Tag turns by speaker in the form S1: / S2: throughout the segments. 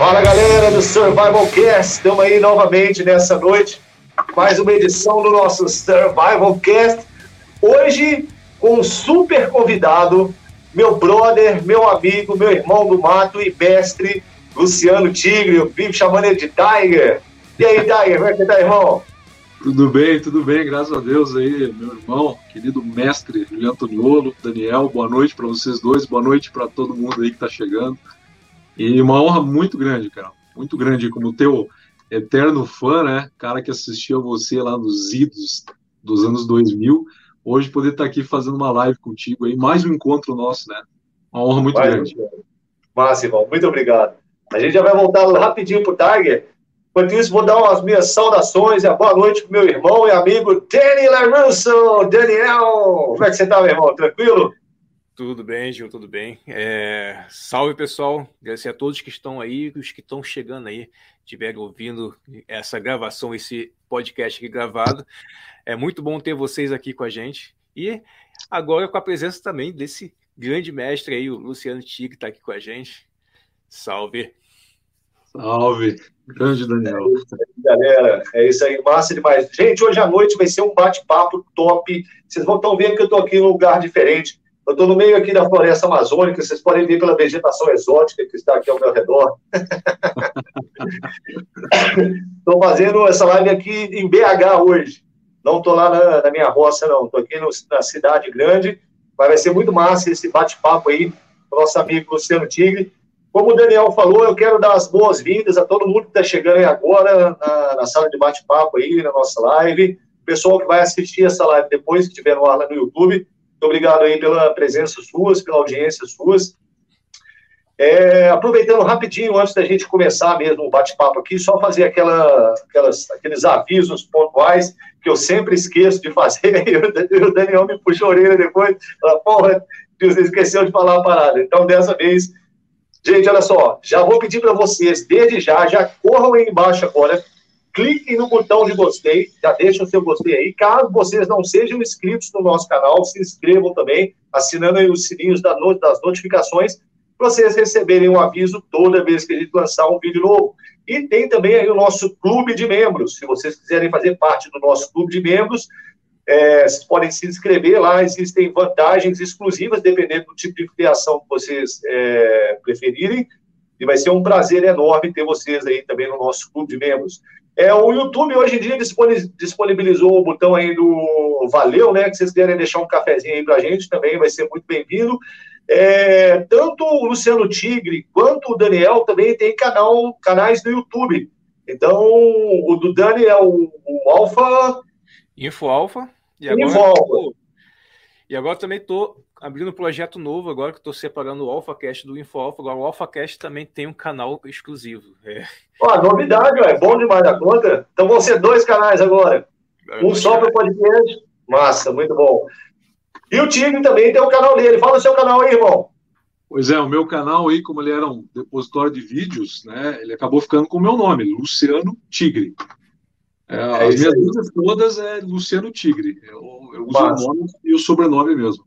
S1: Fala galera do Survival Cast, estamos aí novamente nessa noite, mais uma edição do nosso Survival Cast. Hoje com um super convidado, meu brother, meu amigo, meu irmão do mato e mestre, Luciano Tigre, eu vivo chamando ele de Tiger. E aí, Tiger, como é que tá, irmão?
S2: Tudo bem, tudo bem, graças a Deus aí, meu irmão, querido mestre Juliano Antoniolo, Daniel, boa noite para vocês dois, boa noite para todo mundo aí que está chegando. E uma honra muito grande, cara. Muito grande como teu eterno fã, né? Cara que assistia você lá nos idos dos anos 2000. Hoje poder estar tá aqui fazendo uma live contigo aí, mais um encontro nosso, né? Uma honra muito Vai, grande.
S1: Irmão. Muito obrigado. A gente já vai voltar rapidinho pro Tiger. Enquanto isso, vou dar as minhas saudações e a boa noite pro meu irmão e amigo Danny LaRusso. Daniel, como é que você tá, meu irmão? Tranquilo?
S3: Tudo bem, Gil, tudo bem. É, salve, pessoal. Agradecer a todos que estão aí, os que estão chegando aí, estiverem ouvindo essa gravação, esse podcast aqui gravado. É muito bom ter vocês aqui com a gente. E agora com a presença também desse grande mestre aí, o Luciano Tigre, está aqui com a gente. Salve.
S2: Salve. Grande Daniel.
S1: É galera, é isso aí, massa demais. Gente, hoje à noite vai ser um bate-papo top. Vocês vão estar vendo que eu estou aqui em um lugar diferente. Eu estou no meio aqui da floresta amazônica, vocês podem ver pela vegetação exótica que está aqui ao meu redor. Estou fazendo essa live aqui em BH hoje. Não estou lá na, na, minha roça, não. Estou aqui no, na cidade grande. Mas vai ser muito massa esse bate-papo aí com o nosso amigo Luciano Tigre. Como o Daniel falou, eu quero dar as boas-vindas a todo mundo que está chegando aí agora na, na sala de bate-papo aí, na nossa live. O pessoal que vai assistir essa live depois, que estiver no ar lá no YouTube obrigado aí pela presença suas, pela audiência suas. É, aproveitando rapidinho, antes da gente começar mesmo o bate-papo aqui, só fazer aquela, aquelas, aqueles avisos pontuais que eu sempre esqueço de fazer, e o Daniel me puxou a orelha depois, fala, porra, você esqueceu de falar a parada. Então, dessa vez, gente, olha só, já vou pedir para vocês, desde já, já corram aí embaixo agora, cliquem no botão de gostei, já deixem o seu gostei aí. Caso vocês não sejam inscritos no nosso canal, se inscrevam também, assinando aí os sininhos das notificações, para vocês receberem um aviso toda vez que a gente lançar um vídeo novo. E tem também aí o nosso clube de membros. Se vocês quiserem fazer parte do nosso clube de membros, é, vocês podem se inscrever lá, existem vantagens exclusivas, dependendo do tipo de filiação que vocês é, preferirem. E vai ser um prazer enorme ter vocês aí também no nosso clube de membros. É, o YouTube hoje em dia disponibilizou o botão aí do Valeu, né? Que vocês querem deixar um cafezinho aí pra gente também, vai ser muito bem-vindo. É, tanto o Luciano Tigre quanto o Daniel também tem canal, canais no YouTube. Então, o do Dani é o, o Alfa.
S3: Info Alfa.
S1: E agora, Info Alfa.
S3: E agora também estou abrindo um projeto novo agora que estou separando o AlphaCast do InfoAlpha. Agora o AlphaCast também tem um canal exclusivo. É.
S1: Ó, novidade, é bom demais da conta. Então vão ser dois canais agora. um só para o podcast. Massa, muito bom. E o Tigre também tem o canal dele. Fala o seu canal aí, irmão.
S2: Pois é, o meu canal aí, como ele era um depositório de vídeos, né, ele acabou ficando com o meu nome, Luciano Tigre. É, é as minhas dúvidas todas é Luciano Tigre. Eu, eu uso o nome e o sobrenome mesmo.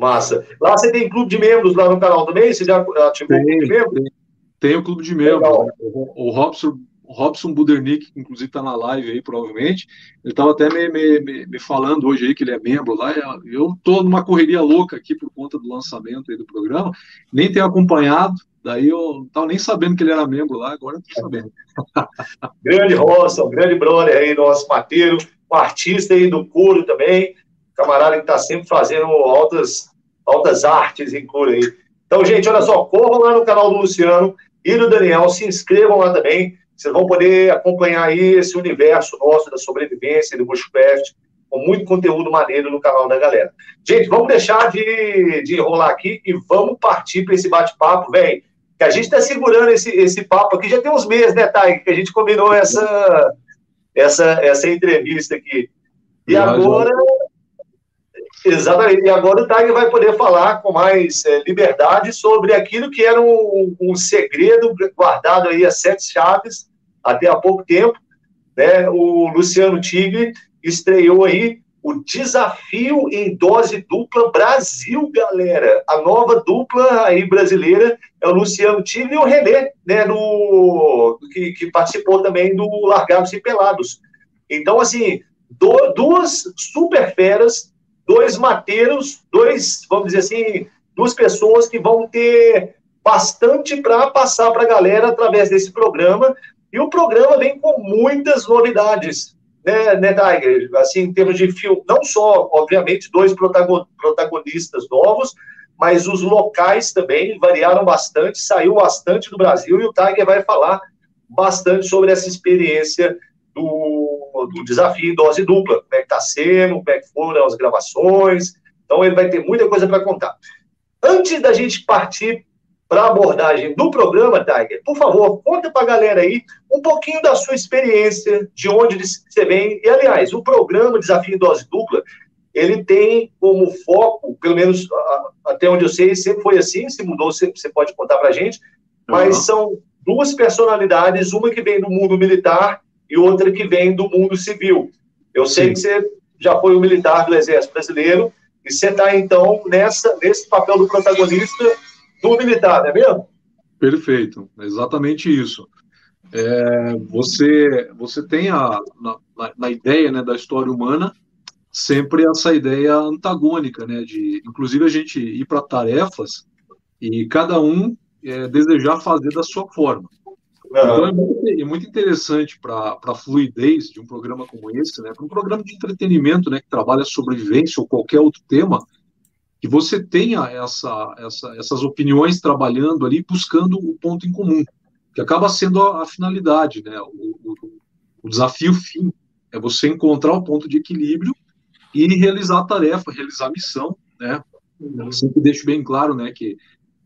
S1: Massa. Lá você tem clube de membros lá no canal também? Você já ativou
S2: tem, o clube de membros? Tem, tem o clube de membros. Né? O, Robson, Robson Budernick, que inclusive está na live aí, provavelmente, ele estava até me, me, me, falando hoje aí que ele é membro lá. Eu estou numa correria louca aqui por conta do lançamento aí do programa, nem tenho acompanhado, daí eu não estava nem sabendo que ele era membro lá, agora estou sabendo.
S1: grande Robson, grande brother aí, nosso mateiro, um artista aí do couro também, camarada que está sempre fazendo altas altas artes em cura aí. Então, gente, olha só, corram lá no canal do Luciano e do Daniel, se inscrevam lá também. Vocês vão poder acompanhar aí esse universo nosso da sobrevivência, do bushcraft, com muito conteúdo maneiro no canal da galera. Gente, vamos deixar de, de enrolar aqui e vamos partir para esse bate-papo, velho. Que a gente está segurando esse, esse papo aqui já tem uns meses, né, Thay? Que a gente combinou essa, essa, essa entrevista aqui. E agora. Exatamente. E agora o Tiger vai poder falar com mais é, liberdade sobre aquilo que era um, um, segredo guardado aí a sete chaves até há pouco tempo. Né? O Luciano Tigre estreou aí o desafio em dose dupla Brasil, galera. A nova dupla aí brasileira é o Luciano Tive e o René, né, no, que, que participou também do Largados e Pelados. Então, assim, duas super feras, dois mateiros, dois, vamos dizer assim, duas pessoas que vão ter bastante para passar para a galera através desse programa. E o programa vem com muitas novidades né, né, Tiger? Assim, em termos de filme, não só, obviamente, dois protagonistas novos, mas os locais também variaram bastante, saiu bastante do Brasil, e o Tiger vai falar bastante sobre essa experiência do, do desafio dose dupla, como é que está sendo, como é que foram as gravações, então ele vai ter muita coisa para contar. Antes da gente partir para a abordagem do programa, Tiger, por favor, conta para a galera aí um pouquinho da sua experiência, de onde você vem. E, aliás, o programa Desafio Dose Dupla, ele tem como foco, pelo menos até onde eu sei, sempre foi assim, se mudou, você pode contar para a gente, mas uhum. são duas personalidades, uma que vem do mundo militar e outra que vem do mundo civil. Eu sei Sim. que você já foi um militar do Exército Brasileiro, e você está, então, nessa, nesse papel do protagonista do militar, não é mesmo?
S2: Perfeito, exatamente isso. É, você, você tem a, na, na, ideia né, da história humana sempre essa ideia antagônica, né, de inclusive a gente ir para tarefas e cada um é, desejar fazer da sua forma. Então é muito, é muito interessante para a fluidez de um programa como esse, né, para um programa de entretenimento né, que trabalha sobrevivência ou qualquer outro tema, que você tenha essa, essa, essas opiniões trabalhando ali, buscando o ponto em comum, que acaba sendo a, a finalidade, né? O, o, o, desafio fim é você encontrar o ponto de equilíbrio e realizar a tarefa, realizar a missão, né? Eu sempre deixo bem claro, né, que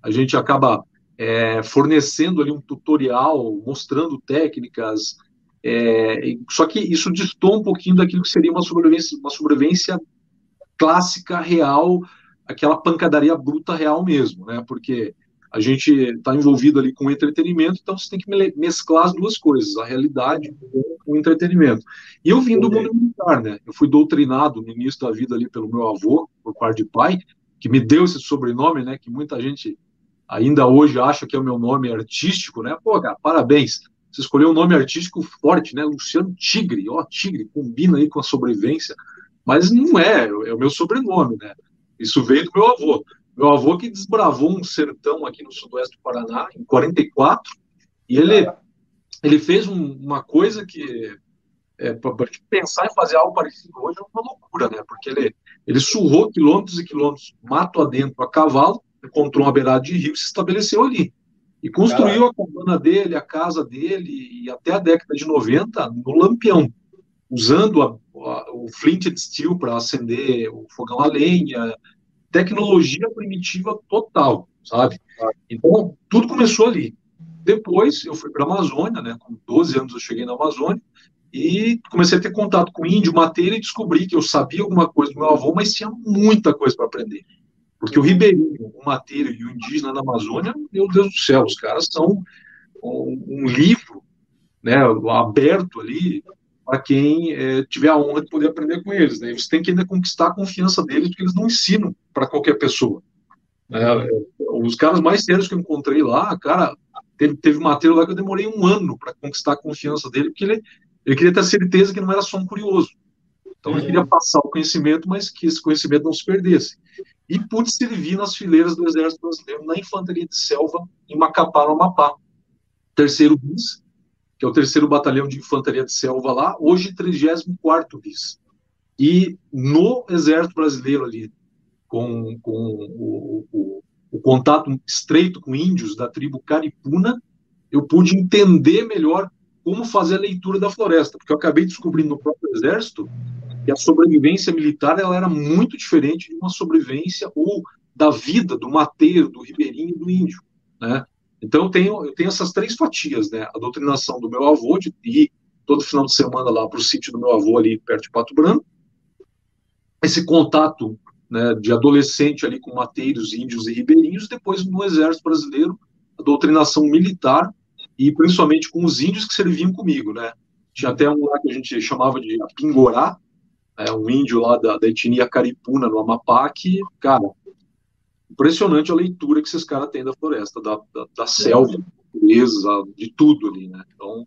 S2: a gente acaba é, fornecendo ali um tutorial, mostrando técnicas, é, só que isso distou um pouquinho daquilo que seria uma sobrevivência, uma sobrevivência clássica, real, aquela pancadaria bruta real mesmo, né? Porque a gente está envolvido ali com entretenimento, então você tem que mesclar as duas coisas, a realidade com o entretenimento. E eu vim do mundo militar, né? Eu fui doutrinado no início da vida ali pelo meu avô, por parte de pai, que me deu esse sobrenome, né? Que muita gente ainda hoje acha que é o meu nome artístico, né? Pô, cara, parabéns. Você escolheu um nome artístico forte, né? Luciano Tigre, ó, Tigre, combina aí com a sobrevivência. Mas não é, é o meu sobrenome, né? Isso veio do meu avô. Meu avô que desbravou um sertão aqui no sudoeste do Paraná, em 44, e ele, ele fez um, uma coisa que, é, pensar em fazer algo parecido hoje, é uma loucura, né? Porque ele, ele surrou quilômetros e quilômetros, mato adentro, a cavalo, encontrou uma beirada de rio e se estabeleceu ali. E construiu a cabana dele, a casa dele, e até a década de 90, no Lampião, usando a, o flint steel para acender o fogão a lenha, tecnologia primitiva total, sabe? Então, tudo começou ali. Depois, eu fui para a Amazônia, né? Com 12 anos eu cheguei na Amazônia e comecei a ter contato com índio, matéria e descobri que eu sabia alguma coisa do meu avô, mas tinha muita coisa para aprender. Porque o ribeirinho, o mateiro e o indígena na Amazônia, meu Deus do céu, os caras são um, um livro né, aberto ali para quem é, tiver a honra de poder aprender com eles. Né? você tem que ainda conquistar a confiança deles, porque eles não ensinam para qualquer pessoa. Né? Os caras mais sérios que eu encontrei lá, cara, teve, teve material lá que eu demorei um ano para conquistar a confiança dele, porque ele, ele queria ter certeza que não era só um curioso. Então ele queria passar o conhecimento, mas que esse conhecimento não se perdesse. E pude servir nas fileiras do Exército Brasileiro na Infantaria de Selva, em Macapá, no Amapá. Terceiro bis, que é o terceiro batalhão de infantaria de selva lá, hoje 34º bis. E no exército brasileiro ali, com, com o, o, o, contato estreito com índios da tribo Caripuna, eu pude entender melhor como fazer a leitura da floresta, porque eu acabei descobrindo no próprio exército que a sobrevivência militar ela era muito diferente de uma sobrevivência ou da vida do mateiro, do ribeirinho, do índio, né? Então eu tenho, eu tenho essas três fatias, né? A doutrinação do meu avô, de ir todo final de semana lá para o sítio do meu avô ali perto de Pato Branco, esse contato né, de adolescente ali com mateiros, índios e ribeirinhos, depois no exército brasileiro, a doutrinação militar e principalmente com os índios que serviam comigo, né? Tinha até um lá que a gente chamava de Pingorá, é, um índio lá da, da etnia caripuna no Amapá que, cara, impressionante a leitura que esses caras têm da floresta, da, da, da selva, de tudo ali, né? Então,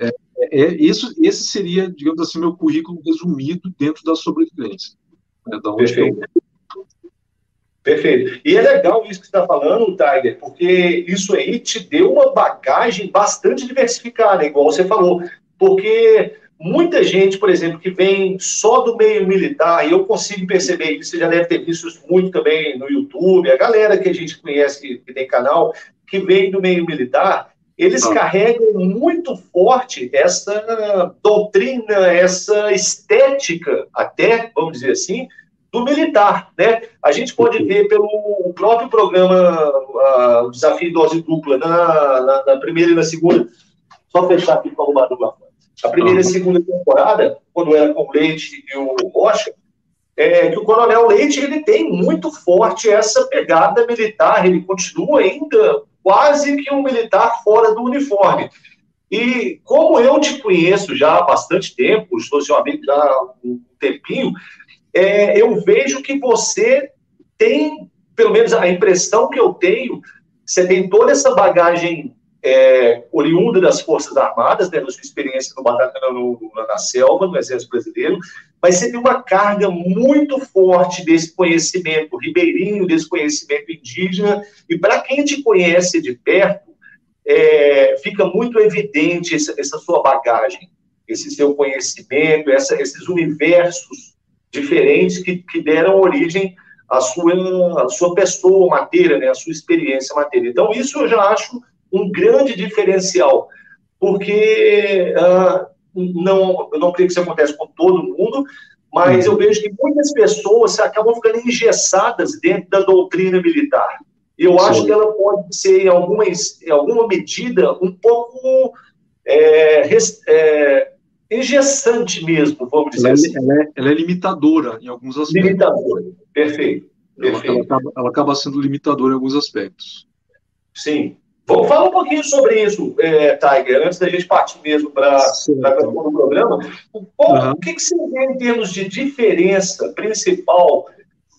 S2: é, é, é, isso, esse seria, digamos assim, meu currículo resumido dentro da sobrevivência. Né? Da
S1: Perfeito. Eu... Perfeito. E é legal isso que você está falando, Tiger, porque isso aí te deu uma bagagem bastante diversificada, igual você falou. Porque muita gente, por exemplo, que vem só do meio militar, e eu consigo perceber isso, você já deve ter visto isso muito também no YouTube, a galera que a gente conhece que, que tem canal, que vem do meio militar, eles ah. carregam muito forte essa doutrina, essa estética, até, vamos dizer assim, do militar, né? A gente pode ver pelo próprio programa uh, o Desafio Dose Dupla, na, na, na, primeira e na segunda, só fechar aqui para o do a primeira e segunda temporada, quando era com o Leite e o Rocha, é que o Coronel Leite ele tem muito forte essa pegada militar, ele continua ainda quase que um militar fora do uniforme. E como eu te conheço já há bastante tempo, estou seu amigo já há um tempinho, é, eu vejo que você tem, pelo menos a impressão que eu tenho, você tem toda essa bagagem é, oriunda das Forças Armadas, né, sua experiência no, no, na selva, no Exército Brasileiro, mas você tem uma carga muito forte desse conhecimento ribeirinho, desse conhecimento indígena, e para quem te conhece de perto, é, fica muito evidente essa, essa, sua bagagem, esse seu conhecimento, essa, esses universos diferentes que, que deram origem à sua, à sua pessoa matéria, né, à sua experiência matéria. Então, isso eu já acho um grande diferencial, porque uh, não, eu não creio que isso aconteça com todo mundo, mas eu vejo que muitas pessoas acabam ficando engessadas dentro da doutrina militar. Eu Sim. acho que ela pode ser, em alguma, em alguma medida, um pouco é, é, engessante mesmo, vamos dizer
S2: ela, é
S1: assim.
S2: Ela é, ela é, limitadora em alguns aspectos.
S1: Limitadora, perfeito.
S2: perfeito. Ela, ela, acaba, ela acaba sendo limitadora em alguns aspectos.
S1: Sim. Vamos falar um pouquinho sobre isso, é, Tiger, antes da gente partir mesmo para a questão do programa. uhum. O que, que você vê em termos de diferença principal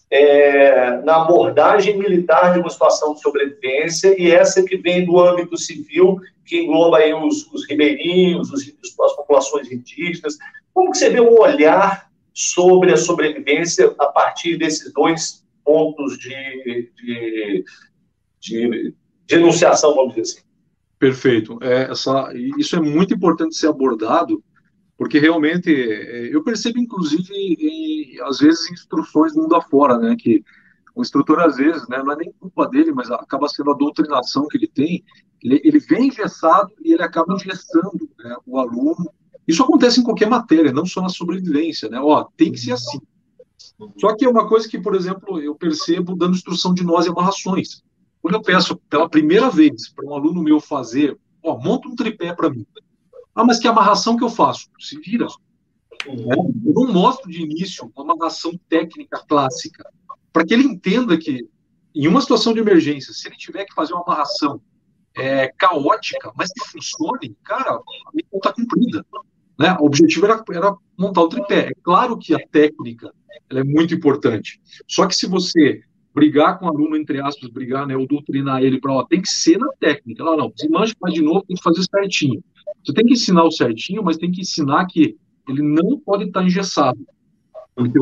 S1: é, na abordagem militar de uma situação de sobrevivência e essa que vem do âmbito civil, que engloba aí os, os ribeirinhos, os, as populações indígenas? Como que você vê o olhar sobre a sobrevivência a partir desses dois pontos de, de, de de enunciação, vamos dizer assim.
S2: Perfeito. É, essa, isso é muito importante ser abordado, porque realmente é, eu percebo, inclusive, em, às vezes, instruções mundo afora, né, que o instrutor, às vezes, né, não é nem culpa dele, mas acaba sendo a doutrinação que ele tem, ele, ele vem engessado e ele acaba engessando né, o aluno. Isso acontece em qualquer matéria, não só na sobrevivência, né? Ó, tem que ser assim. Só que é uma coisa que, por exemplo, eu percebo dando instrução de nós e amarrações. Quando eu peço pela primeira vez para um aluno meu fazer, ó, monta um tripé para mim. Ah, mas que amarração que eu faço? Se vira. Eu não mostro de início uma amarração técnica clássica, para que ele entenda que, em uma situação de emergência, se ele tiver que fazer uma amarração é, caótica, mas que funcione, cara, a missão está cumprida. Né? O objetivo era, era, montar o tripé. É claro que a técnica é muito importante. Só que se você brigar com o aluno, entre aspas, brigar, né, ou doutrinar ele para, ó, tem que ser na técnica. Lá, não, desmancha, faz de novo, tem que fazer certinho. Você tem que ensinar o certinho, mas tem que ensinar que ele não pode estar engessado. Porque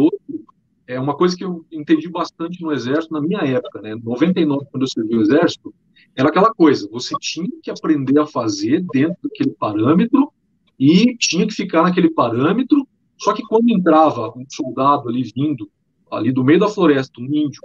S2: é uma coisa que eu entendi bastante no Exército na minha época, né, 99, quando eu servi o Exército, era aquela coisa, você tinha que aprender a fazer dentro daquele parâmetro e tinha que ficar naquele parâmetro, só que quando entrava um soldado ali vindo, ali do meio da floresta, um índio,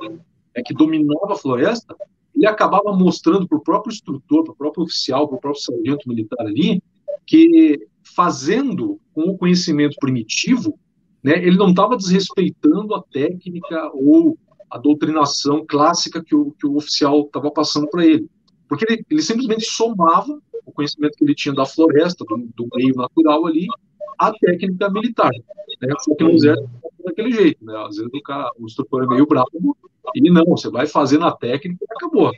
S2: é, que dominava a floresta, ele acabava mostrando para o próprio instrutor, para o próprio oficial, para o próprio sargento militar ali, que fazendo com o conhecimento primitivo, né, ele não estava desrespeitando a técnica ou a doutrinação clássica que o, que o oficial estava passando para ele. Porque ele, ele, simplesmente somava o conhecimento que ele tinha da floresta, do, do meio natural ali, à técnica militar. Né? Só que no exército daquele jeito, né? Às vezes o, cara, o instrutor é meio bravo e não, você vai fazer na técnica e acabou.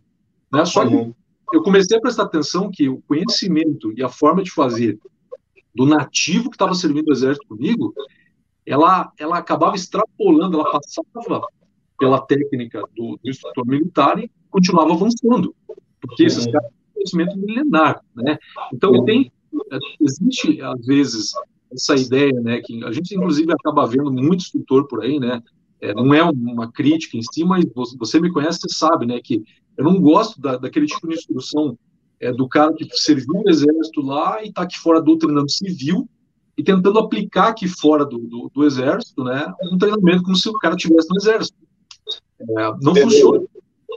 S2: Né? Só que uhum. eu comecei a prestar atenção que o conhecimento e a forma de fazer do nativo que estava servindo o exército comigo ela, ela acabava extrapolando, ela passava pela técnica do, do instrutor militar e continuava avançando, porque esses caras têm conhecimento milenar, né? Então, tem, existe, às vezes, essa ideia, né, que a gente, inclusive, acaba vendo muito instrutor por aí, né, é, não é uma crítica em si, mas você me conhece, você sabe, né, que eu não gosto da, daquele tipo de instrução é, do cara que serviu no exército lá e está aqui fora doutrinando civil e tentando aplicar aqui fora do, do, do, exército, né, um treinamento como se o cara tivesse no exército. É, não funciona.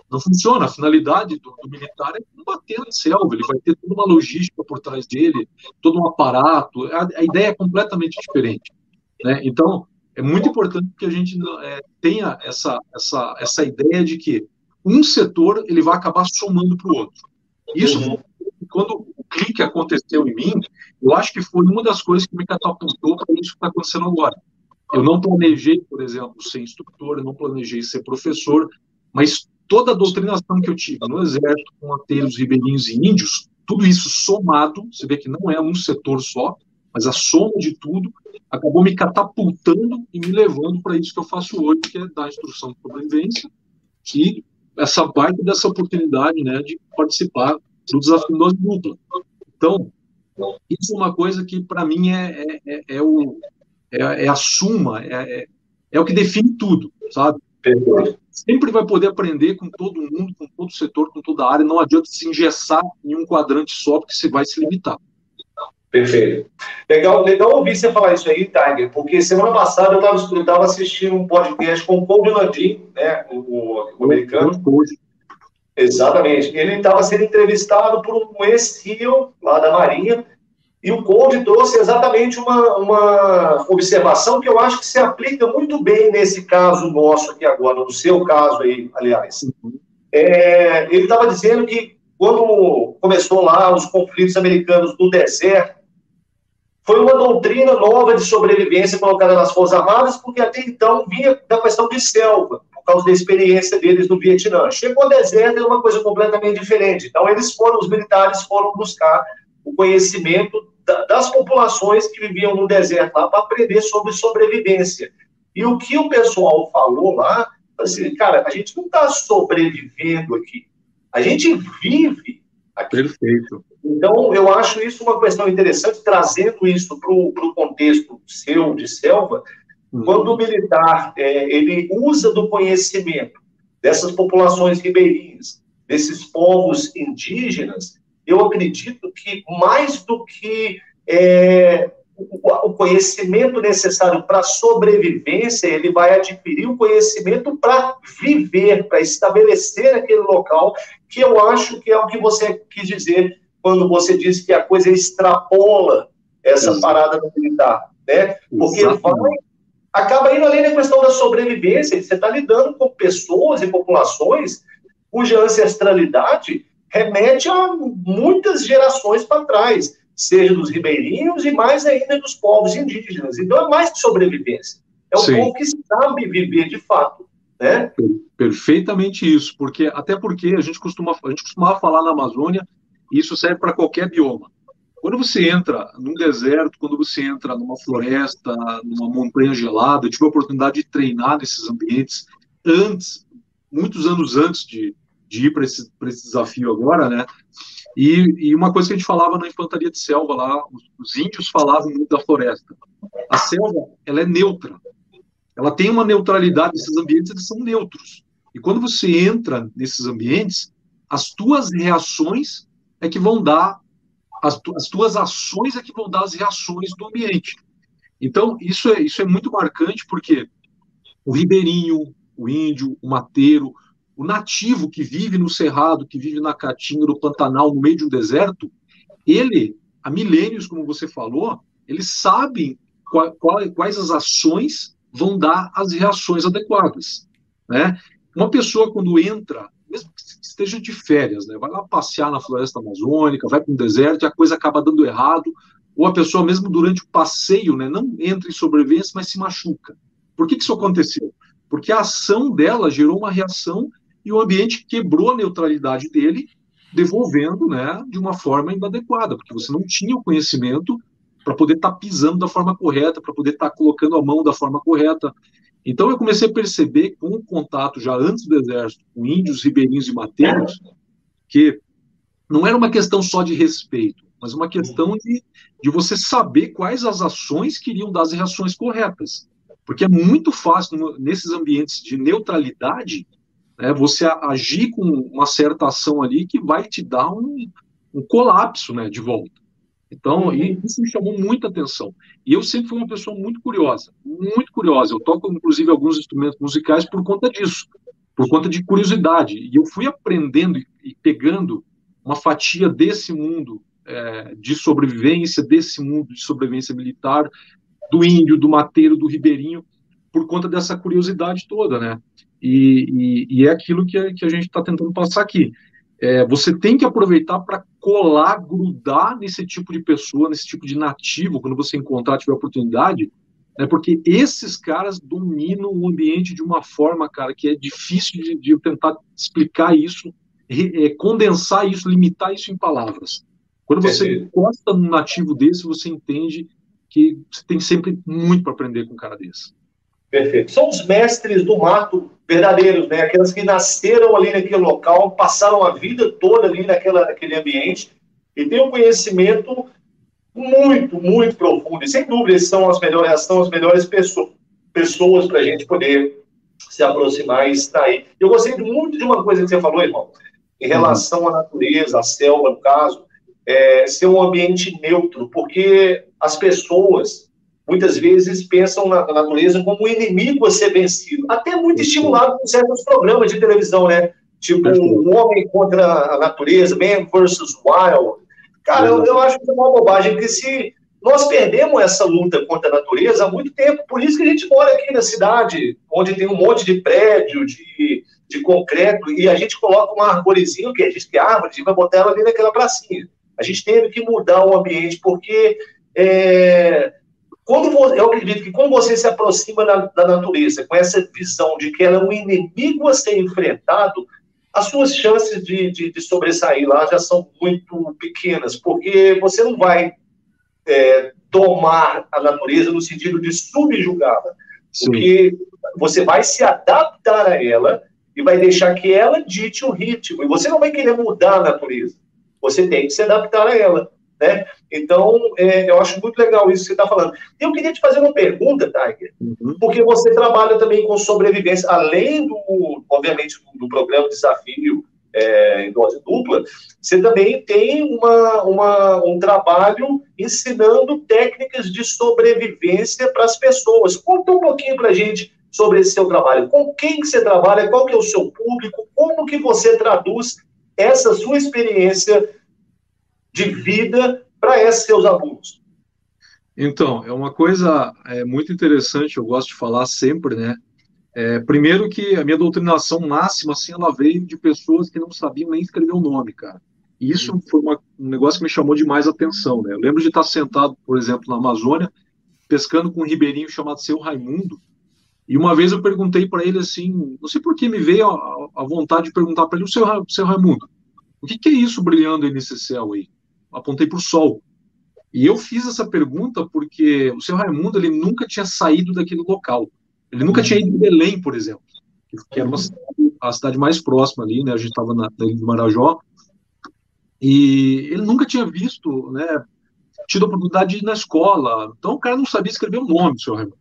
S2: Não funciona. A finalidade do, do, militar é combater a selva. Ele vai ter toda uma logística por trás dele, todo um aparato. A, a ideia é completamente diferente. Né? Então, é muito importante que a gente é, tenha essa, essa, essa ideia de que um setor ele vai acabar somando para o outro. Isso, uhum. quando o clique aconteceu em mim, eu acho que foi uma das coisas que me catapultou para isso que está acontecendo agora. Eu não planejei, por exemplo, ser instrutor, eu não planejei ser professor, mas toda a doutrinação que eu tive no exército, com ateiros, ribeirinhos e índios, tudo isso somado, você vê que não é um setor só, mas a soma de tudo acabou me catapultando e me levando para isso que eu faço hoje, que é dar instrução de sobrevivência e essa baita dessa oportunidade né, de participar do desafio dose dupla. Então, isso é uma coisa que para mim é, é, é, é o, é, é, a suma, é, é, é, o que define tudo, sabe? Sempre vai poder aprender com todo mundo, com todo setor, com toda a área, não adianta se engessar em um quadrante só, porque você vai se limitar.
S1: Perfeito. Legal, legal ouvir você falar isso aí, Tiger, porque semana passada eu estava assistindo um podcast com o Paul Landim, né, o, o americano. Exatamente. Ele estava sendo entrevistado por um ex-rio lá da Marinha, e o Conde trouxe exatamente uma, uma observação que eu acho que se aplica muito bem nesse caso nosso aqui agora, no seu caso aí, aliás. É, ele estava dizendo que quando começou lá os conflitos americanos no deserto, foi uma doutrina nova de sobrevivência colocada nas Forças Armadas, porque até então vinha da questão de selva, por causa da experiência deles no Vietnã. Chegou ao deserto, era uma coisa completamente diferente. Então, eles foram, os militares foram buscar o conhecimento das populações que viviam no deserto lá para aprender sobre sobrevivência. E o que o pessoal falou lá, assim, cara, a gente não está sobrevivendo aqui, a gente vive aqui.
S2: Perfeito.
S1: Então, eu acho isso uma questão interessante, trazendo isso para o contexto seu, de selva, uhum. quando o militar é, ele usa do conhecimento dessas populações ribeirinhas, desses povos indígenas, eu acredito que mais do que é, o conhecimento necessário para sobrevivência, ele vai adquirir o conhecimento para viver, para estabelecer aquele local, que eu acho que é o que você quis dizer quando você disse que a coisa extrapola essa Exato. parada militar, né? Porque vai, acaba indo além da questão da sobrevivência, você está lidando com pessoas e populações cuja ancestralidade remete a muitas gerações para trás, seja dos ribeirinhos e mais ainda dos povos indígenas. Então é mais que sobrevivência. É um Sim. povo que sabe viver de fato. Né?
S2: Perfeitamente isso, porque até porque a gente costuma a gente costumava falar na Amazônia isso serve para qualquer bioma. Quando você entra num deserto, quando você entra numa floresta, numa montanha gelada, eu tive a oportunidade de treinar nesses ambientes antes, muitos anos antes de, de ir para esse, esse desafio agora, né? E, e, uma coisa que a gente falava na infantaria de selva lá, os, os, índios falavam muito da floresta. A selva, ela é neutra. Ela tem uma neutralidade, esses ambientes eles são neutros. E quando você entra nesses ambientes, as tuas reações é que vão dar, as, as tuas ações é que vão dar as reações do ambiente. Então, isso é, isso é muito marcante, porque o ribeirinho, o índio, o mateiro, o nativo que vive no cerrado, que vive na caatinga, no Pantanal, no meio de um deserto, ele, há milênios, como você falou, eles sabem qual, qual, quais as ações vão dar as reações adequadas. Né? Uma pessoa, quando entra mesmo que esteja de férias, né? Vai lá passear na floresta amazônica, vai para um deserto e a coisa acaba dando errado, ou a pessoa mesmo durante o passeio, né, não entra em sobrevivência, mas se machuca. Por que, que isso aconteceu? Porque a ação dela gerou uma reação e o ambiente quebrou a neutralidade dele, devolvendo, né, de uma forma inadequada, porque você não tinha o conhecimento para poder estar tá pisando da forma correta, para poder estar tá colocando a mão da forma correta. Então eu comecei a perceber com o contato já antes do exército com índios, ribeirinhos e mateiros que não era uma questão só de respeito, mas uma questão de, de você saber quais as ações que iriam dar as reações corretas. Porque é muito fácil, nesses ambientes de neutralidade, né, você agir com uma certa ação ali que vai te dar um, um colapso né, de volta. Então, isso me chamou muita atenção. E eu sempre fui uma pessoa muito curiosa, muito curiosa. Eu toco, inclusive, alguns instrumentos musicais por conta disso, por conta de curiosidade. E eu fui aprendendo e pegando uma fatia desse mundo é, de sobrevivência, desse mundo de sobrevivência militar, do índio, do mateiro, do ribeirinho, por conta dessa curiosidade toda, né? E, e, e é aquilo que a, que a gente está tentando passar aqui. É, você tem que aproveitar para colar, grudar nesse tipo de pessoa, nesse tipo de nativo, quando você encontrar, tiver oportunidade, né, porque esses caras dominam o ambiente de uma forma, cara, que é difícil de, de eu tentar explicar isso, re, é, condensar isso, limitar isso em palavras. Quando você encosta num nativo desse, você entende que você tem sempre muito para aprender com um cara desse.
S1: Perfeito. São os mestres do mato verdadeiros, né? Aquelas que nasceram ali naquele local, passaram a vida toda ali naquela, naquele ambiente e têm um conhecimento muito, muito profundo. E sem dúvida, são as melhores, são as melhores pessoas, pessoas para a gente poder se aproximar e extrair. Eu gostei muito de uma coisa que você falou, irmão, em relação à natureza, à selva, no caso, é, ser um ambiente neutro, porque as pessoas muitas vezes pensam na, natureza como um inimigo a ser vencido, até muito estimulado por certos programas de televisão, né? Tipo, um homem contra a natureza, Man versus Wild. Cara, eu, eu acho que é uma bobagem, porque se nós perdemos essa luta contra a natureza há muito tempo, por isso que a gente mora aqui na cidade, onde tem um monte de prédio, de, de concreto, e a gente coloca uma arvorezinha, que a gente tem árvore, a gente vai botar ela ali naquela pracinha. A gente teve que mudar o ambiente, porque é, quando eu acredito que quando você se aproxima da, da, natureza com essa visão de que ela é um inimigo a ser enfrentado, as suas chances de, de, de sobressair lá já são muito pequenas, porque você não vai é, tomar a natureza no sentido de subjugá-la, porque você vai se adaptar a ela e vai deixar que ela dite o ritmo, e você não vai querer mudar a natureza, você tem que se adaptar a ela. Né? Então, é, eu acho muito legal isso que você está falando. Eu queria te fazer uma pergunta, Tiger, uhum. porque você trabalha também com sobrevivência, além do, obviamente, do, do programa Desafio é, em dose dupla, você também tem uma, uma, um trabalho ensinando técnicas de sobrevivência para as pessoas. Conta um pouquinho para a gente sobre esse seu trabalho. Com quem que você trabalha? Qual que é o seu público? Como que você traduz essa sua experiência de vida para esses seus alunos?
S2: Então, é uma coisa é, muito interessante, eu gosto de falar sempre, né? É, primeiro que a minha doutrinação máxima, assim, ela veio de pessoas que não sabiam nem escrever o nome, cara. E isso uhum. foi uma, um negócio que me chamou demais a atenção, né? Eu lembro de estar sentado, por exemplo, na Amazônia, pescando com um ribeirinho chamado Seu Raimundo, e uma vez eu perguntei para ele assim, não sei por que me veio a, a vontade de perguntar para ele, o seu, seu Raimundo, o que, que, é isso brilhando aí nesse céu aí? Apontei para o sol. E eu fiz essa pergunta porque o seu Raimundo ele nunca tinha saído daquele local. Ele nunca tinha ido em Belém, por exemplo, que era uma cidade, a cidade mais próxima ali, né? A gente estava na, na ilha do Marajó. E ele nunca tinha visto, né? Tido a oportunidade de ir na escola. Então o cara não sabia escrever o nome do seu Raimundo.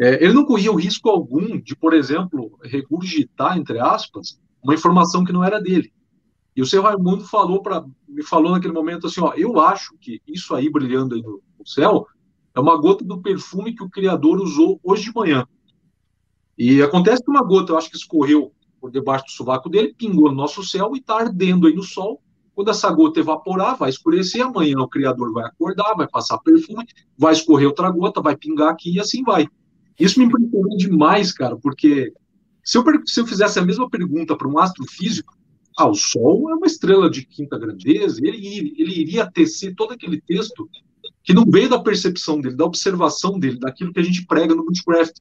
S2: É, ele não corria o risco algum de, por exemplo, regurgitar, entre aspas, uma informação que não era dele. E o seu Raimundo falou para me falou naquele momento assim, ó, eu acho que isso aí brilhando aí no, céu é uma gota do perfume que o criador usou hoje de manhã. E acontece que uma gota, eu acho que escorreu por debaixo do sovaco dele, pingou no nosso céu e está ardendo aí no sol. Quando essa gota evaporar, vai escurecer, amanhã o criador vai acordar, vai passar perfume, vai escorrer outra gota, vai pingar aqui e assim vai. Isso me impressionou demais, cara, porque se eu, se eu fizesse a mesma pergunta para um astrofísico, ah, o Sol é uma estrela de quinta grandeza, ele, ele iria tecer todo aquele texto que não veio da percepção dele, da observação dele, daquilo que a gente prega no Witchcraft.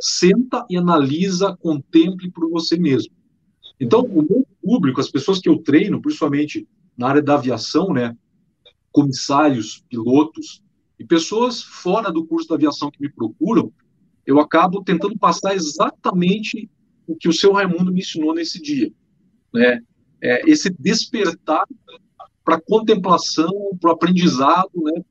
S2: Senta e analisa, contemple por você mesmo. Então, o meu público, as pessoas que eu treino, principalmente na área da aviação, né, comissários, pilotos, E pessoas fora do curso da aviação que me procuram, eu acabo tentando passar exatamente o que o seu Raimundo me ensinou nesse dia, né? É, esse despertar para contemplação, para o aprendizado, né?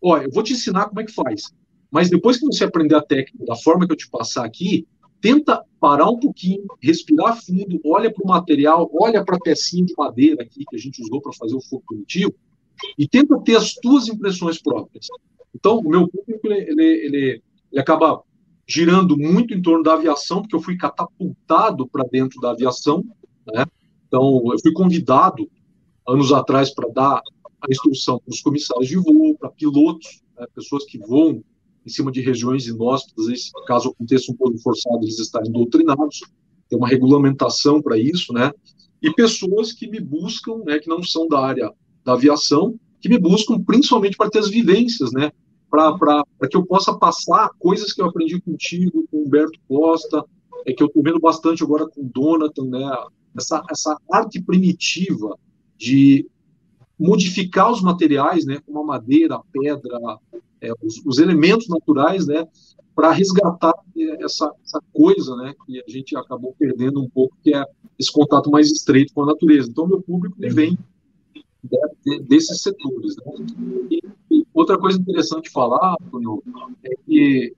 S2: Olha, eu vou te ensinar como é que faz, mas depois que você aprender a técnica da forma que eu te passar aqui, tenta parar um pouquinho, respirar fundo, olha para o material, olha para a pecinha de madeira aqui que a gente usou para fazer o fogo primitivo e tenta ter as tuas impressões próprias. Então, o meu público ele, ele, ele, ele acaba girando muito em torno da aviação, porque eu fui catapultado para dentro da aviação, né? Então, eu fui convidado anos atrás para dar a instrução para os comissários de voo, para pilotos, né? pessoas que voam em cima de regiões inóspitas, caso aconteça um pouco forçado, eles estarem doutrinados, tem uma regulamentação para isso, né? E pessoas que me buscam, né, que não são da área da aviação, que me buscam principalmente para ter as vivências, né? para que eu possa passar coisas que eu aprendi contigo, com Humberto Costa, é que eu estou vendo bastante agora com Donatan, né? Essa, essa arte primitiva de modificar os materiais, né? Como a madeira, a pedra, é, os, os, elementos naturais, né? Para resgatar essa, essa coisa, né? Que a gente acabou perdendo um pouco, que é esse contato mais estreito com a natureza. Então, meu público ele vem desses setores. Né? E, e outra coisa interessante de falar, Antônio, é que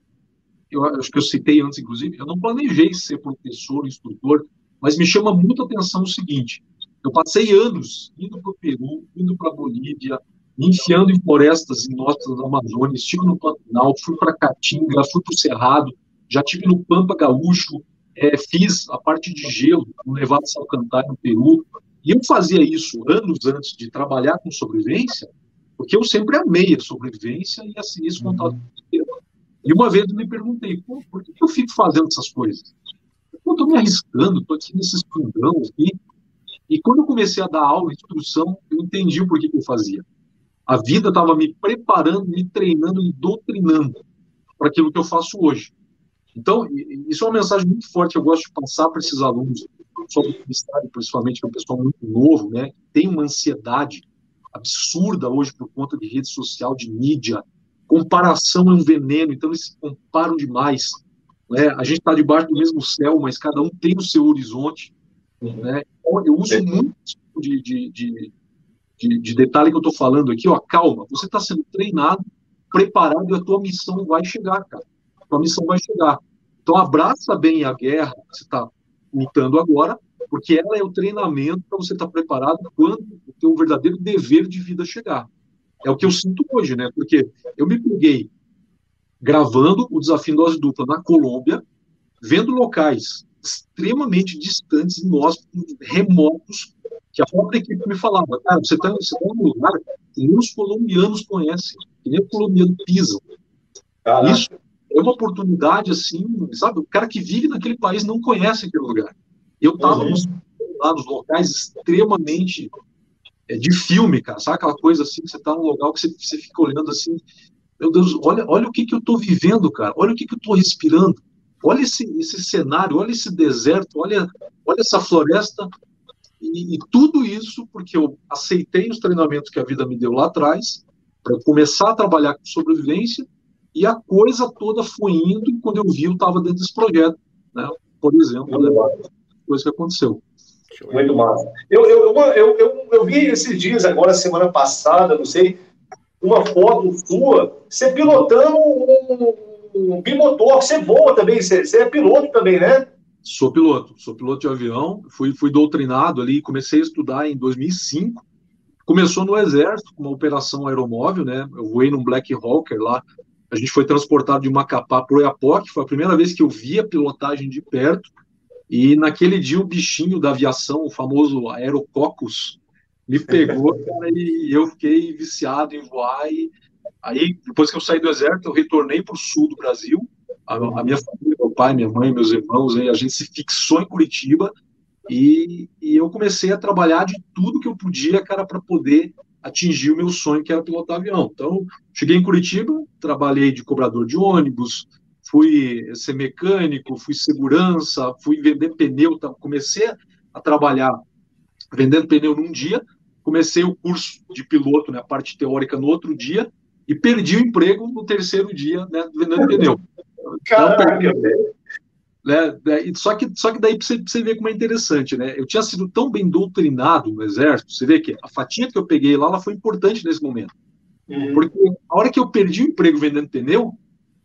S2: eu acho que eu citei antes, inclusive, eu não planejei ser professor, instrutor, mas me chama muito a atenção o seguinte: eu passei anos indo para o Peru, indo para a Bolívia, enfiando em florestas inóspitas da Amazônia, estive no Pantanal, fui para Caatinga, fui para o Cerrado, já tive no Pampa Gaúcho, é, fiz a parte de gelo no Nevado Salcantay, no Peru, e eu fazia isso anos antes de trabalhar com sobrevivência, porque eu sempre amei a sobrevivência e assim, esse contato. Uhum. E uma vez eu me perguntei, por que eu fico fazendo essas coisas? Eu estou me arriscando, estou aqui nesses fundão aqui. E quando eu comecei a dar aula, instrução, eu entendi o porquê que eu fazia. A vida estava me preparando, me treinando, me doutrinando para aquilo que eu faço hoje. Então, isso é uma mensagem muito forte que eu gosto de passar para esses alunos sobre publicidade, principalmente, que é um pessoal muito novo, né? Tem uma ansiedade absurda hoje por conta de rede social, de mídia. Comparação é um veneno, então eles se comparam demais. Né? A gente está debaixo do mesmo céu, mas cada um tem o seu horizonte. Né? Então, eu uso muito de, de, de, de, de detalhe que eu estou falando aqui. Ó, calma, você está sendo treinado, preparado e a tua missão vai chegar, cara. A tua missão vai chegar. Então abraça bem a guerra que você está lutando agora, porque ela é o treinamento para você estar tá preparado quando o teu verdadeiro dever de vida chegar. É o que eu sinto hoje, né? Porque eu me peguei gravando o desafio dose dupla na Colômbia, vendo locais extremamente distantes, inóspitos, remotos, que a própria equipe me falava, cara, você está você tá num lugar que nem os colombianos conhecem, que nem o colombiano pisa. Isso é uma oportunidade assim, sabe? O cara que vive naquele país não conhece aquele lugar. Eu estava uhum. lá nos locais extremamente é, de filme, cara, sabe aquela coisa assim, que você está num local que você, você fica olhando assim, meu Deus, olha, olha o que, que eu estou vivendo, cara, olha o que, que eu estou respirando, olha esse, esse cenário, olha esse deserto, olha, olha essa floresta, e, e tudo isso porque eu aceitei os treinamentos que a vida me deu lá atrás, para começar a trabalhar com sobrevivência, e a coisa toda foi indo, e quando eu vi, eu estava dentro desse projeto, né? Por exemplo, né? coisa que aconteceu.
S1: Muito massa. Eu, eu, eu, eu, eu vi esses dias, agora, semana passada, não sei, uma foto sua, você pilotando um, um bimotor, você voa também, você, você é piloto também, né?
S2: Sou piloto, sou piloto de avião, fui, fui doutrinado ali, comecei a estudar em 2005, começou no Exército, com uma operação aeromóvel, né? Eu voei num Black Hawker lá a gente foi transportado de Macapá para o Oiapoque, foi a primeira vez que eu vi a pilotagem de perto, e naquele dia o bichinho da aviação, o famoso Aerococcus, me pegou, cara, e eu fiquei viciado em voar, e aí, depois que eu saí do exército, eu retornei para o sul do Brasil, a, a, minha família, meu pai, minha mãe, meus irmãos, aí, a gente se fixou em Curitiba, e, e eu comecei a trabalhar de tudo que eu podia, cara, para poder atingir o meu sonho, que era pilotar avião. Então, cheguei em Curitiba, trabalhei de cobrador de ônibus, fui ser mecânico, fui segurança, fui vender pneu, comecei a trabalhar vendendo pneu num dia, comecei o curso de piloto, né, a parte teórica no outro dia, e perdi o emprego no terceiro dia, né, vendendo pneu. Então, né, né, só, que, só que daí você, você ver como é interessante, né? Eu tinha sido tão bem doutrinado no exército, você vê que a fatia que eu peguei lá ela foi importante nesse momento. Uhum. Porque a hora que eu perdi o emprego vendendo pneu,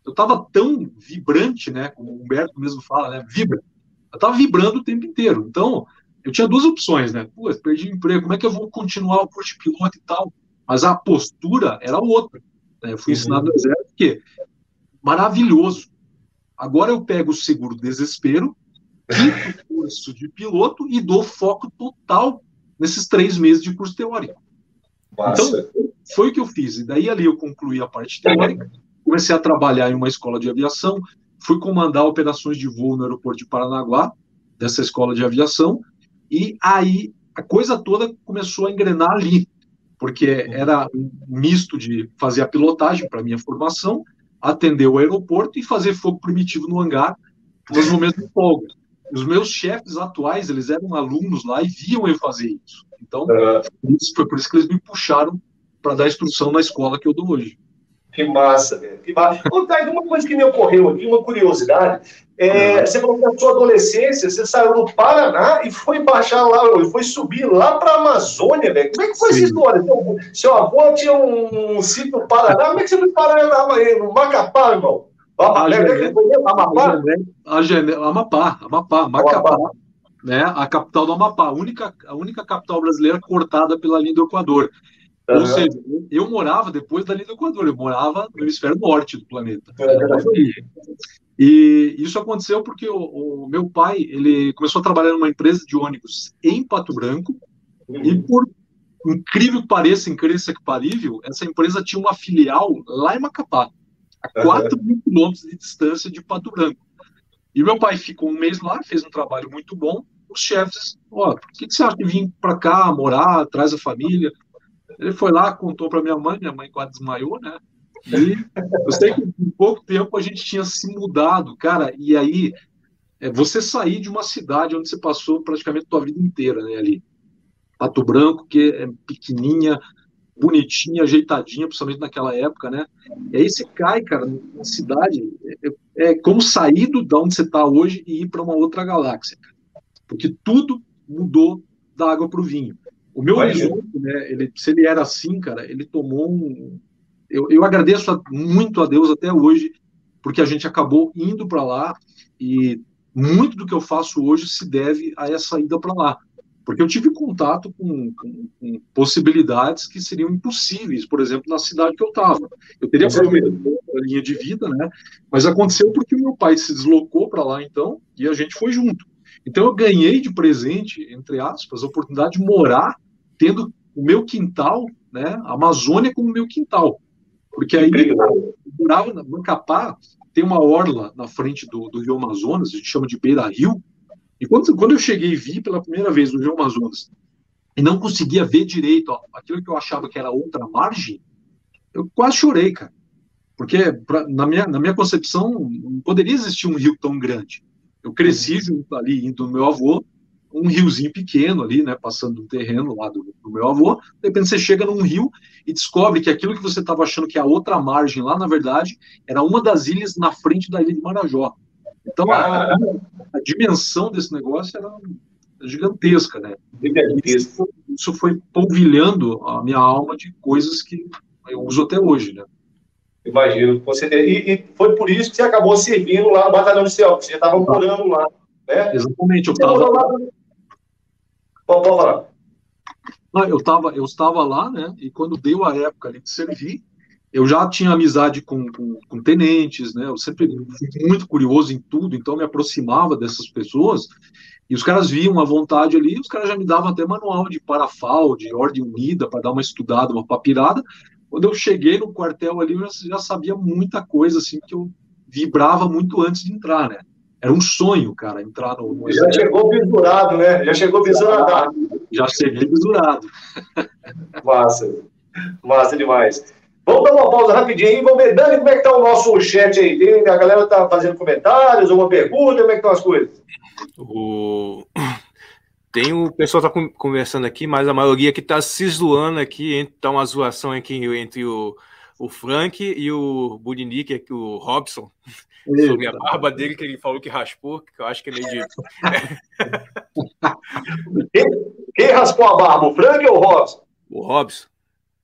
S2: eu estava tão vibrante, né? Como o Humberto mesmo fala, né? Vibra. Eu estava vibrando o tempo inteiro. Então, eu tinha duas opções, né? Pô, perdi o emprego, como é que eu vou continuar o curso de piloto e tal? Mas a postura era outra. Né? Eu fui uhum. ensinado no exército que maravilhoso. Agora eu pego o seguro desespero, quito o curso de piloto e dou foco total nesses três meses de curso teórico. Então, foi o que eu fiz. E daí ali eu concluí a parte teórica, comecei a trabalhar em uma escola de aviação, fui comandar operações de voo no aeroporto de Paranaguá, dessa escola de aviação, e aí a coisa toda começou a engrenar ali, porque era um misto de fazer a pilotagem para minha formação, atender o aeroporto e fazer fogo primitivo no hangar nos momentos de folga. Os meus chefes atuais, eles eram alunos lá e viam eu fazer isso. Então, isso, foi por isso que eles me puxaram para dar instrução na escola que eu dou hoje.
S1: Que massa, velho. Que massa. Ô, Thay, uma coisa que me ocorreu aqui, uma curiosidade. É, uhum. Você falou que na sua adolescência você saiu do Paraná e foi baixar lá, foi subir lá para a Amazônia, velho. Como é que foi Sim. essa história? Então, seu avô tinha um, um sítio no Paraná, como é que você foi parar no Macapá, irmão?
S2: A Amapá? A Amapá, Amapá, Macapá, né? A capital do Amapá, a única, a única capital brasileira cortada pela linha do Equador. Uhum. Ou seja, eu morava depois da linha do Equador, eu morava no hemisfério norte do planeta. Uhum. E isso aconteceu porque o, o, meu pai ele começou a trabalhar numa empresa de ônibus em Pato Branco uhum. e por incrível que pareça, incrível que parível, essa empresa tinha uma filial lá em Macapá, a 4 mil quilômetros de distância de Pato Branco. E meu pai ficou um mês lá, fez um trabalho muito bom. Os chefes, ó, por que, que você acha de vir para cá, morar, atrás da família? Ele foi lá, contou para minha mãe, minha mãe quase desmaiou, né? E eu sei que em pouco tempo a gente tinha se mudado, cara, e aí é, você sair de uma cidade onde você passou praticamente a sua vida inteira, né, ali. Pato Branco, que é pequenininha, bonitinha, ajeitadinha, principalmente naquela época, né? E aí você cai, cara, na cidade, é, é como sair do, de onde você está hoje e ir para uma outra galáxia, cara. Porque tudo mudou da água para o vinho. O meu horizonte, né, ele, se ele era assim, cara, ele tomou um. Eu, eu agradeço muito a Deus até hoje, porque a gente acabou indo para lá e muito do que eu faço hoje se deve a essa ida para lá. Porque eu tive contato com, com, com, possibilidades que seriam impossíveis, por exemplo, na cidade que eu estava. Eu teria provavelmente a linha de vida, né? Mas aconteceu porque o meu pai se deslocou para lá, então, e a gente foi junto. Então eu ganhei de presente, entre aspas, a oportunidade de morar tendo o meu quintal, né, a Amazônia como meu quintal. Porque aí eu morava na Macapá, tem uma orla na frente do, do Rio Amazonas, a gente chama de Beira Rio. E quando, quando eu cheguei e vi pela primeira vez o Rio Amazonas e não conseguia ver direito ó, aquilo que eu achava que era outra margem, eu quase chorei, cara. Porque pra, na, minha, na minha concepção não poderia existir um rio tão grande. Eu cresci junto ali, indo do meu avô, um riozinho pequeno ali, né, passando um terreno lá do, do, meu avô, de repente você chega num rio e descobre que aquilo que você estava achando que é a outra margem lá, na verdade, era uma das ilhas na frente da ilha de Marajó. Então, a, a dimensão desse negócio era gigantesca, né? Isso, isso foi polvilhando a minha alma de coisas que eu uso até hoje, né?
S1: Imagino, você e, e, foi por isso que você acabou servindo lá no Batalhão do Céu, que você estava morando lá, né?
S2: Exatamente, eu estava... Pode, pode falar. Não, eu, tava, eu estava lá, né? E quando deu a época ali de servir, eu já tinha amizade com, com, com, tenentes, né? Eu sempre fui muito curioso em tudo, então me aproximava dessas pessoas. E os caras viam a vontade ali, os caras já me davam até manual de parafal, de ordem unida, para dar uma estudada, uma papirada. Quando eu cheguei no quartel ali, eu já, já sabia muita coisa, assim, que eu vibrava muito antes de entrar, né? Era um sonho, cara, entrar no. no
S1: já chegou visurado, né? Já chegou visurado.
S2: Já cheguei visurado.
S1: Massa. Massa demais. Vamos dar uma pausa rapidinho aí. Vamos ver, Dani, como é que tá o nosso chat aí? Tem, a galera tá fazendo comentários, uma pergunta, como é que estão as coisas?
S3: O... Tem o pessoal tá conversando aqui, mas a maioria que tá se zoando aqui, tá uma zoação aqui entre o o Frank e o Budinick, que o Robson, Eita. sobre a barba dele, que ele falou que raspou, que eu acho que é meio de.
S1: quem, quem raspou a barba, o Frank ou o Robson?
S3: O Robson.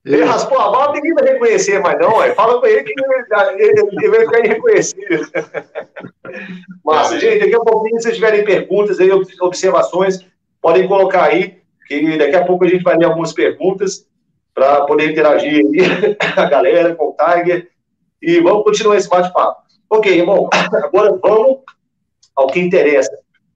S1: Ele raspou a barba, ninguém vai reconhecer mais, não. Ué. Fala com ele que ele, ele vai ficar irreconhecido. Mas, gente, daqui a pouquinho, se tiverem perguntas aí, observações, podem colocar aí, que daqui a pouco a gente vai ler algumas perguntas para poder interagir aí a galera, com o Tiger. E vamos continuar esse bate-papo. Ok, irmão, agora vamos ao que interessa.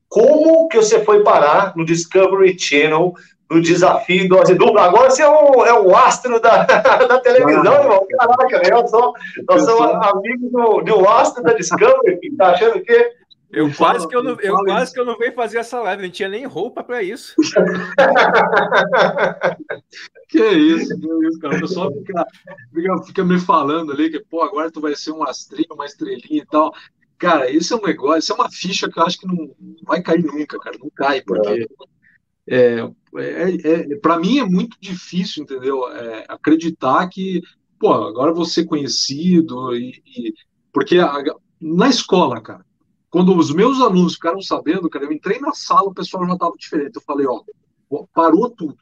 S1: Como que você foi parar no Discovery Channel no desafio dose dupla. Agora você é o, é o astro da, da televisão, ah, irmão. Caraca, né? eu sou, nós somos amigos do, do astro da Discovery, tá achando que.
S3: Eu quase que eu não, eu quase que eu não veio fazer essa live, não tinha nem roupa para isso.
S2: que isso, que isso, cara. O pessoal fica, fica, fica, me falando ali que, pô, agora tu vai ser um astrinho, uma estrelinha e tal. Cara, isso é um negócio, isso é uma ficha que eu acho que não vai cair nunca, cara. Não cai, porque é, é, é para mim é muito difícil, entendeu? É, acreditar que, pô, agora você conhecido e, e porque a, na escola, cara, quando os meus alunos ficaram sabendo, cara, eu entrei na sala, o pessoal já estava diferente. Eu falei, ó, parou tudo.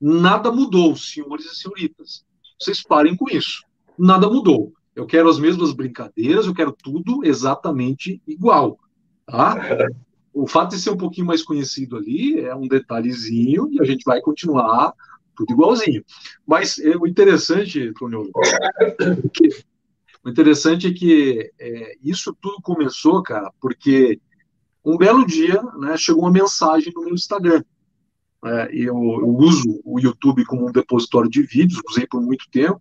S2: Nada mudou, senhores e senhoritas. Vocês parem com isso. Nada mudou. Eu quero as mesmas brincadeiras, eu quero tudo exatamente igual. Tá? o fato de ser um pouquinho mais conhecido ali é um detalhezinho e a gente vai continuar tudo igualzinho. Mas é, o interessante, Tônio, o interessante é que é, isso tudo começou, cara, porque um belo dia né, chegou uma mensagem no meu Instagram. É, eu, eu, uso o YouTube como um depositório de vídeos, usei por muito tempo.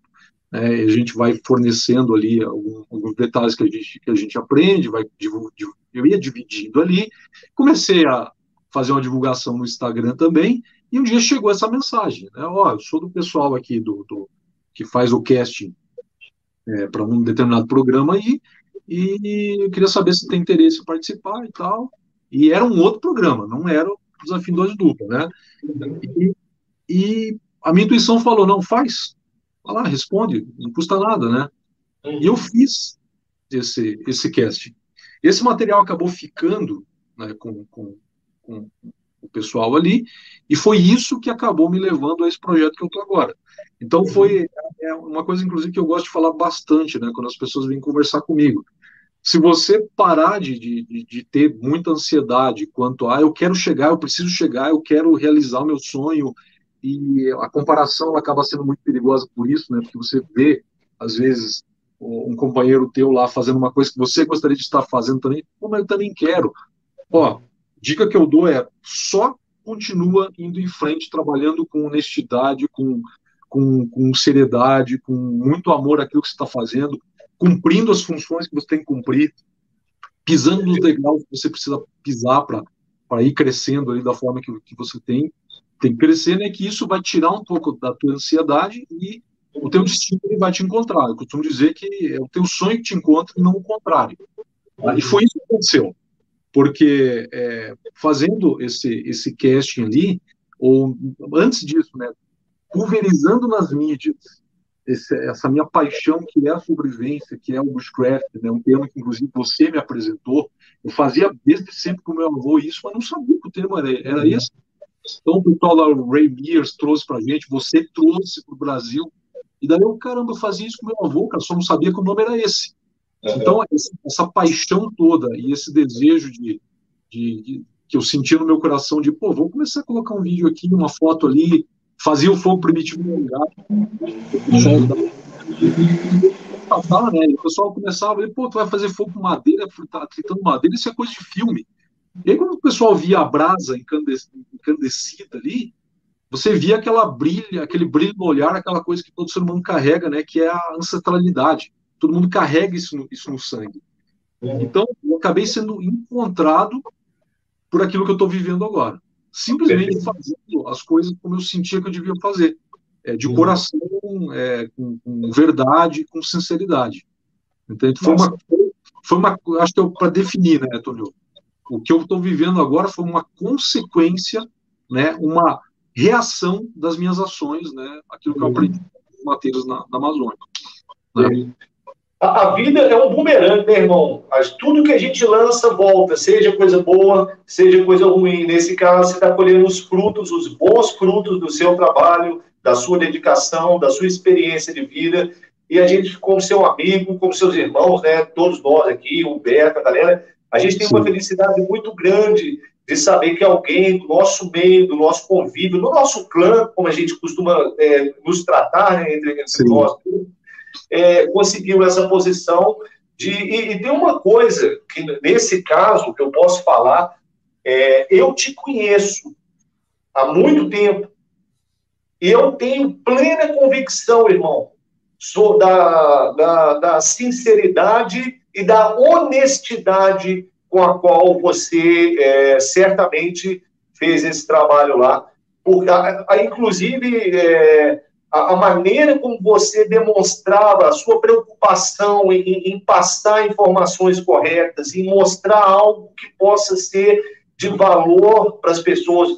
S2: Né, a gente vai fornecendo ali alguns, alguns detalhes que a gente, que a gente aprende, vai eu ia dividindo ali, comecei a fazer uma divulgação no Instagram também, e um dia chegou essa mensagem, né? Ó, eu sou do pessoal aqui do, do que faz o casting é, para um determinado programa aí, e eu queria saber se tem interesse em participar e tal. E era um outro programa, não era o Desafio 2 Dupla, né? E, e, a minha intuição falou, não, faz, vai lá, responde, não custa nada, né? E eu fiz esse, esse casting. Esse material acabou ficando né, com, com, com, o pessoal ali, e foi isso que acabou me levando a esse projeto que eu estou agora. Então foi é uma coisa, inclusive, que eu gosto de falar bastante, né, quando as pessoas vêm conversar comigo. Se você parar de, de, de ter muita ansiedade quanto a eu quero chegar, eu preciso chegar, eu quero realizar o meu sonho, e a comparação acaba sendo muito perigosa por isso, né, porque você vê, às vezes, um companheiro teu lá fazendo uma coisa que você gostaria de estar fazendo também, como eu também quero. Ó, dica que eu dou é só continua indo em frente, trabalhando com honestidade, com, com, com seriedade, com muito amor àquilo que você está fazendo, cumprindo as funções que você tem que cumprir, pisando nos degraus que você precisa pisar para ir crescendo ali da forma que, que você tem. Tem que crescer, né? Que isso vai tirar um pouco da tua ansiedade e o teu destino ele vai te encontrar. Eu costumo dizer que é o teu sonho que te encontra e não o contrário. E foi isso que aconteceu. Porque é, fazendo esse, esse casting ali, ou antes disso, né, pulverizando nas mídias esse, essa minha paixão que é a sobrevivência, que é o bushcraft, né, um tema que inclusive você me apresentou. Eu fazia desde sempre com meu avô isso, mas não sabia que o tema era, era esse. Então o pessoal o Ray Mears trouxe para gente, você trouxe para o Brasil e daí eu, caramba, eu fazia isso com meu avô, cara, só não sabia que o nome era esse. Uhum. Então, essa paixão toda e esse desejo de, de, de, que eu sentia no meu coração de, pô, vou começar a colocar um vídeo aqui, uma foto ali, fazia o fogo primitivo no lugar. Tá, né? o pessoal começava, pô, tu vai fazer fogo com madeira, tá fritando madeira, isso é coisa de filme. E aí, quando o pessoal via a brasa encandecida ali, você via aquela brilha, aquele brilho no olhar, aquela coisa que todo ser humano carrega, né, que é a ancestralidade. Todo mundo carrega isso no, isso no sangue. Uhum. Então, eu acabei sendo encontrado por aquilo que eu estou vivendo agora. Simplesmente fazendo as coisas como eu sentia que eu devia fazer. É, de uhum. coração, é, com, com, verdade, com sinceridade. Então, foi uma, foi uma, acho que é para definir, né, Antônio? O que eu estou vivendo agora foi uma consequência, né, uma reação das minhas ações, né, aquilo que eu uhum. aprendi com matérias na, na Amazônia.
S1: Né? A, a, vida é um bumerangue, né, irmão? Tudo que a gente lança volta, seja coisa boa, seja coisa ruim. Nesse caso, você está colhendo os frutos, os bons frutos do seu trabalho, da sua dedicação, da sua experiência de vida. E a gente, como seu amigo, como seus irmãos, né, todos nós aqui, o Beto, a galera, a gente tem uma felicidade muito grande de saber que alguém do nosso meio, do nosso convívio, do nosso clã, como a gente costuma é, nos tratar né, entre, entre nós, é, conseguiu essa posição de. E, e, tem uma coisa que, nesse caso, que eu posso falar, é, eu te conheço há muito tempo, eu tenho plena convicção, irmão, sou da, da, da sinceridade e da honestidade com a qual você é, certamente fez esse trabalho lá. Por, a, a, inclusive, é, a, a, maneira como você demonstrava a sua preocupação em, em, passar informações corretas, em mostrar algo que possa ser de valor para as pessoas.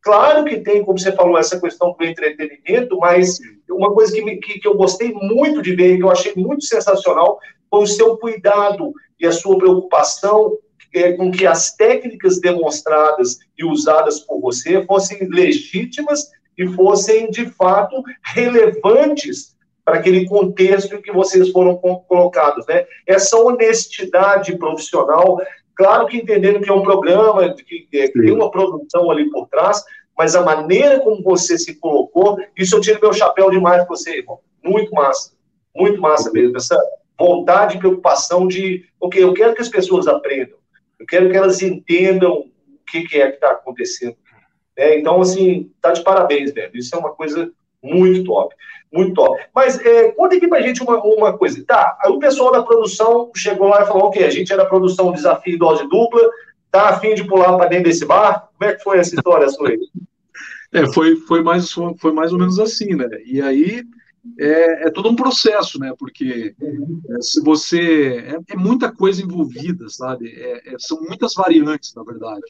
S1: Claro que tem, como você falou, essa questão do entretenimento, mas uma coisa que, me, que, que eu gostei muito de ver, que eu achei muito sensacional, foi o seu cuidado e a sua preocupação é, com que as técnicas demonstradas e usadas por você fossem legítimas e fossem, de fato, relevantes para aquele contexto em que vocês foram colocados. Né? Essa honestidade profissional, claro que entendendo que é um programa, que, que tem uma produção ali por trás, mas a maneira como você se colocou, isso eu tiro meu chapéu demais para você, irmão. Muito massa. Muito massa mesmo. Essa vontade e preocupação de, ok, eu quero que as pessoas aprendam. Eu quero que elas entendam o que, que é que está acontecendo. É, então, assim, tá de parabéns, velho. Isso é uma coisa muito top. Muito top. Mas é, conta aqui pra gente uma, uma coisa. Tá, aí o pessoal da produção chegou lá e falou: ok, a gente era produção Desafio Dose Dupla, tá afim de pular para dentro desse bar? Como é que foi essa história sua aí?
S2: É, foi, foi, mais, foi mais ou menos assim, né? E aí é, é todo um processo, né? Porque é, se você. É, é, muita coisa envolvida, sabe? É, é, são muitas variantes, na verdade.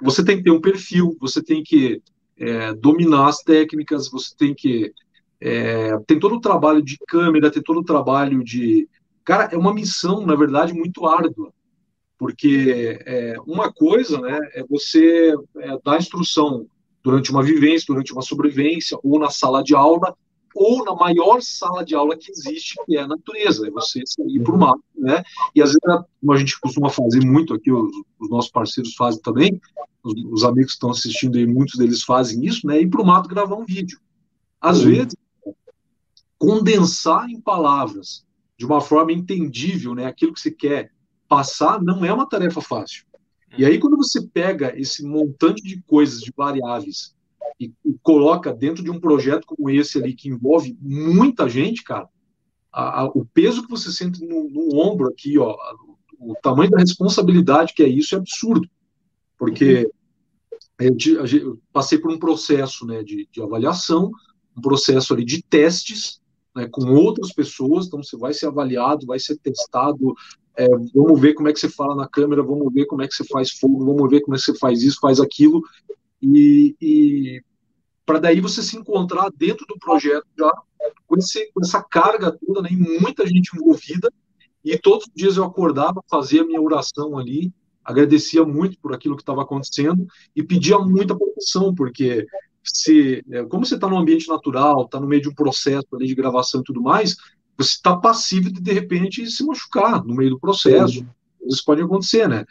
S2: É, você tem que ter um perfil, você tem que dominar as técnicas, você tem que. tem todo o trabalho de câmera, tem todo o trabalho de. Cara, é uma missão, na verdade, muito árdua. Porque uma coisa né, é você dar instrução durante uma vivência, durante uma sobrevivência, ou na sala de aula, ou na maior sala de aula que existe, que é a natureza, é você sair para o mato, né? E às vezes, como a gente costuma fazer muito aqui, os, os nossos parceiros fazem também, os, os, amigos que estão assistindo aí, muitos deles fazem isso, né? Ir para o mato gravar um vídeo. Às uhum. vezes, condensar em palavras, de uma forma entendível, né? Aquilo que você quer passar, não é uma tarefa fácil. E aí, quando você pega esse montante de coisas, de variáveis, e, e coloca dentro de um projeto como esse ali, que envolve muita gente, cara, a, a, o peso que você sente no, no ombro aqui, ó, o, o, tamanho da responsabilidade que é isso é absurdo. Porque eu, eu passei por um processo né, de, de avaliação, um processo ali de testes, né, com outras pessoas, então você vai ser avaliado, vai ser testado, é, vamos ver como é que você fala na câmera, vamos ver como é que você faz fogo, vamos ver como é que você faz isso, faz aquilo, e, e para daí você se encontrar dentro do projeto já com, esse, com essa carga toda, né, e muita gente envolvida, e todos os dias eu acordava, fazia a minha oração ali, agradecia muito por aquilo que estava acontecendo e pedia muita proteção, porque se, é, como você está no ambiente natural, está no meio de um processo ali de gravação e tudo mais, você está passivo de, de repente, se machucar no meio do processo. Isso pode acontecer, né?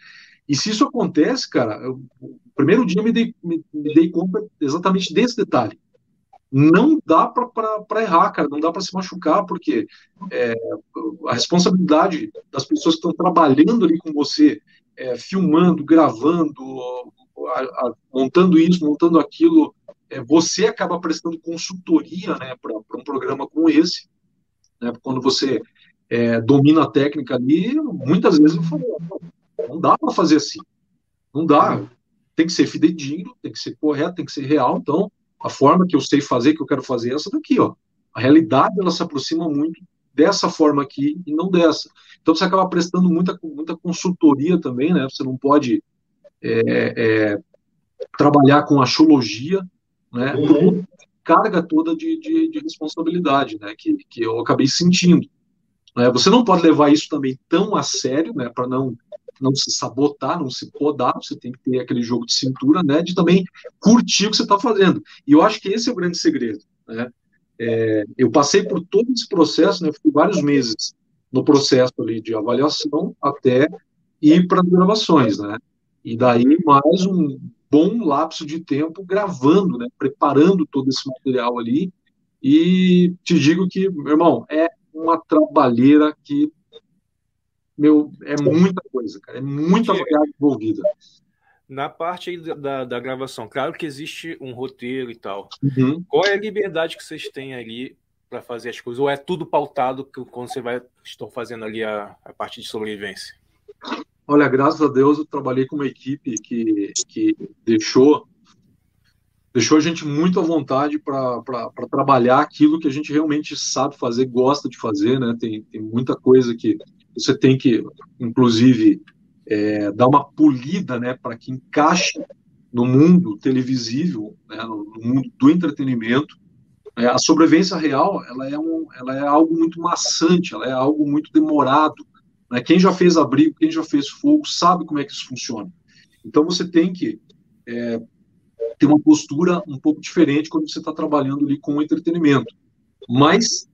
S2: E se isso acontece, cara, eu, o primeiro dia me dei, me, me dei conta exatamente desse detalhe. Não dá para errar, cara, não dá para se machucar, porque é, a responsabilidade das pessoas que estão trabalhando ali com você, é, filmando, gravando, a, a, montando isso, montando aquilo, é, você acaba prestando consultoria né, para um programa como esse. Né? Quando você é, domina a técnica ali, muitas vezes eu falo, não dá para fazer assim. Não dá. Tem que ser fidedigno, tem que ser correto, tem que ser real. Então, a forma que eu sei fazer, que eu quero fazer, é essa daqui, ó. A realidade, ela se aproxima muito dessa forma aqui e não dessa. Então, você acaba prestando muita, muita consultoria também, né? Você não pode é, é, trabalhar com astrologia, né? Uhum. carga toda de, de, de responsabilidade, né, que, que eu acabei sentindo. É, você não pode levar isso também tão a sério, né, para não não se sabotar, não se podar, você tem que ter aquele jogo de cintura, né, de também curtir o que você está fazendo. E eu acho que esse é o grande segredo, né. É, eu passei por todo esse processo, né, fui vários meses no processo ali de avaliação até ir para as gravações, né, e daí mais um bom lapso de tempo gravando, né, preparando todo esse material ali, e te digo que, meu irmão, é uma trabalheira que, meu, é muita coisa, cara, é muita variável envolvida.
S3: Na parte da, da gravação, claro que existe um roteiro e tal. Uhum. Qual é a liberdade que vocês têm ali para fazer as coisas? Ou é tudo pautado quando você vai estão fazendo ali a, a parte de sobrevivência?
S2: Olha, graças a Deus eu trabalhei com uma equipe que, que deixou deixou a gente muito à vontade para trabalhar aquilo que a gente realmente sabe fazer, gosta de fazer, né? Tem, tem muita coisa que você tem que, inclusive, é, dar uma polida, né, para que encaixe no mundo televisível, né, no, mundo do entretenimento. É, a sobrevivência real, ela é, um, ela é algo muito maçante, ela é algo muito demorado. Né? Quem já fez abrigo, quem já fez fogo, sabe como é que isso funciona. Então você tem que é, ter uma postura um pouco diferente quando você está trabalhando ali com o entretenimento. Mas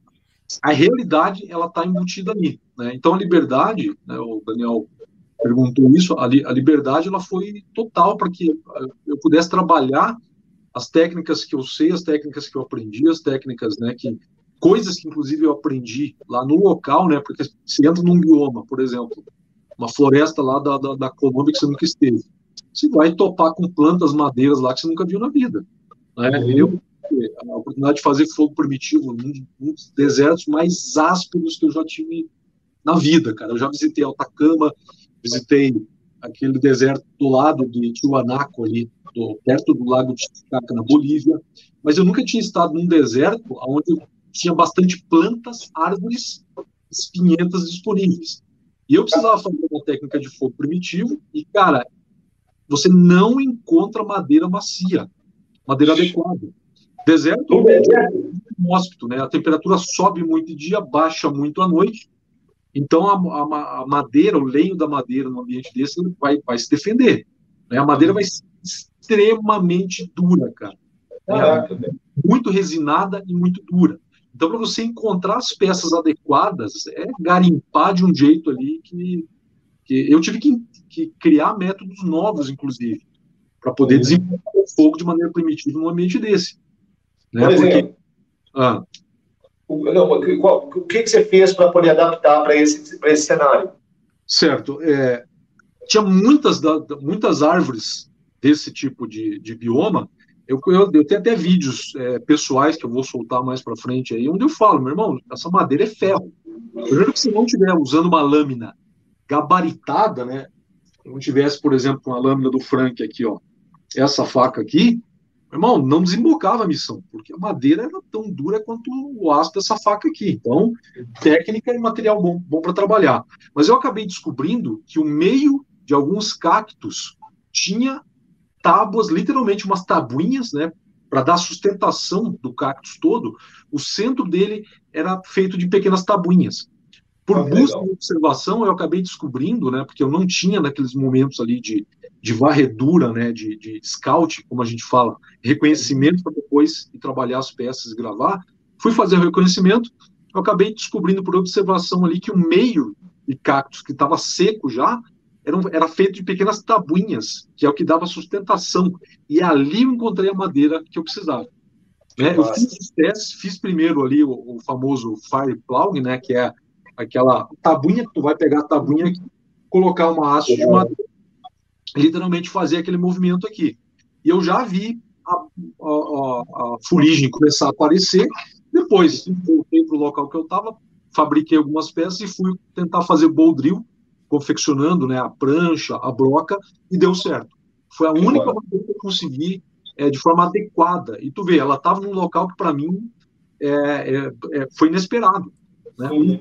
S2: a realidade ela está embutida ali. Né? Então a liberdade, né, o Daniel perguntou isso, a, li, a liberdade ela foi total para que eu pudesse trabalhar as técnicas que eu sei, as técnicas que eu aprendi, as técnicas, né, que coisas que inclusive eu aprendi lá no local, né, porque se entra num bioma, por exemplo, uma floresta lá da, da, da Colômbia que você nunca esteve, você vai topar com plantas, madeiras lá que você nunca viu na vida. Né? Eu a oportunidade de fazer fogo primitivo num, num dos desertos mais ásperos que eu já tive na vida, cara. Eu já visitei Altacama, visitei aquele deserto do lado de Tiwanaku, ali, do, perto do lago de Titicaca, na Bolívia, mas eu nunca tinha estado num deserto onde tinha bastante plantas, árvores, espinhentas disponíveis. E eu precisava fazer uma técnica de fogo primitivo, e, cara, você não encontra madeira macia, madeira adequada. Deserto é um hóspito, né? A temperatura sobe muito de dia, baixa muito à noite, então, a, a, a, madeira, o lenho da madeira no ambiente desse vai, vai se defender. Né? A madeira vai ser extremamente dura, cara. É, muito resinada e muito dura. Então, para você encontrar as peças adequadas, é garimpar de um jeito ali que, que eu tive que, que criar métodos novos, inclusive, para poder desenvolver o fogo de maneira primitiva num ambiente desse. Né? Porque,
S1: ah, não, qual, o que, que você fez para poder adaptar para esse, esse cenário?
S2: Certo. É, tinha muitas, muitas árvores desse tipo de, de bioma. Eu, eu, eu, tenho até vídeos é, pessoais que eu vou soltar mais para frente aí, onde eu falo, meu irmão, essa madeira é ferro. Primeiro que se não estiver usando uma lâmina gabaritada, né? Se não tivesse, por exemplo, uma lâmina do Frank aqui, ó, essa faca aqui, Irmão, não desembocava a missão, porque a madeira era tão dura quanto o aço dessa faca aqui. Então, técnica e material bom, bom para trabalhar. Mas eu acabei descobrindo que o meio de alguns cactos tinha tábuas, literalmente umas tabuinhas, né, para dar sustentação do cactus todo. O centro dele era feito de pequenas tabuinhas. Por ah, busca de observação, eu acabei descobrindo, né, porque eu não tinha naqueles momentos ali de, de varredura, né, de, de scout, como a gente fala, reconhecimento para depois ir trabalhar as peças e gravar. Fui fazer o reconhecimento, eu acabei descobrindo por observação ali que o meio de cactos que estava seco já era, era, feito de pequenas tabuinhas, que é o que dava sustentação. E ali eu encontrei a madeira que eu precisava. Né? Eu fiz os testes, fiz primeiro ali o, o, famoso fire plowing, né, que é aquela tabuinha que tu vai pegar a tabuinha aqui, colocar uma haste de madeira literalmente fazer aquele movimento aqui. E eu já vi a, a, a fuligem começar a aparecer. Depois, voltei para o local que eu estava, fabriquei algumas peças e fui tentar fazer bowl drill, confeccionando né, a prancha, a broca, e deu certo. Foi a única maneira que eu consegui é, de forma adequada. E tu vê, ela estava num local que para mim é, é, é, foi inesperado. Né? Um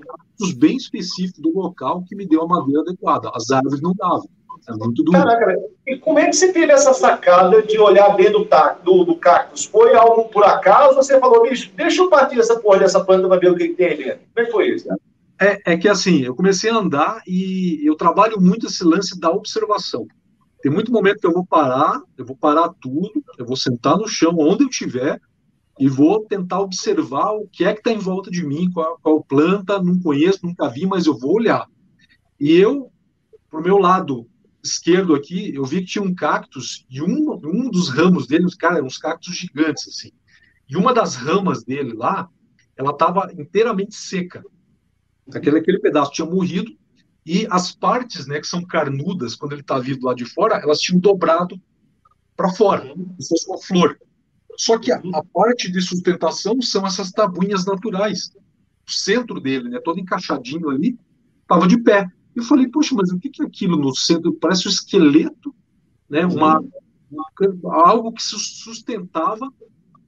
S2: bem específico do local que me deu a madeira adequada. As árvores não davam.
S1: É muito duro. Caraca, e como é que você teve essa sacada de olhar dentro do, do, do cactus? Foi algo por acaso? Você falou, bicho, deixa eu partir essa porra dessa planta para ver o que, que tem ali dentro. Como é que foi isso?
S2: É, é que assim, eu comecei a andar e eu trabalho muito esse lance da observação. Tem muito momento que eu vou parar, eu vou parar tudo, eu vou sentar no chão, onde eu estiver, e vou tentar observar o que é que está em volta de mim, qual, qual planta, não conheço, nunca vi, mas eu vou olhar. E eu, pro meu lado esquerdo aqui, eu vi que tinha um cactus e um, um dos ramos dele, cara, eram uns cactos gigantes, assim. E uma das ramas dele lá, ela estava inteiramente seca. Aquele, aquele pedaço tinha morrido e as partes, né, que são carnudas, quando ele está vivo lá de fora, elas tinham dobrado para fora, como se fosse uma flor. Só que a, a, parte de sustentação são essas tabuinhas naturais. O centro dele, né, todo encaixadinho ali, estava de pé. Eu falei, poxa, mas o que é aquilo no centro? Parece um esqueleto, né? Uma, uma, algo que sustentava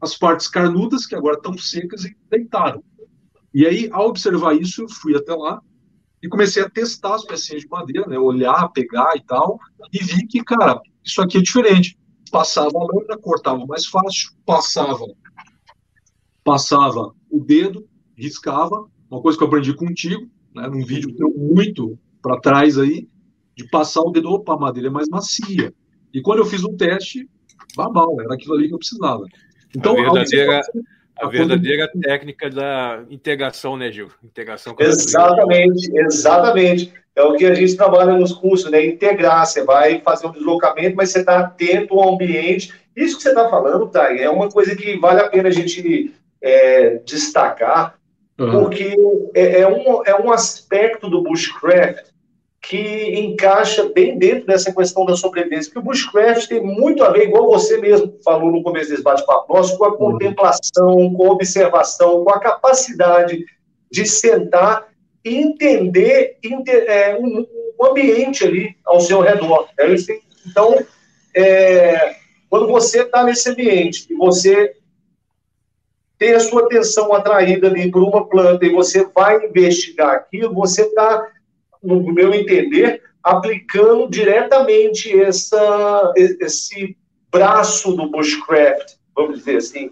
S2: as partes carnudas, que agora estão secas e deitaram. E aí, ao observar isso, eu fui até lá e comecei a testar as pecinhas de madeira, né? Olhar, pegar e tal, e vi que, cara, isso aqui é diferente. Passava a lâmina, cortava mais fácil, passava, passava o dedo, riscava, uma coisa que eu aprendi contigo, né? Num vídeo teu muito para trás aí, de passar o dedo, opa, a madeira é mais macia. E quando eu fiz um teste, babau, era aquilo ali que eu precisava.
S3: Então, a verdadeira, a verdadeira técnica da integração, né, Gil? Integração
S1: com Exatamente, exatamente. É o que a gente trabalha nos cursos, né? Integrar. Você vai fazer um deslocamento, mas você está atento ao ambiente. Isso que você está falando, tá? É uma coisa que vale a pena a gente é, destacar, uhum. porque é, é, um, é um aspecto do bushcraft que encaixa bem dentro dessa questão da sobrevivência, porque o bushcraft tem muito a ver, igual você mesmo falou no começo desse bate-papo nosso, com a uhum. contemplação, com a observação, com a capacidade de sentar e entender é, um, um, ambiente ali ao seu redor. Né? Então, é, quando você está nesse ambiente e você tem a sua atenção atraída ali por uma planta e você vai investigar aquilo, você está no meu entender, aplicando diretamente essa, esse braço do bushcraft, vamos dizer assim,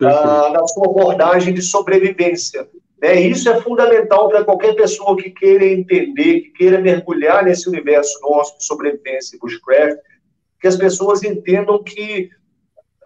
S1: uh, na sua abordagem de sobrevivência. Né? Isso é fundamental para qualquer pessoa que queira entender, que queira mergulhar nesse universo nosso de sobrevivência e bushcraft, que as pessoas entendam que.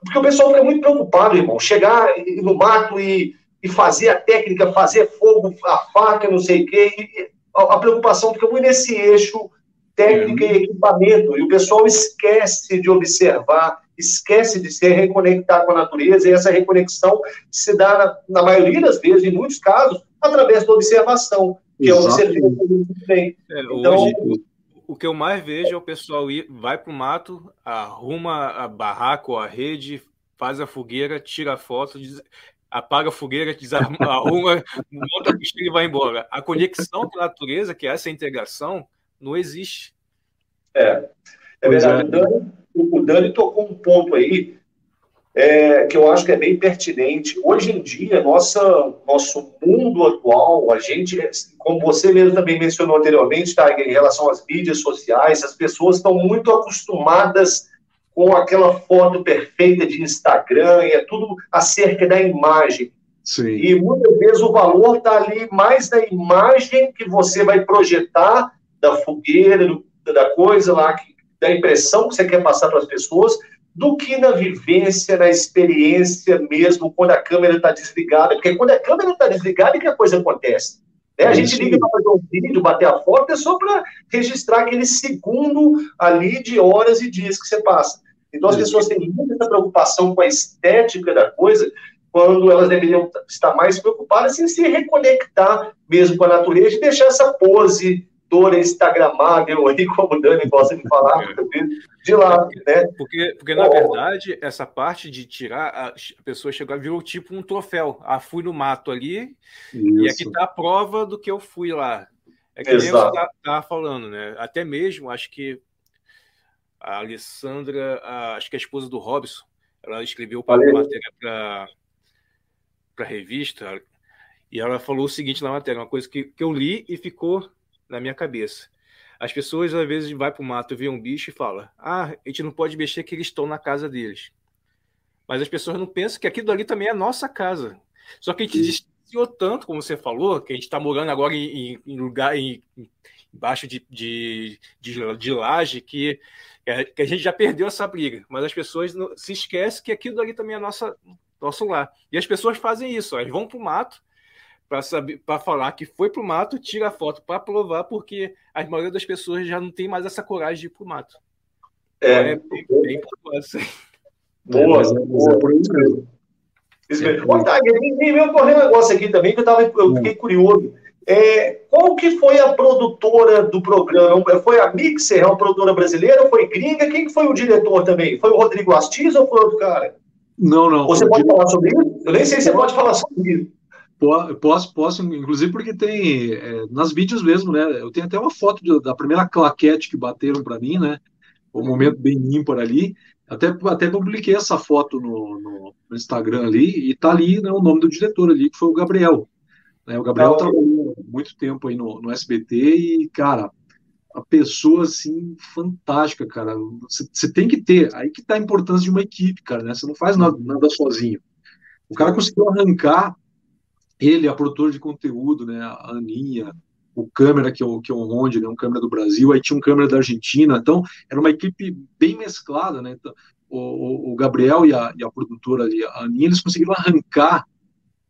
S1: Porque o pessoal fica muito preocupado, irmão. Chegar no mato e, e fazer a técnica, fazer fogo, a faca, não sei o quê. E, a preocupação fica muito nesse eixo técnica é. e equipamento, e o pessoal esquece de observar, esquece de se reconectar com a natureza, e essa reconexão se dá, na, na maioria das vezes, em muitos casos, através da observação, que Exato. é o que você bem.
S3: É, então, hoje, o, o que eu mais vejo é o pessoal ir, vai para o mato, arruma a barraca ou a rede, faz a fogueira, tira a foto, diz, apaga a fogueira, desarruma, monta a piscina e vai embora. A conexão com a natureza, que é essa integração, não existe.
S1: É, é verdade. É. O, Dani, o Dani tocou um ponto aí é, que eu acho que é bem pertinente. Hoje em dia, nossa, nosso mundo atual, a gente, como você mesmo também mencionou anteriormente, tá, em relação às mídias sociais, as pessoas estão muito acostumadas com aquela foto perfeita de Instagram, e é tudo acerca da imagem. Sim. E muitas vezes o valor está ali mais na imagem que você vai projetar da fogueira, do, da coisa lá, que, da impressão que você quer passar para as pessoas, do que na vivência, na experiência mesmo, quando a câmera está desligada. Porque quando a câmera está desligada, é que a coisa acontece. Né? A gente liga para fazer um vídeo, bater a foto, é só para registrar aquele segundo ali de horas e dias que você passa. Então, as pessoas têm muita preocupação com a estética da coisa, quando elas deveriam estar mais preocupadas em se reconectar mesmo com a natureza e deixar essa pose toda instagramável aí, como o Dani gosta de falar, é. de lá, né?
S3: Porque, porque na verdade, essa parte de tirar, a pessoa chegou virou tipo um troféu. Ah, fui no mato ali, Isso. e aqui está a prova do que eu fui lá. É que Exato. nem você estava tá, falando, né? Até mesmo, acho que a Alessandra, a, acho que a esposa do Robson, ela escreveu para a matéria para a revista, e ela falou o seguinte na matéria, uma coisa que, que eu li e ficou na minha cabeça. As pessoas às vezes vai para o mato, vê um bicho e fala: "Ah, a gente não pode mexer que eles estão na casa deles". Mas as pessoas não pensam que aquilo ali também é a nossa casa. Só que a gente distanciou tanto, como você falou, que a gente está morando agora em, em lugar em, embaixo de, de, de, de laje que, que a gente já perdeu essa briga. Mas as pessoas não, se esquecem que aquilo ali também é nossa, nosso lar. E as pessoas fazem isso, elas vão para o mato para saber para falar que foi para o mato, tira a foto para provar, porque a maioria das pessoas já não tem mais essa coragem de ir para o mato.
S1: É, então, é bem, bem Boa, é, boa. É por isso mesmo. Ô, Tiger, me, me ocorreu um negócio aqui também que eu, tava, eu fiquei curioso. É, qual que foi a produtora do programa? Foi a Mixer, é uma produtora brasileira? Foi gringa? Quem foi o diretor também? Foi o Rodrigo Astiz ou foi outro cara?
S2: Não, não.
S1: Você pode falar sobre isso? Eu nem sei se você pode falar sobre isso.
S2: Posso, posso, inclusive porque tem é, nas vídeos mesmo, né? Eu tenho até uma foto de, da primeira claquete que bateram para mim, né? Um momento bem ímpar ali. Até, até publiquei essa foto no, no, no Instagram ali, e tá ali né, o nome do diretor ali, que foi o Gabriel. Né? O Gabriel Não. trabalhou muito tempo aí no, no SBT e, cara, a pessoa assim fantástica, cara. Você tem que ter, aí que tá a importância de uma equipe, cara, né? Você não faz nada, nada sozinho. O cara conseguiu arrancar ele, a produtora de conteúdo, né, a Aninha, o câmera que é o, que é o Ronde, né, um câmera do Brasil, aí tinha um câmera da Argentina, então era uma equipe bem mesclada, né, então, o, o, Gabriel e a, e a produtora ali, a Aninha, eles conseguiram arrancar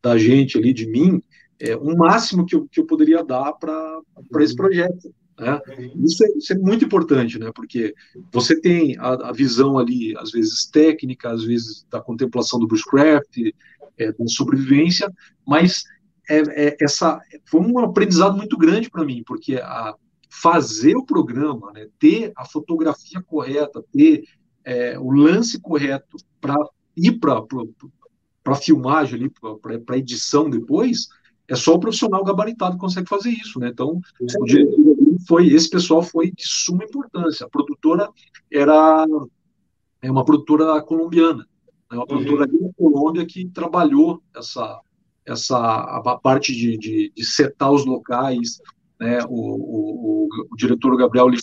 S2: da gente ali, de mim, é, o máximo que eu, que eu poderia dar para esse projeto. Né? Isso, é, isso, é, muito importante, né? porque você tem a, a, visão ali, às vezes técnica, às vezes da contemplação do bushcraft, é, da sobrevivência, mas é, é, essa foi um aprendizado muito grande para mim, porque a fazer o programa, né, ter a fotografia correta, ter é, o lance correto para ir para para filmagem ali, para edição depois, é só o profissional gabaritado que consegue fazer isso, né? Então, foi esse pessoal foi de suma importância. A produtora era é uma produtora colombiana, né? uma uhum. produtora da Colômbia que trabalhou essa essa a parte de, de, de setar os locais, né? O, o, o, o diretor Gabriel ele,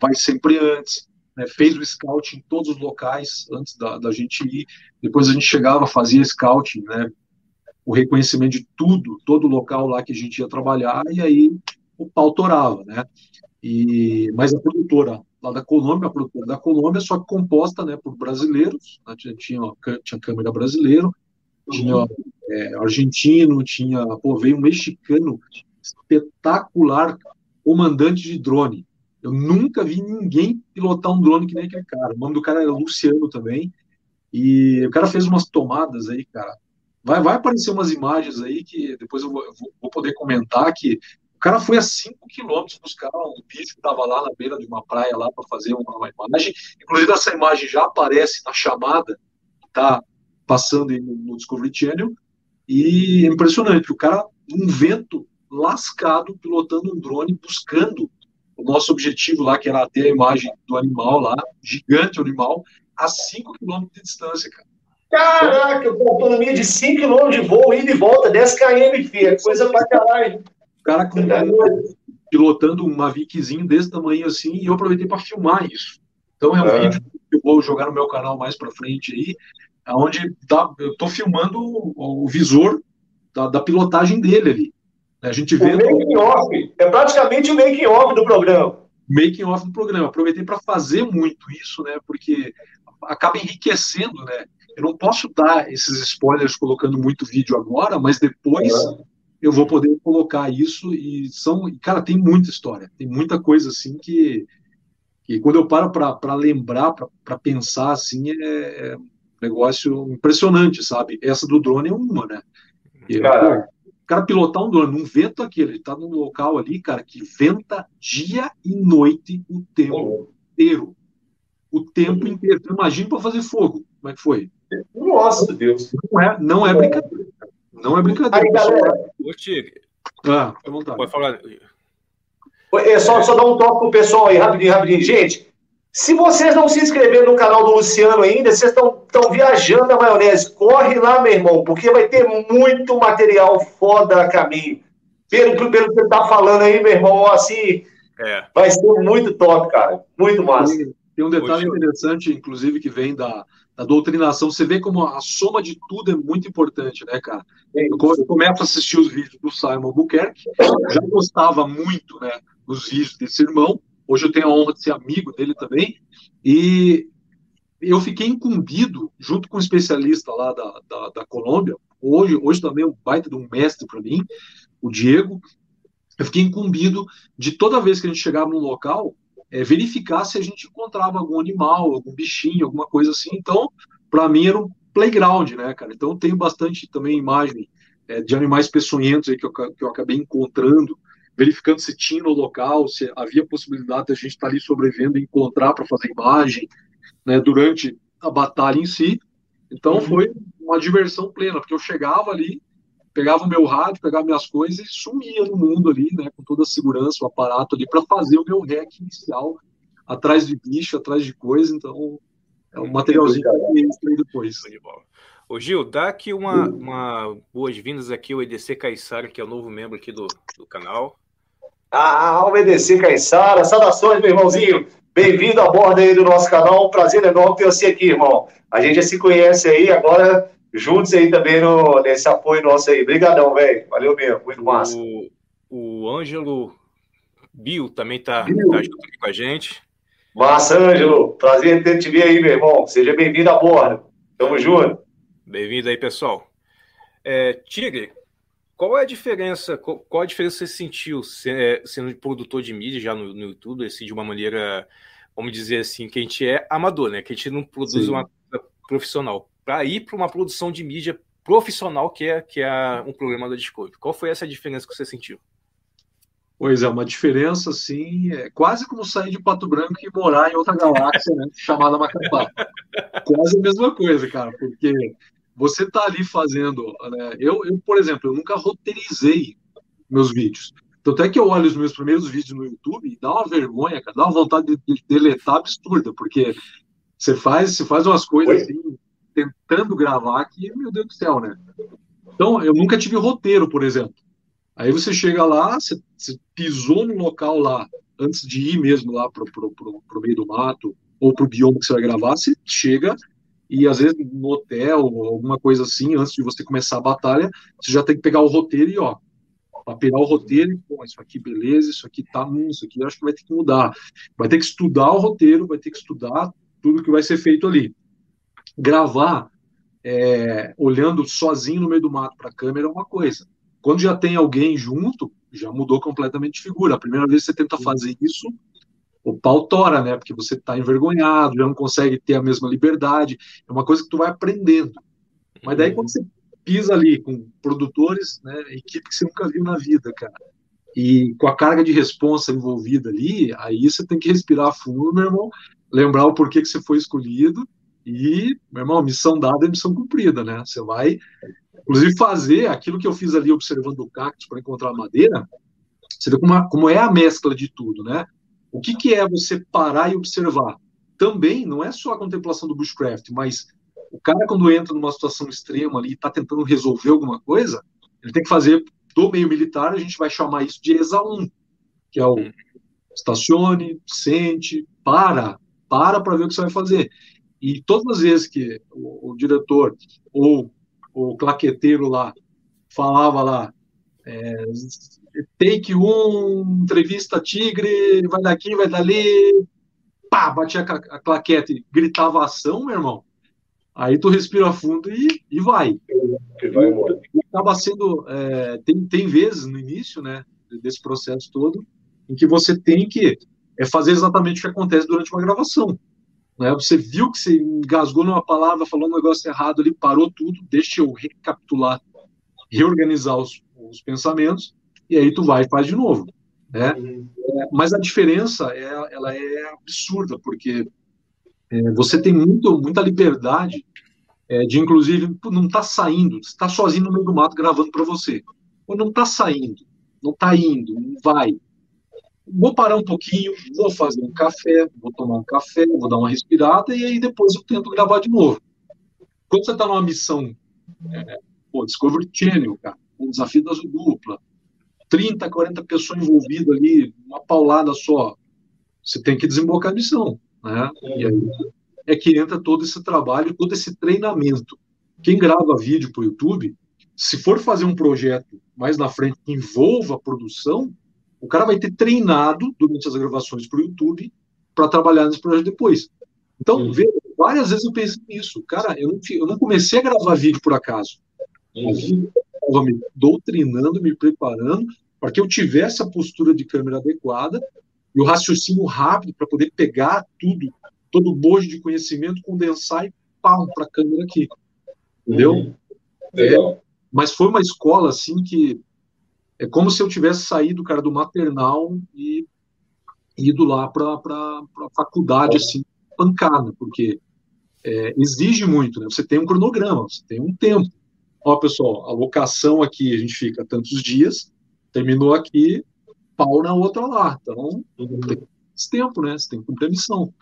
S2: vai sempre antes, né? fez o scout em todos os locais antes da, da gente ir. Depois a gente chegava, fazia scouting, né? O reconhecimento de tudo, todo local lá que a gente ia trabalhar, e aí o pau torava, né? E, mas a produtora lá da Colômbia, a produtora da Colômbia, só que composta né, por brasileiros, né? tinha, tinha, tinha câmera brasileiro, tinha é, argentino, tinha, pô, veio um mexicano espetacular, comandante de drone. Eu nunca vi ninguém pilotar um drone que nem aquele cara. O nome do cara era Luciano também. E o cara fez umas tomadas aí, cara. Vai, vai aparecer umas imagens aí que depois eu vou, vou poder comentar que o cara foi a 5 quilômetros buscar um bicho que estava lá na beira de uma praia lá para fazer uma, uma, imagem. Inclusive, essa imagem já aparece na chamada que está passando no, no Discovery Channel. E é impressionante, o cara, um vento lascado, pilotando um drone, buscando o nosso objetivo lá, que era ter a imagem do animal lá, gigante animal, a 5 km de distância, cara.
S1: Caraca, com autonomia de 5 km de voo, ida e volta, 10 km, filha, coisa pra caralho.
S2: O cara com, pilotando um Maviczinho desse tamanho assim, e eu aproveitei para filmar isso. Então é um é. vídeo que eu vou jogar no meu canal mais para frente aí, onde tá, eu estou filmando o, o visor da, da, pilotagem dele ali. A gente vê. O
S1: making off. É praticamente o making off do programa.
S2: Making off do programa. Aproveitei para fazer muito isso, né? Porque acaba enriquecendo, né? Eu não posso dar esses spoilers colocando muito vídeo agora, mas depois é. Eu vou poder colocar isso e são, cara, tem muita história, tem muita coisa assim que, que quando eu paro para lembrar, para pensar assim, é, é negócio impressionante, sabe? Essa do drone é uma, né? E, cara, pô, o cara pilotar um drone num vento aquele, ele tá num local ali, cara, que venta dia e noite o tempo uhum. inteiro. O tempo uhum. inteiro. Imagina para fazer fogo. Como é que foi?
S1: Nossa, Deus.
S2: Não é, não é brincadeira. Não é brincadeira. Aí, galera. Ô,
S3: Tigre. Ah, Pode falar.
S1: É só, só dar um toque pro pessoal aí, rapidinho, rapidinho. Gente, se vocês não se inscreveram no canal do Luciano ainda, vocês estão viajando a maionese. Corre lá, meu irmão, porque vai ter muito material foda a caminho. Pelo, pelo que você está falando aí, meu irmão, assim, É. Vai ser muito top, cara. Muito massa.
S2: Tem, tem um detalhe interessante, inclusive, que vem da, da doutrinação. Você vê como a soma de tudo é muito importante, né, cara? Eu, começo a assistir os vídeos do Simon Buquerque, já gostava muito, né, dos vídeos desse irmão. Hoje eu tenho a honra de ser amigo dele também. E eu fiquei incumbido, junto com um especialista lá da, da, da Colômbia, hoje, hoje também é um baita de um mestre para mim, o Diego, eu fiquei incumbido de toda vez que a gente chegava num local, é, verificar se a gente encontrava algum animal, algum bichinho, alguma coisa assim. Então, para mim era um playground, né, cara? Então, tenho bastante também imagem é, de animais peçonhentos aí que eu, que eu acabei encontrando, verificando se tinha no local, se havia possibilidade de a gente estar tá ali sobrevivendo e encontrar para fazer imagem, né, durante a batalha em si. Então, uhum. foi uma diversão plena, porque eu chegava ali, pegava o meu rádio, pegava minhas coisas e sumia no mundo ali, né, com toda a segurança, o aparato ali, para fazer o meu rec inicial, atrás de bicho, atrás de coisa, então é um materialzinho que eu depois.
S3: Ô Gil, dá aqui uma, uma boas-vindas aqui ao EDC Caissara, que é o novo membro aqui do, do canal.
S1: Ah, o EDC Caissara, saudações, meu irmãozinho. Bem-vindo a bordo aí do nosso canal, um prazer enorme ter você aqui, irmão. A gente já se conhece aí, agora juntos aí também no, nesse apoio nosso aí. Obrigadão, velho. Valeu mesmo, muito massa.
S3: O, o Ângelo Bill também está tá junto aqui com a gente.
S1: Massa, Ângelo. Prazer ter te ver aí, meu irmão. Seja bem-vindo a bordo. Tamo junto.
S3: Bem-vindo aí, pessoal. É, Tigre, qual é a diferença? Qual, qual a diferença você sentiu é, sendo produtor de mídia já no, no YouTube, assim, de uma maneira, vamos dizer assim, que a gente é amador, né? Que a gente não produz Sim. uma coisa profissional para ir para uma produção de mídia profissional que é, que é um programa da Discovery. Qual foi essa diferença que você sentiu?
S2: Pois é, uma diferença assim, é quase como sair de Pato Branco e morar em outra galáxia, né, chamada Macapá. quase a mesma coisa, cara, porque você tá ali fazendo, né, eu, eu, por exemplo, eu nunca roteirizei meus vídeos. Tanto é que eu olho os meus primeiros vídeos no YouTube e dá uma vergonha, cara, dá uma vontade de, de deletar absurda, porque você faz, você faz umas coisas Oi? assim, tentando gravar que, meu Deus do céu, né? Então, eu nunca tive roteiro, por exemplo. Aí você chega lá, você, você pisou no local lá, antes de ir mesmo lá pro, pro, pro, pro meio do mato, ou pro bioma que você vai gravar, você chega e às vezes no hotel, alguma coisa assim, antes de você começar a batalha, você já tem que pegar o roteiro e, ó, pegar o roteiro e, isso aqui beleza, isso aqui tá, hum, isso aqui acho que vai ter que mudar. Vai ter que estudar o roteiro, vai ter que estudar tudo que vai ser feito ali gravar é, olhando sozinho no meio do mato para a câmera é uma coisa. Quando já tem alguém junto, já mudou completamente de figura. A primeira vez que você tenta fazer isso, o pau tora, né? Porque você está envergonhado, já não consegue ter a mesma liberdade. É uma coisa que tu vai aprendendo. Mas daí quando você pisa ali com produtores, né, equipe que você nunca viu na vida, cara, e com a carga de responsa envolvida ali, aí você tem que respirar fundo, meu irmão, lembrar o porquê que você foi escolhido e, meu irmão, missão dada é missão cumprida, né? Você vai, inclusive, fazer aquilo que eu fiz ali observando o cactus para encontrar madeira. Você vê como, como é a mescla de tudo, né? O que, que é você parar e observar? Também não é só a contemplação do bushcraft, mas o cara, quando entra numa situação extrema ali e está tentando resolver alguma coisa, ele tem que fazer do meio militar, a gente vai chamar isso de ESA 1, que é o estacione, sente, para, para para ver o que você vai fazer. E todas as vezes que o, o diretor ou o claqueteiro lá falava lá, é, take um, entrevista tigre, vai daqui, vai dali, pá, batia a, a claqueta e gritava ação, meu irmão. Aí tu respira fundo e, e vai. E vai e acaba sendo. É, tem, tem vezes no início né, desse processo todo em que você tem que é, fazer exatamente o que acontece durante uma gravação. Né? Você viu que você engasgou numa palavra, falou um negócio errado ali, parou tudo, deixa eu recapitular, reorganizar os, os pensamentos, e aí tu vai e faz de novo. Né? Uhum. Mas a diferença é, ela é absurda, porque é, você tem muito, muita liberdade é, de, inclusive, não tá saindo, está sozinho no meio do mato gravando para você. Ou não tá saindo, não tá indo, não vai vou parar um pouquinho, vou fazer um café, vou tomar um café, vou dar uma respirada e aí depois eu tento gravar de novo. Quando você está numa missão, é, pô, Discovery Channel, cara, um desafio da dupla, 30, 40 pessoas envolvidas ali, uma paulada só. Você tem que desembocar a missão. Né? E aí é que entra todo esse trabalho, todo esse treinamento. Quem grava vídeo para o YouTube, se for fazer um projeto mais na frente que envolva a produção, o cara vai ter treinado durante as gravações para o YouTube para trabalhar nesse projeto depois. Então, veja, várias vezes eu pensei nisso. Cara, eu não, eu não comecei a gravar vídeo por acaso. Eu estava me doutrinando, me preparando para que eu tivesse a postura de câmera adequada e o raciocínio rápido para poder pegar tudo, todo o bojo de conhecimento, condensar e pau para a câmera aqui. Entendeu? Uhum. É, mas foi uma escola assim que é como se eu tivesse saído, cara, do maternal e ido lá para a faculdade, assim, pancada, porque é, exige muito, né? Você tem um cronograma, você tem um tempo. Ó, pessoal, a locação aqui a gente fica tantos dias, terminou aqui, pau na outra lá. Então, tem esse tempo, né? Você tem que cumprir a missão.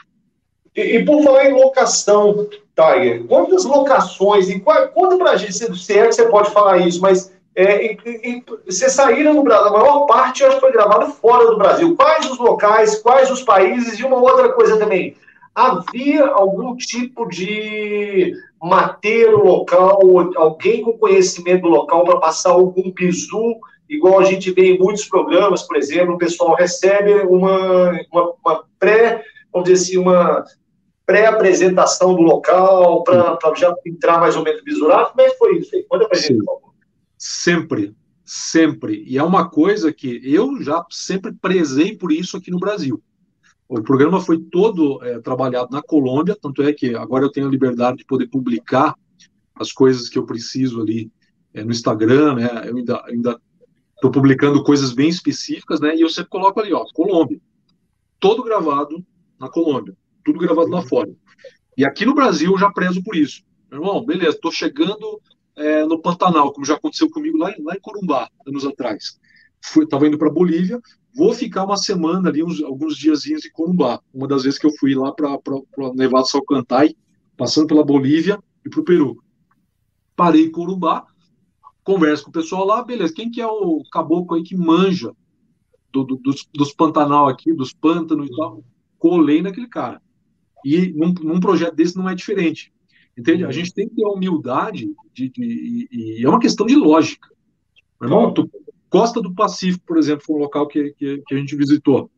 S1: E, e por falar em locação, Tiger, quantas locações, e qual, conta pra gente, se é que você pode falar isso, mas é, e, e, vocês saíram no Brasil, a maior parte acho que foi gravada fora do Brasil. Quais os locais, quais os países, e uma outra coisa também, havia algum tipo de mateiro local, alguém com conhecimento local para passar algum bizu, igual a gente vê em muitos programas, por exemplo, o pessoal recebe uma, uma, uma pré, vamos dizer assim, uma pré-apresentação do local, para já entrar mais ou menos bisurado. Como é que foi isso aí? Conta para gente, por favor.
S2: Sempre, sempre. E é uma coisa que eu já sempre prezei por isso aqui no Brasil. O programa foi todo é, trabalhado na Colômbia, tanto é que agora eu tenho a liberdade de poder publicar as coisas que eu preciso ali é, no Instagram, né? Eu ainda, ainda estou publicando coisas bem específicas, né? E eu sempre coloco ali, ó, Colômbia. Todo gravado na Colômbia, tudo gravado lá fora. E aqui no Brasil eu já prezo por isso. Meu irmão, beleza, estou chegando é, no Pantanal, como já aconteceu comigo lá, lá em Corumbá, anos atrás. Estava indo para Bolívia, vou ficar uma semana ali, uns, alguns diazinhos em Corumbá. Uma das vezes que eu fui lá para Nevado Salcantay, passando pela Bolívia e para o Peru. Parei em Corumbá, converso com o pessoal lá, beleza, quem que é o caboclo aí que manja do, do, dos, dos Pantanal aqui, dos pântanos e tal? Colei naquele cara. E num, num projeto desse não é diferente. Entende? A gente tem que ter a humildade de, de, de, e é uma questão de lógica. Meu irmão, tu, Costa do Pacífico, por exemplo, foi um local que, que, que a gente visitou.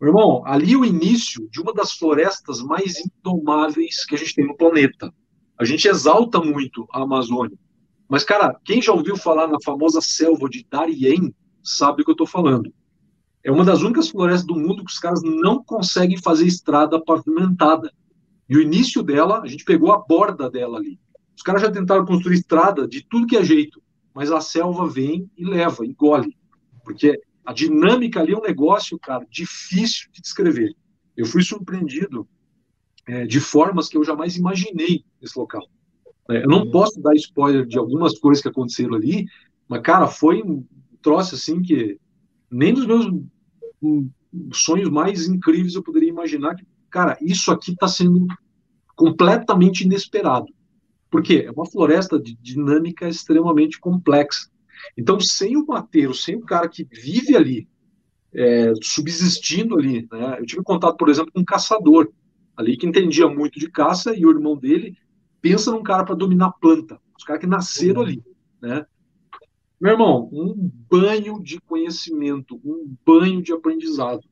S2: Meu irmão, ali é o início de uma das florestas mais indomáveis que a gente tem no planeta. A gente exalta muito a Amazônia. Mas, cara, quem já ouviu falar na famosa selva de Darien sabe o que eu estou falando. É uma das únicas florestas do mundo que os caras não conseguem fazer estrada pavimentada. E o início dela, a gente pegou a borda dela ali. Os caras já tentaram construir estrada de tudo que é jeito mas a selva vem e leva, engole. Porque a dinâmica ali é um negócio, cara, difícil de descrever. Eu fui surpreendido é, de formas que eu jamais imaginei nesse local. É, eu não uhum. posso dar spoiler de algumas coisas que aconteceram ali, mas, cara, foi um troço assim que nem nos meus hum, sonhos mais incríveis eu poderia imaginar que, cara, isso aqui está sendo completamente inesperado. Porque é uma floresta de dinâmica extremamente complexa. Então, sem o mateiro, sem o cara que vive ali, é, subsistindo ali, né? Eu tive contato, por exemplo, com um caçador ali que entendia muito de caça e o irmão dele pensa num cara para dominar planta, os caras que nasceram ali, né? Meu irmão, um banho de conhecimento, um banho de aprendizado.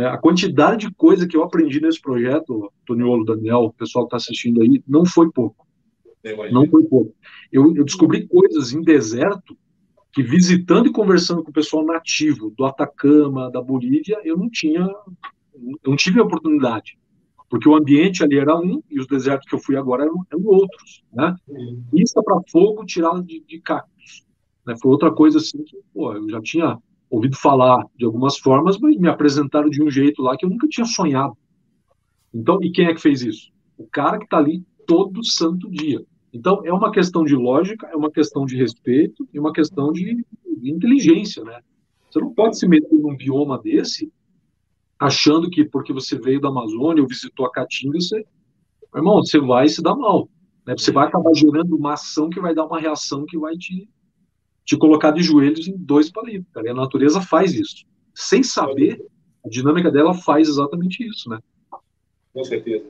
S2: Né? A quantidade de coisa que eu aprendi nesse projeto, Toniolo, Daniel, o pessoal que está assistindo aí, não foi pouco. Não foi pouco. Eu, eu descobri coisas em deserto que visitando e conversando com o pessoal nativo do Atacama, da Bolívia, eu não tinha, não tive a oportunidade, porque o ambiente ali era um e os desertos que eu fui agora eram, eram outros, né? Pista para fogo tirada de, de cactos, né? Foi outra coisa assim que, pô, eu já tinha ouvido falar de algumas formas, mas me apresentaram de um jeito lá que eu nunca tinha sonhado. Então, e quem é que fez isso? O cara que está ali todo santo dia. Então, é uma questão de lógica, é uma questão de respeito e uma questão de, inteligência, né? Você não pode se meter num bioma desse achando que porque você veio da Amazônia ou visitou a Caatinga, você, irmão, você vai se dar mal. Né? Você vai acabar gerando uma ação que vai dar uma reação que vai te, te colocar de joelhos em dois palitos, cara. E a natureza faz isso. Sem saber, a dinâmica dela faz exatamente isso, né?
S1: Com certeza.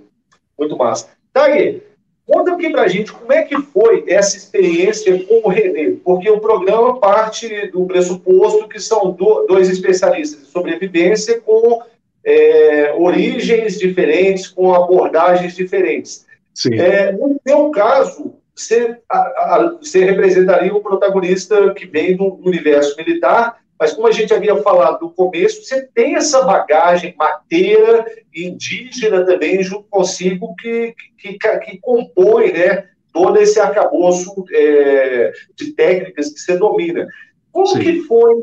S1: Muito massa. Tag, conta aqui pra gente como é que foi essa experiência com o Renê, porque o programa parte do pressuposto que são dois especialistas de sobrevivência com é, origens diferentes, com abordagens diferentes. Sim. É, no seu caso, você, a, a, você representaria o protagonista que vem do universo militar, mas como a gente havia falado no começo, você tem essa bagagem mateira indígena também junto consigo que, que, que, que compõe né, todo esse arcabouço é, de técnicas que você domina. Como Sim. que foi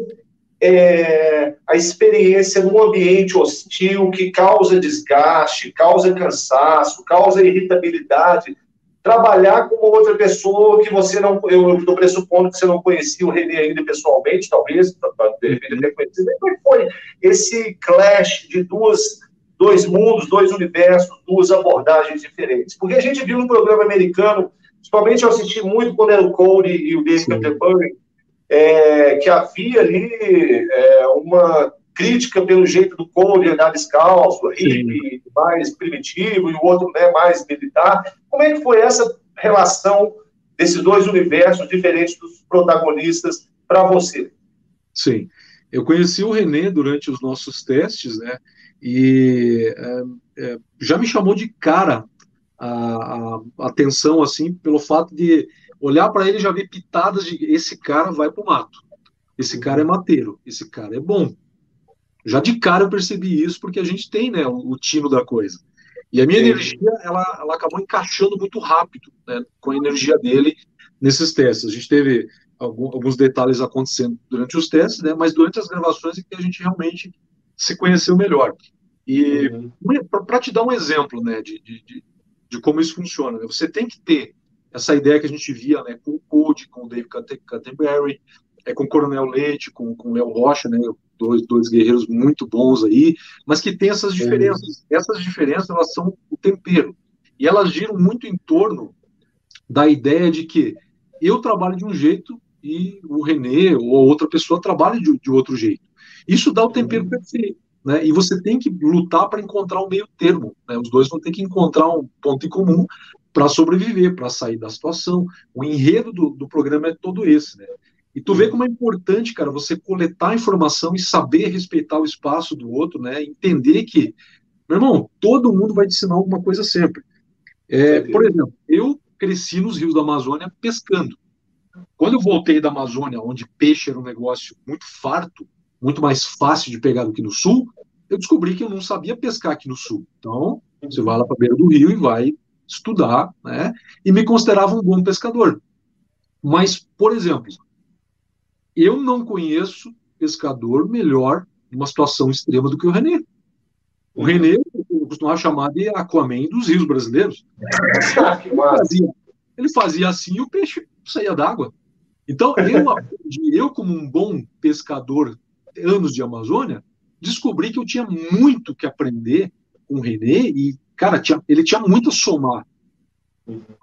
S1: é, a experiência num ambiente hostil que causa desgaste, causa cansaço, causa irritabilidade, trabalhar com outra pessoa que você não, eu estou pressupondo que você não conhecia o René ainda pessoalmente, talvez, de repente até conhecido, é foi esse clash de duas, dois mundos, dois universos, duas abordagens diferentes? Porque a gente viu no programa americano, principalmente eu assisti muito quando era o Cody e o Dave Canterbury, é, que havia ali é, uma crítica pelo jeito do Cole andar descalço, hippie, mais primitivo, e o outro né, mais militar. Como é que foi essa relação desses dois universos diferentes dos protagonistas para você?
S2: Sim, eu conheci o René durante os nossos testes, né? E é, é, já me chamou de cara a, a atenção assim pelo fato de olhar para ele e já ver pitadas de esse cara vai para o mato, esse cara é mateiro, esse cara é bom. Já de cara eu percebi isso porque a gente tem né, o, o tino da coisa. E a minha energia ela, ela acabou encaixando muito rápido né, com a energia dele nesses testes. A gente teve alguns detalhes acontecendo durante os testes, né, mas durante as gravações é que a gente realmente se conheceu melhor. E uhum. para te dar um exemplo né, de, de, de, como isso funciona, né, você tem que ter essa ideia que a gente via né, com o Code, com o Dave Canterbury, é, com o Coronel Leite, com, com o Léo Rocha, né, dois, dois guerreiros muito bons aí, mas que tem essas diferenças. Essas diferenças, elas são o tempero. E elas giram muito em torno da ideia de que eu trabalho de um jeito e o René ou outra pessoa trabalha de, de outro jeito. Isso dá o tempero perfeito. Né? E você tem que lutar para encontrar um meio termo. Né? Os dois vão ter que encontrar um ponto em comum para sobreviver, para sair da situação. O enredo do, do programa é todo esse, né? E tu vê como é importante, cara, você coletar informação e saber respeitar o espaço do outro, né? Entender que, meu irmão, todo mundo vai te ensinar alguma coisa sempre. É, por exemplo, eu cresci nos rios da Amazônia pescando. Quando eu voltei da Amazônia, onde peixe era um negócio muito farto, muito mais fácil de pegar do que no sul, eu descobri que eu não sabia pescar aqui no sul. Então, você vai lá para a beira do rio e vai estudar, né? E me considerava um bom pescador. Mas, por exemplo, eu não conheço pescador melhor numa situação extrema do que o René. O René, eu costumava chamar de Aquaman dos rios brasileiros. ele, fazia, ele fazia assim e o peixe saía d'água. Então, eu aprendi, eu como um bom pescador, anos de Amazônia, descobri que eu tinha muito que aprender com o René e cara, tinha, ele tinha muito a somar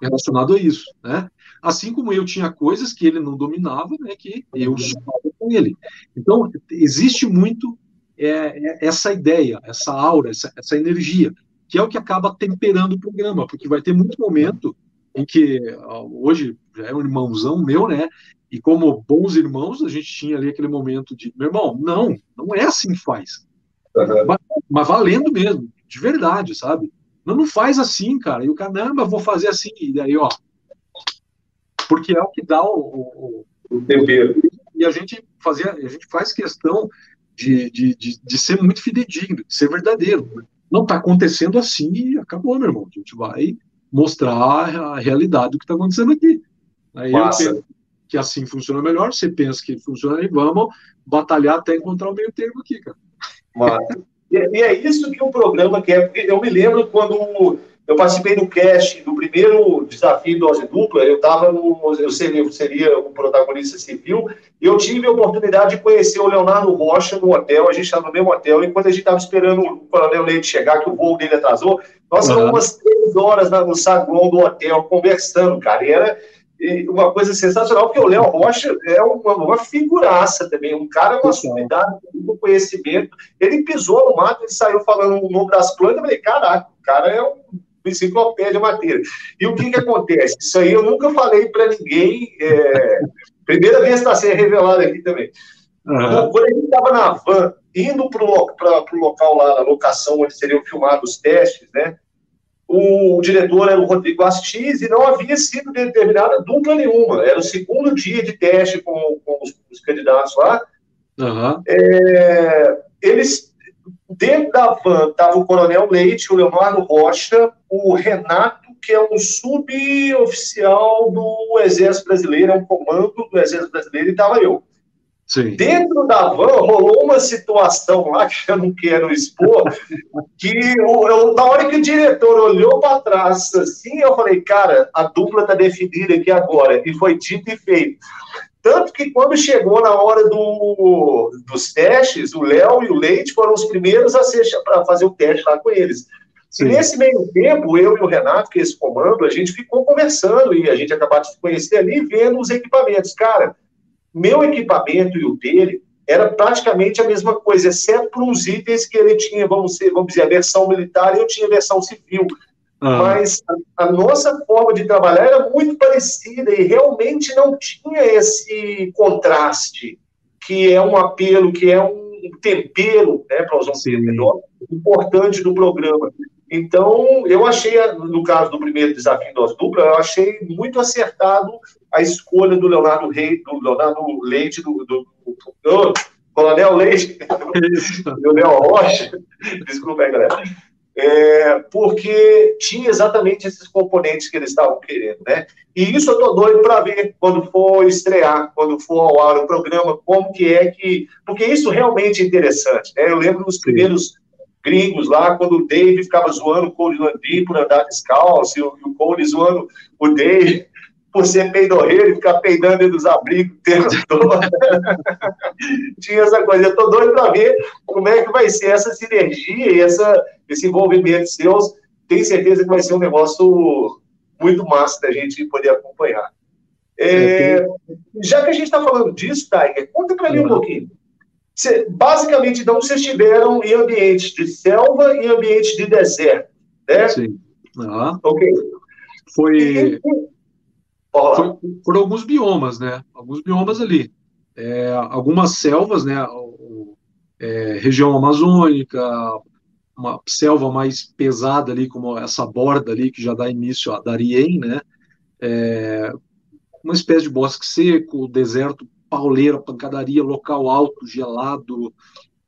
S2: relacionado a isso, né? Assim como eu tinha coisas que ele não dominava, né, que eu somava com ele. Então, existe muito é, é, essa ideia, essa aura, essa, essa energia, que é o que acaba temperando o programa, porque vai ter muito momento em que, hoje, já é um irmãozão meu, né, e como bons irmãos, a gente tinha ali aquele momento de, meu irmão, não, não é assim que faz. Uhum. Mas, mas valendo mesmo, de verdade, sabe? Não, não faz assim, cara. E o cara, não, mas vou fazer assim. E daí, ó. Porque é o que dá o, o, o tempero. E a gente, fazia, a gente faz questão de, de, de, de ser muito fidedigno, de ser verdadeiro. Não está acontecendo assim e acabou, meu irmão. A gente vai mostrar a realidade do que está acontecendo aqui. Aí Passa. eu penso que assim funciona melhor, você pensa que funciona e vamos batalhar até encontrar o meio termo aqui, cara.
S1: Massa. E, é isso que o programa quer. Eu me lembro quando eu participei do cast do primeiro desafio dose dupla, eu estava no. Eu seria, seria o protagonista civil, e eu tive a oportunidade de conhecer o Leonardo Rocha no hotel. A gente estava no mesmo hotel, e quando a gente estava esperando o Coronel Leite chegar, que o voo dele atrasou, nós uhum. umas três horas no saguão do hotel conversando, cara. E era uma coisa sensacional, porque o Léo Rocha é uma, uma, figuraça também, um cara com uma sumidade, com conhecimento. Ele pisou no mato, ele saiu falando o nome das plantas, eu falei, caraca, o cara é um enciclopédia matéria. E o que que acontece? Isso aí eu nunca falei para ninguém, é, primeira vez está sendo revelado aqui também. Uhum. Quando a gente estava na van, indo para o local lá, na locação onde seriam filmados os testes, né? o diretor era o Rodrigo Astis e não havia sido determinada dupla nenhuma. Era o segundo dia de teste com, com os, os, candidatos lá. Uhum. É, eles, dentro da van, estava o Coronel Leite, o Leonardo Rocha, o Renato, que é um suboficial do Exército Brasileiro, é um comando do Exército Brasileiro, e estava eu. Sim. Dentro da van rolou uma situação lá que eu não quero expor, que eu, eu, na hora que o diretor olhou para trás assim, eu falei, cara, a dupla está definida aqui agora. E foi dito e feito. Tanto que quando chegou na hora do, dos testes, o Léo e o Leite foram os primeiros a ser para fazer o teste lá com eles. Sim. E nesse meio tempo, eu e o Renato, que é esse comando, a gente ficou conversando e a gente acabou de se conhecer ali, vendo os equipamentos. Cara, meu equipamento e o dele era praticamente a mesma coisa, exceto por uns itens que ele tinha, vamos, dizer, vamos dizer, a versão militar e eu tinha a versão civil. Ah. Mas a, a, nossa forma de trabalhar era muito parecida e realmente não tinha esse contraste, que é um apelo, que é um tempero, né, para usar um termo melhor, importante do programa. Então, eu achei, no caso do primeiro desafio das duplas, eu achei muito acertado a escolha do Leonardo Rei, do Leonardo Leite, do, do, do, do Coronel Leite, do Léo Rocha, desculpa aí, galera, é, porque tinha exatamente esses componentes que eles estavam querendo, né? E isso eu tô doido para ver quando for estrear, quando for ao ar o programa, como que é que... Porque isso realmente é interessante, né? Eu lembro dos primeiros gringos lá, quando o Dave ficava zoando o Cole Landry por andar descalço, e o, e o Cole zoando o Dave por ser peidorreiro e ficar peidando dentro dos abrigos o tempo todo. Tinha essa coisa. Eu estou doido para ver como é que vai ser essa sinergia e essa, esse envolvimento seus. Tenho certeza que vai ser um negócio muito massa da gente poder acompanhar. É, é já que a gente está falando disso, Tiger, conta para mim um pouquinho. Cê, basicamente, então, vocês estiveram em ambientes de selva e ambientes de deserto, né? Sim.
S2: Uhum. Ok. Foi, e, foi por alguns biomas, né? Alguns biomas ali. É, algumas selvas, né? É, região amazônica, uma selva mais pesada ali, como essa borda ali que já dá início a Darien, né? É, uma espécie de bosque seco, deserto pauleira, pancadaria, local alto, gelado,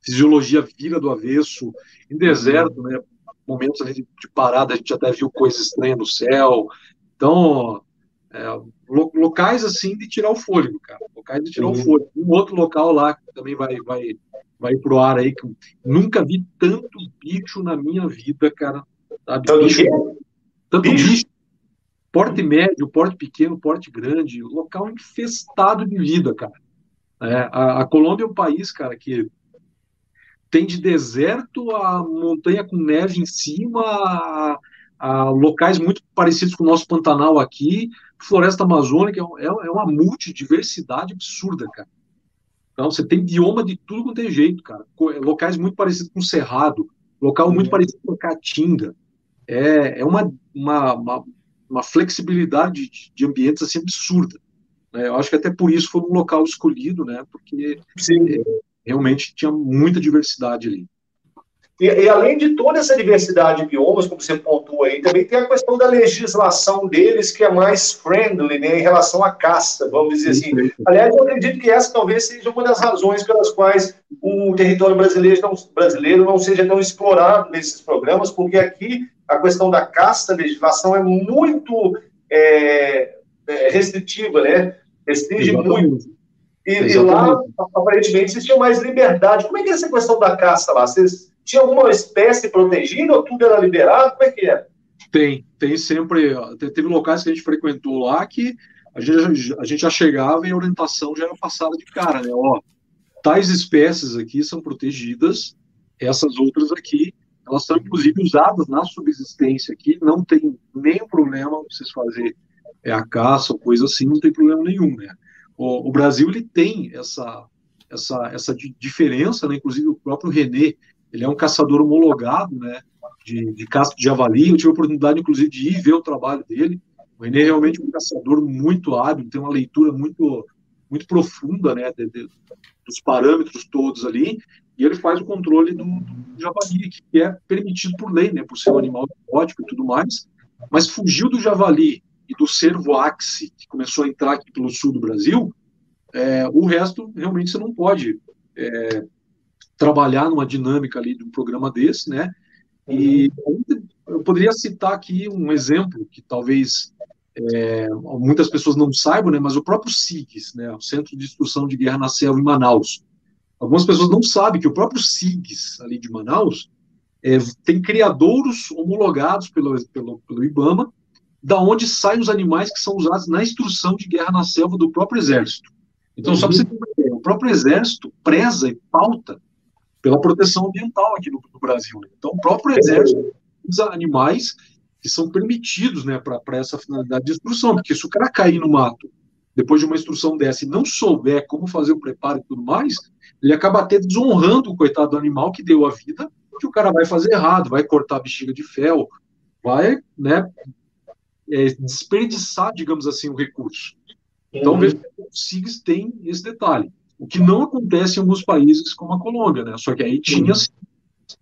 S2: fisiologia vira do avesso, em deserto, né? Momentos de parada, a gente até viu coisas estranhas no céu. Então, é, locais assim de tirar o fôlego, cara. Locais de tirar uhum. o fôlego. Um outro local lá que também vai, vai, vai pro ar aí, que nunca vi tanto bicho na minha vida, cara. Sabe? Tanto bicho, tanto bicho. bicho porte médio, porte pequeno, porte grande, local infestado de vida, cara. É, a, a, Colômbia é um país, cara, que tem de deserto a montanha com neve em cima, a, a locais muito parecidos com o nosso Pantanal aqui, floresta amazônica, é, é, é uma multidiversidade absurda, cara. Então, você tem bioma de tudo quanto tem jeito, cara. Locais muito parecidos com o Cerrado, local muito uhum. parecido com a Caatinga. É, é uma, uma, uma, uma flexibilidade de, de ambientes assim absurda. Né? Eu acho que até por isso foi um local escolhido, né? Porque é, realmente tinha muita diversidade ali.
S1: E, e, além de toda essa diversidade de biomas, como você pontua aí, também tem a questão da legislação deles, que é mais friendly né, em relação à caça, vamos dizer assim. Aliás, eu acredito que essa talvez seja uma das razões pelas quais o território brasileiro não, brasileiro não seja tão explorado nesses programas, porque aqui a questão da caça, da legislação é muito é, é, restritiva, né? Restringe Exatamente. muito. E, e, lá, aparentemente, vocês tinham mais liberdade. Como é que é essa questão da caça lá? Vocês tinha alguma espécie protegida ou tudo era liberado? Como é que é?
S2: Tem, tem sempre. Teve locais que a gente frequentou lá que a gente, a gente já chegava e a orientação já era passada de cara, né? Ó, tais espécies aqui são protegidas, essas outras aqui, elas são inclusive usadas na subsistência aqui, não tem nenhum problema vocês fazer é a caça ou coisa assim, não tem problema nenhum, né? O, o Brasil ele tem essa essa essa diferença, né? Inclusive o próprio René, ele é um caçador homologado, né? De, de caça de javali. Eu tive a oportunidade, inclusive, de ir ver o trabalho dele. O René é realmente um caçador muito hábil, tem uma leitura muito muito profunda, né? De, de, dos parâmetros todos ali. E ele faz o controle do, do javali, que é permitido por lei, né? Por ser um animal exótico e tudo mais. Mas fugiu do javali e do cervo axe, que começou a entrar aqui pelo sul do Brasil, é, o resto realmente você não pode é, trabalhar numa dinâmica ali de um programa desse, né? E eu poderia citar aqui um exemplo que talvez é, muitas pessoas não saibam, né? Mas o próprio SIGS, né? O Centro de Instrução de Guerra na Selva em Manaus. Algumas pessoas não sabem que o próprio SIGS ali de Manaus é, tem criadouros homologados pelo, pelo, pelo IBAMA da onde saem os animais que são usados na instrução de guerra na selva do próprio exército. Então, uhum. só para você ter uma ideia, o próprio exército preza e pauta pela proteção ambiental aqui no, no Brasil. Né? Então, o próprio exército usa animais que são permitidos né, para essa finalidade de instrução, porque se o cara cair no mato depois de uma instrução dessa e não souber como fazer o preparo e tudo mais, ele acaba até desonrando o coitado do animal que deu a vida, que o cara vai fazer errado, vai cortar a bexiga de fel, vai né, é, desperdiçar, digamos assim, o recurso. Então, uhum. veja que o SIGS tem esse detalhe. O que não acontece em alguns países como a Colômbia, né? Só que aí tinha assim,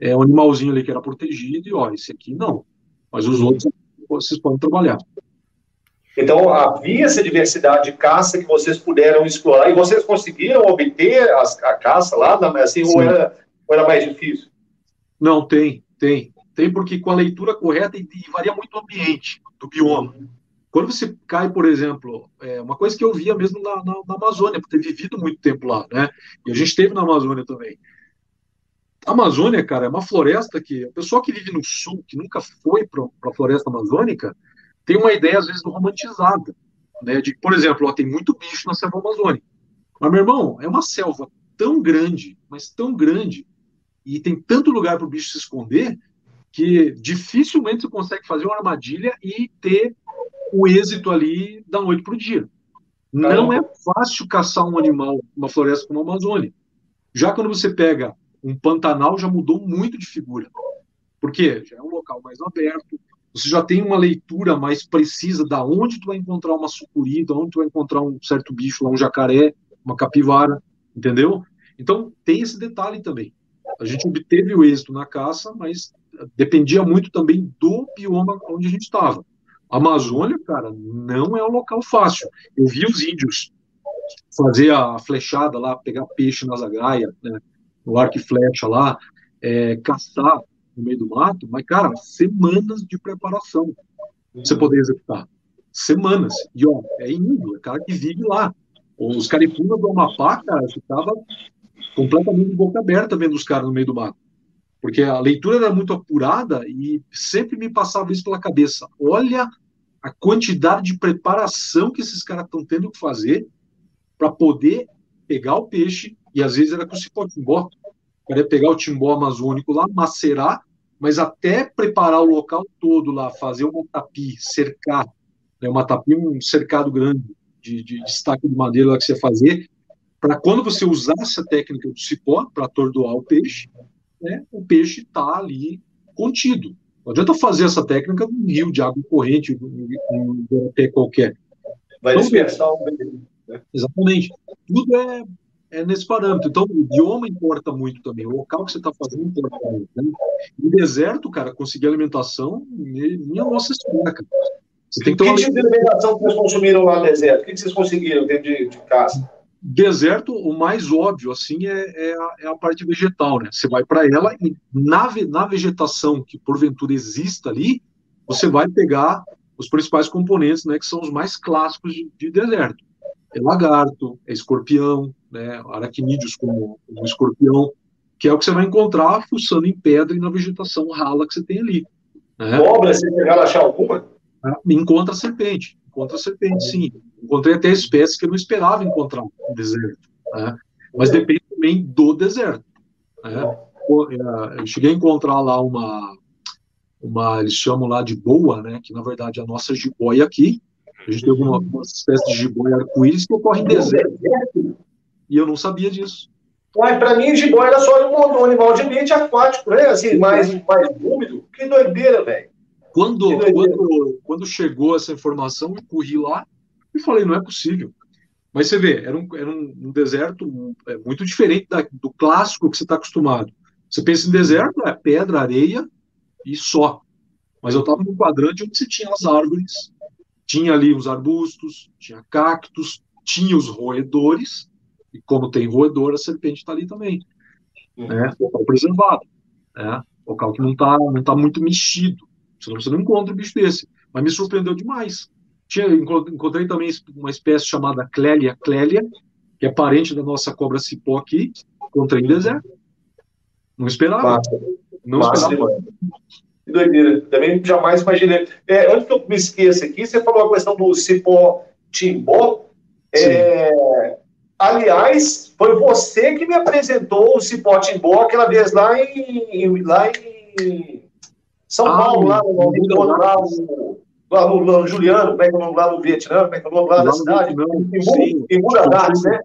S2: é, um animalzinho ali que era protegido e, ó, esse aqui não. Mas os outros vocês podem trabalhar.
S1: Então, havia essa diversidade de caça que vocês puderam explorar e vocês conseguiram obter a, a caça lá, assim, ou era, ou era mais difícil?
S2: Não, tem, tem. Tem porque com a leitura correta e, varia muito o ambiente do bioma. Quando você cai, por exemplo, é uma coisa que eu via mesmo na, na, na, Amazônia, por ter vivido muito tempo lá, né? E a gente esteve na Amazônia também. A Amazônia, cara, é uma floresta que o pessoal que vive no sul, que nunca foi para a floresta amazônica, tem uma ideia às vezes romantizada, né? De, por exemplo, ó, tem muito bicho na selva amazônica. Mas meu irmão, é uma selva tão grande, mas tão grande, e tem tanto lugar para o bicho se esconder que dificilmente você consegue fazer uma armadilha e ter o êxito ali da noite para o dia. Não é fácil caçar um animal numa floresta como a Amazônia. Já quando você pega um Pantanal, já mudou muito de figura. Porque já é um local mais aberto, você já tem uma leitura mais precisa da onde tu vai encontrar uma sucuri, da onde tu vai encontrar um certo bicho lá, um jacaré, uma capivara, entendeu? Então tem esse detalhe também. A gente obteve o êxito na caça, mas dependia muito também do bioma onde a gente estava. A Amazônia, cara, não é um local fácil. Eu vi os índios fazer a flechada lá, pegar peixe na zagaia, né, no arco e flecha lá, é, caçar no meio do mato, mas, cara, semanas de preparação pra você poder executar. Semanas. E, ó, é índio, é cara que vive lá. Os caripundas do Amapá, cara, ficava completamente de boca aberta vendo os caras no meio do mato porque a leitura era muito apurada e sempre me passava isso pela cabeça. Olha a quantidade de preparação que esses caras estão tendo que fazer para poder pegar o peixe, e às vezes era com cipó timbó, para pegar o timbó amazônico lá, macerar, mas até preparar o local todo lá, fazer uma tapi, cercar, né, uma tapi, um cercado grande de, de destaque de madeira lá que você fazer, para quando você usar essa técnica do cipó para atordoar o peixe, né, o peixe está ali contido. Não adianta fazer essa técnica num rio de água corrente, um pé qualquer.
S1: Vai dispersar o
S2: né? Exatamente. Tudo é, é, nesse parâmetro. Então, o idioma importa muito também. O local que você está fazendo importa muito. Né? No deserto, cara, conseguir alimentação, minha nossa senhora, cara.
S1: Você tem que, que tipo de alimentação que vocês consumiram lá no deserto? O que vocês conseguiram dentro de, de casa?
S2: Deserto, o mais óbvio, assim, é, é, a, é a, parte vegetal, né? Você vai para ela e na, na vegetação que porventura exista ali, você vai pegar os principais componentes, né? Que são os mais clássicos de, de deserto. É lagarto, é escorpião, né? Aracnídeos como, como escorpião, que é o que você vai encontrar fuçando em pedra e na vegetação rala que você tem ali.
S1: Né? Cobra, você pegar achar alguma?
S2: Ah, encontra serpente, encontra serpente, sim. Encontrei até espécies que eu não esperava encontrar no deserto. Né? Mas depende também do deserto. Né? Eu cheguei a encontrar lá uma, uma, eles chamam lá de boa, né? que na verdade é a nossa jiboia aqui, A gente tem alguma, uma espécie de jiboia arco-íris que ocorre em deserto. E eu não sabia disso.
S1: Uai, pra mim, jiboia era só um, um animal de ambiente aquático, né? Assim, mais, mais úmido. Que doideira, velho.
S2: Quando, quando, quando chegou essa informação, eu corri lá e falei, não é possível. Mas você vê, era um, era um deserto é, muito diferente da, do clássico que você está acostumado. Você pensa em deserto, é pedra, areia e só. Mas eu estava num quadrante onde você tinha as árvores, tinha ali os arbustos, tinha cactos, tinha os roedores, e como tem roedor, a serpente está ali também. Uhum. Né? Local preservado. Né? Local que não está não tá muito mexido. Senão você não encontra um bicho desse. Mas me surpreendeu demais. Tinha, encontrei também uma espécie chamada Clélia clélia, que é parente da nossa cobra cipó aqui. Encontrei em deserto. Não esperava. Massa. Não Massa, esperava.
S1: Que doideira. Também jamais imaginei. É, antes que eu me esqueça aqui, você falou a questão do cipó timbó. É, aliás, foi você que me apresentou o cipó timbó aquela vez lá em, lá em São ah, Paulo, lá no, no, lá no, lá no, no Juliano, é o nome lá no Vietnã, é o nome lá, da cidade? Em, em Budas Artes, né?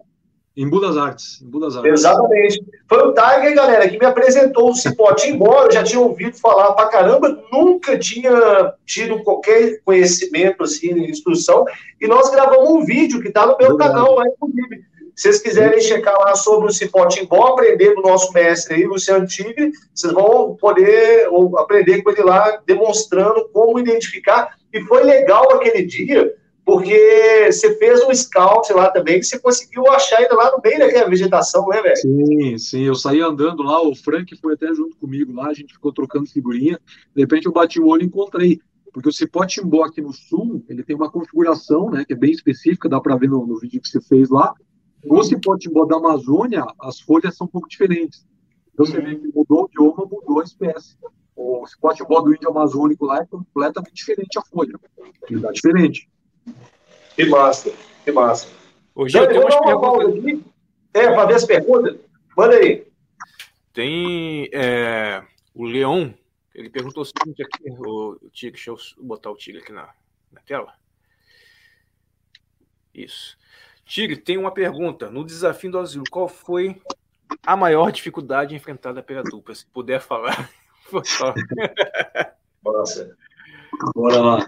S2: Em Budas Artes. Em Budas Artes.
S1: Exatamente. Foi o Tiger, galera, que me apresentou o cipote, embora eu já tinha ouvido falar pra caramba, nunca tinha tido qualquer conhecimento, assim, instrução, e nós gravamos um vídeo que tá no meu Verdade. canal lá, inclusive. Se vocês quiserem checar lá sobre o cipó timbó, aprender com o nosso mestre aí, Luciano Tigre, vocês vão poder aprender com ele lá, demonstrando como identificar. E foi legal aquele dia, porque você fez um scout lá também, que você conseguiu achar ele lá no meio daquela vegetação, né, velho?
S2: Sim, sim, eu saí andando lá, o Frank foi até junto comigo lá, a gente ficou trocando figurinha, de repente eu bati o olho e encontrei, porque o cipó timbó aqui no sul, ele tem uma configuração, né, que é bem específica, dá para ver no, no, vídeo que você fez lá, o cipó timbó da Amazônia, as folhas são um pouco diferentes, então você vê que mudou o bioma, mudou a espécie. O cipó timbó do índio amazônico lá é completamente diferente a folha, ele dá diferente.
S1: Que massa, que massa. Hoje eu tenho umas perguntas. Aqui. É, para ver as perguntas? Manda aí.
S3: Tem é, o Leon, ele perguntou o seguinte aqui, o, o Tigre, deixa eu botar o Tigre aqui na, na tela. Isso. Tigre, tem uma pergunta. No desafio do Asilo, qual foi a maior dificuldade enfrentada pela dupla? Se puder falar.
S2: Nossa. Bora lá.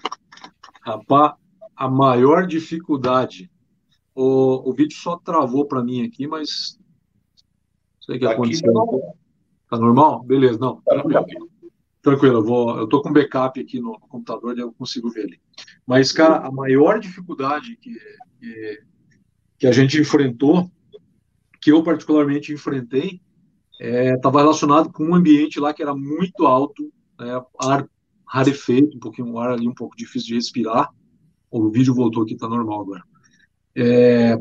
S2: Rapaz, a maior dificuldade. O, o vídeo só travou para mim aqui, mas não sei o que aqui aconteceu. Não. Tá normal? Beleza, não. Tranquilo. Tranquilo, eu, vou, eu tô com backup aqui no, no computador, eu consigo ver ele. Mas, cara, a maior dificuldade que, que, que a gente enfrentou, que eu particularmente enfrentei, estava é, relacionado com um ambiente lá que era muito alto, é, ar rarefeito, um pouquinho, um ar ali um pouco difícil de respirar, o vídeo voltou aqui, está normal agora. É,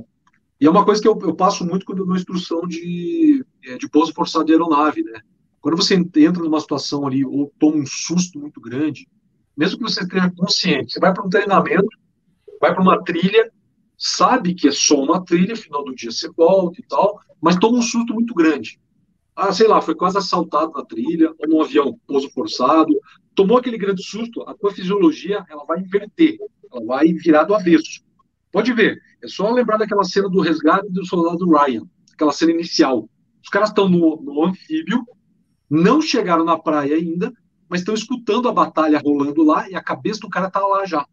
S2: e é uma coisa que eu, eu passo muito quando eu dou instrução de, é, de pouso forçado de aeronave, né? Quando você entra numa situação ali ou toma um susto muito grande, mesmo que você esteja consciente, você vai para um treinamento, vai para uma trilha, sabe que é só uma trilha, final do dia você volta e tal, mas toma um susto muito grande. Ah, sei lá, foi quase assaltado na trilha, ou num avião pouso forçado, tomou aquele grande susto, a tua fisiologia ela vai inverter, ela vai virar do avesso. Pode ver, é só lembrar daquela cena do resgate do soldado Ryan, aquela cena inicial. Os caras estão no, no anfíbio, não chegaram na praia ainda, mas estão escutando a batalha rolando lá e a cabeça do cara está lá já.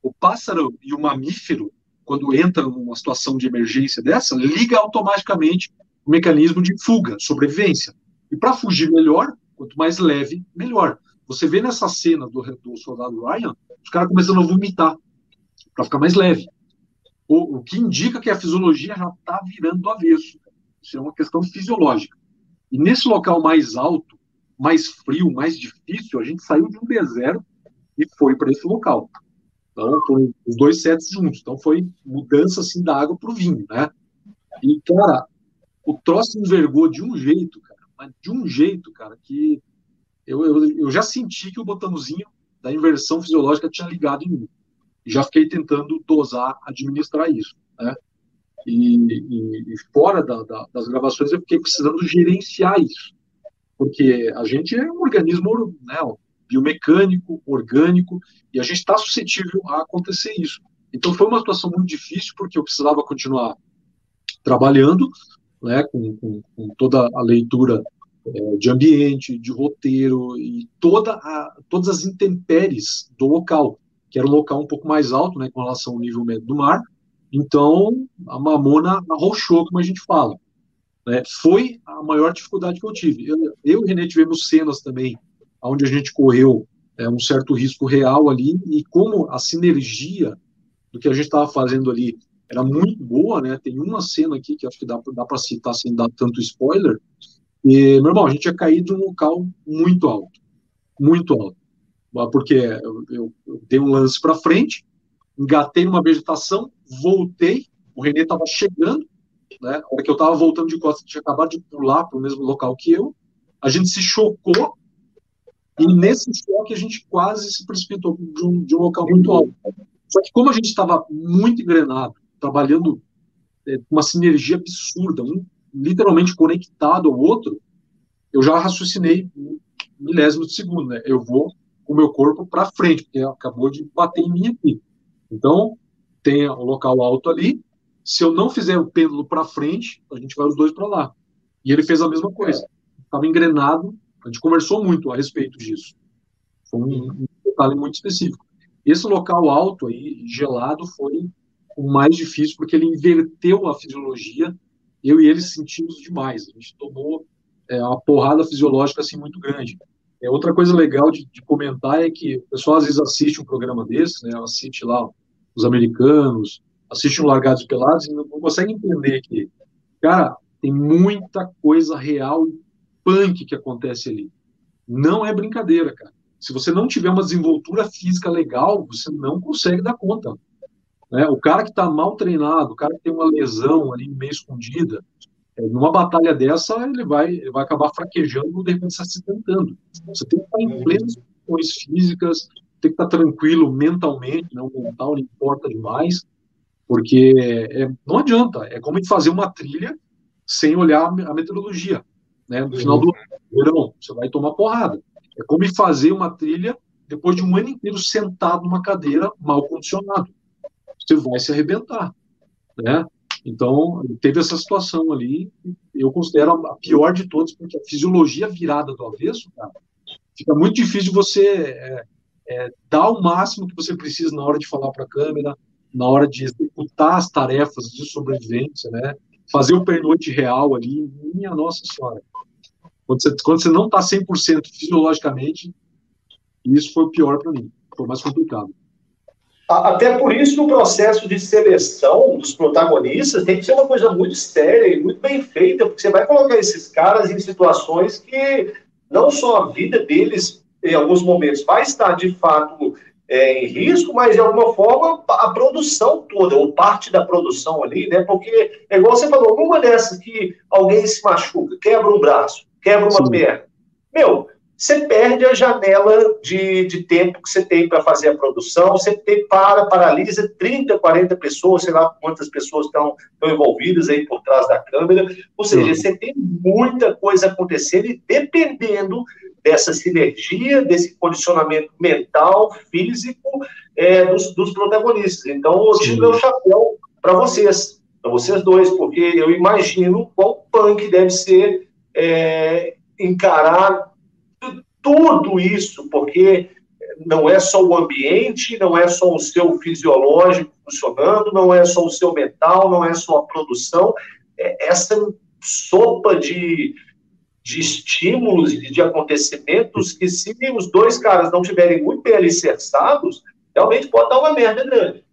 S2: O pássaro e o mamífero, quando entram numa situação de emergência dessa, liga automaticamente o mecanismo de fuga, sobrevivência. E para fugir melhor, quanto mais leve, melhor. Você vê nessa cena do, do soldado Ryan, os caras começando a vomitar, para ficar mais leve. O, o, que indica que a fisiologia já está virando do avesso. Isso é uma questão fisiológica. E nesse local mais alto, mais frio, mais difícil, a gente saiu de um deserto e foi para esse local. Então, foram os dois sets juntos. Então, foi mudança assim da água para o vinho, né? E, cara, o troço envergou de um jeito, cara, mas de um jeito, cara, que eu, eu, eu já senti que o botãozinho da inversão fisiológica tinha ligado em mim. Já fiquei tentando dosar, administrar isso, né? E, e, e fora da, da, das gravações eu fiquei precisando gerenciar isso, porque a gente é um organismo né, biomecânico, orgânico, e a gente está suscetível a acontecer isso. Então foi uma situação muito difícil, porque eu precisava continuar trabalhando, né, com, com, com toda a leitura é, de ambiente, de roteiro e toda a, todas as intempéries do local, que era um local um pouco mais alto, né, com relação ao nível médio do mar. Então, a mamona arrochou, como a gente fala. Né? Foi a maior dificuldade que eu tive. Eu, eu e o René tivemos cenas também, onde a gente correu é, um certo risco real ali, e como a sinergia do que a gente estava fazendo ali era muito boa, né? Tem uma cena aqui que acho que dá, dá para citar sem dar tanto spoiler. E, meu irmão, a gente tinha caído num local muito alto, muito alto. Porque eu, eu, eu dei um lance para frente, engatei numa vegetação, voltei, o Renê estava chegando, né? A hora que eu estava voltando de costas, tinha acabado de pular para o mesmo local que eu. A gente se chocou e nesse choque a gente quase se precipitou de um, de um local muito alto. Só que como a gente estava muito engrenado, trabalhando é, uma sinergia absurda, um literalmente conectado ao outro, eu já raciocinei milésimo de segundo, né? Eu vou com o meu corpo para frente, porque acabou de bater em mim aqui. Então, tem o local alto ali. Se eu não fizer o pêndulo para frente, a gente vai os dois para lá. E ele fez a mesma coisa. Estava engrenado. A gente conversou muito a respeito disso. Foi um detalhe muito específico. Esse local alto aí, gelado, foi o mais difícil, porque ele inverteu a fisiologia. Eu e ele sentimos demais. A gente tomou é, uma porrada fisiológica assim muito grande. É, outra coisa legal de, de, comentar é que o pessoal às vezes assiste um programa desse, né, assiste lá os americanos, assiste um Largados Pelados e não, não consegue entender que, cara, tem muita coisa real e punk que acontece ali. Não é brincadeira, cara. Se você não tiver uma desenvoltura física legal, você não consegue dar conta. Né? O cara que está mal treinado, o cara que tem uma lesão ali meio escondida, é, numa batalha dessa, ele vai, ele vai acabar fraquejando, de repente, se acidentando. Você tem que estar em plenas condições físicas, tem que estar tranquilo mentalmente, não né? mental não importa demais, porque é, não adianta, é como fazer uma trilha sem olhar a meteorologia. Né? No final do verão, você vai tomar porrada. É como fazer uma trilha depois de um ano inteiro sentado numa cadeira mal condicionado você vai se arrebentar, né? Então, teve essa situação ali, eu considero a pior de todas, porque a fisiologia virada do avesso, cara, fica muito difícil você é, é, dar o máximo que você precisa na hora de falar para a câmera, na hora de executar as tarefas de sobrevivência, né? Fazer o pernoite real ali, minha nossa senhora. Quando você, quando você não está 100% fisiologicamente, isso foi pior para mim, foi mais complicado.
S1: Até por isso, no processo de seleção dos protagonistas, tem que ser uma coisa muito séria e muito bem feita, porque você vai colocar esses caras em situações que não só a vida deles, em alguns momentos, vai estar de fato é, em risco, mas de alguma forma a produção toda, ou parte da produção ali, né? Porque, é igual você falou, numa dessas que alguém se machuca, quebra um braço, quebra uma Sim. perna. Meu, você perde a janela de, de tempo que você tem para fazer a produção, você tem, para, paralisa 30, 40 pessoas, sei lá quantas pessoas estão, estão envolvidas aí por trás da câmera, ou seja, uhum. você tem muita coisa acontecendo e dependendo dessa sinergia, desse condicionamento mental, físico é, dos, dos, protagonistas. Então, eu tiro meu chapéu para vocês, para vocês dois, porque eu imagino qual punk deve ser é, encarar tudo isso, porque não é só o ambiente, não é só o seu fisiológico funcionando, não é só o seu mental, não é só a produção, é essa sopa de, de estímulos e de acontecimentos que, se os dois caras não tiverem muito bem alicerçados, realmente pode dar uma merda grande.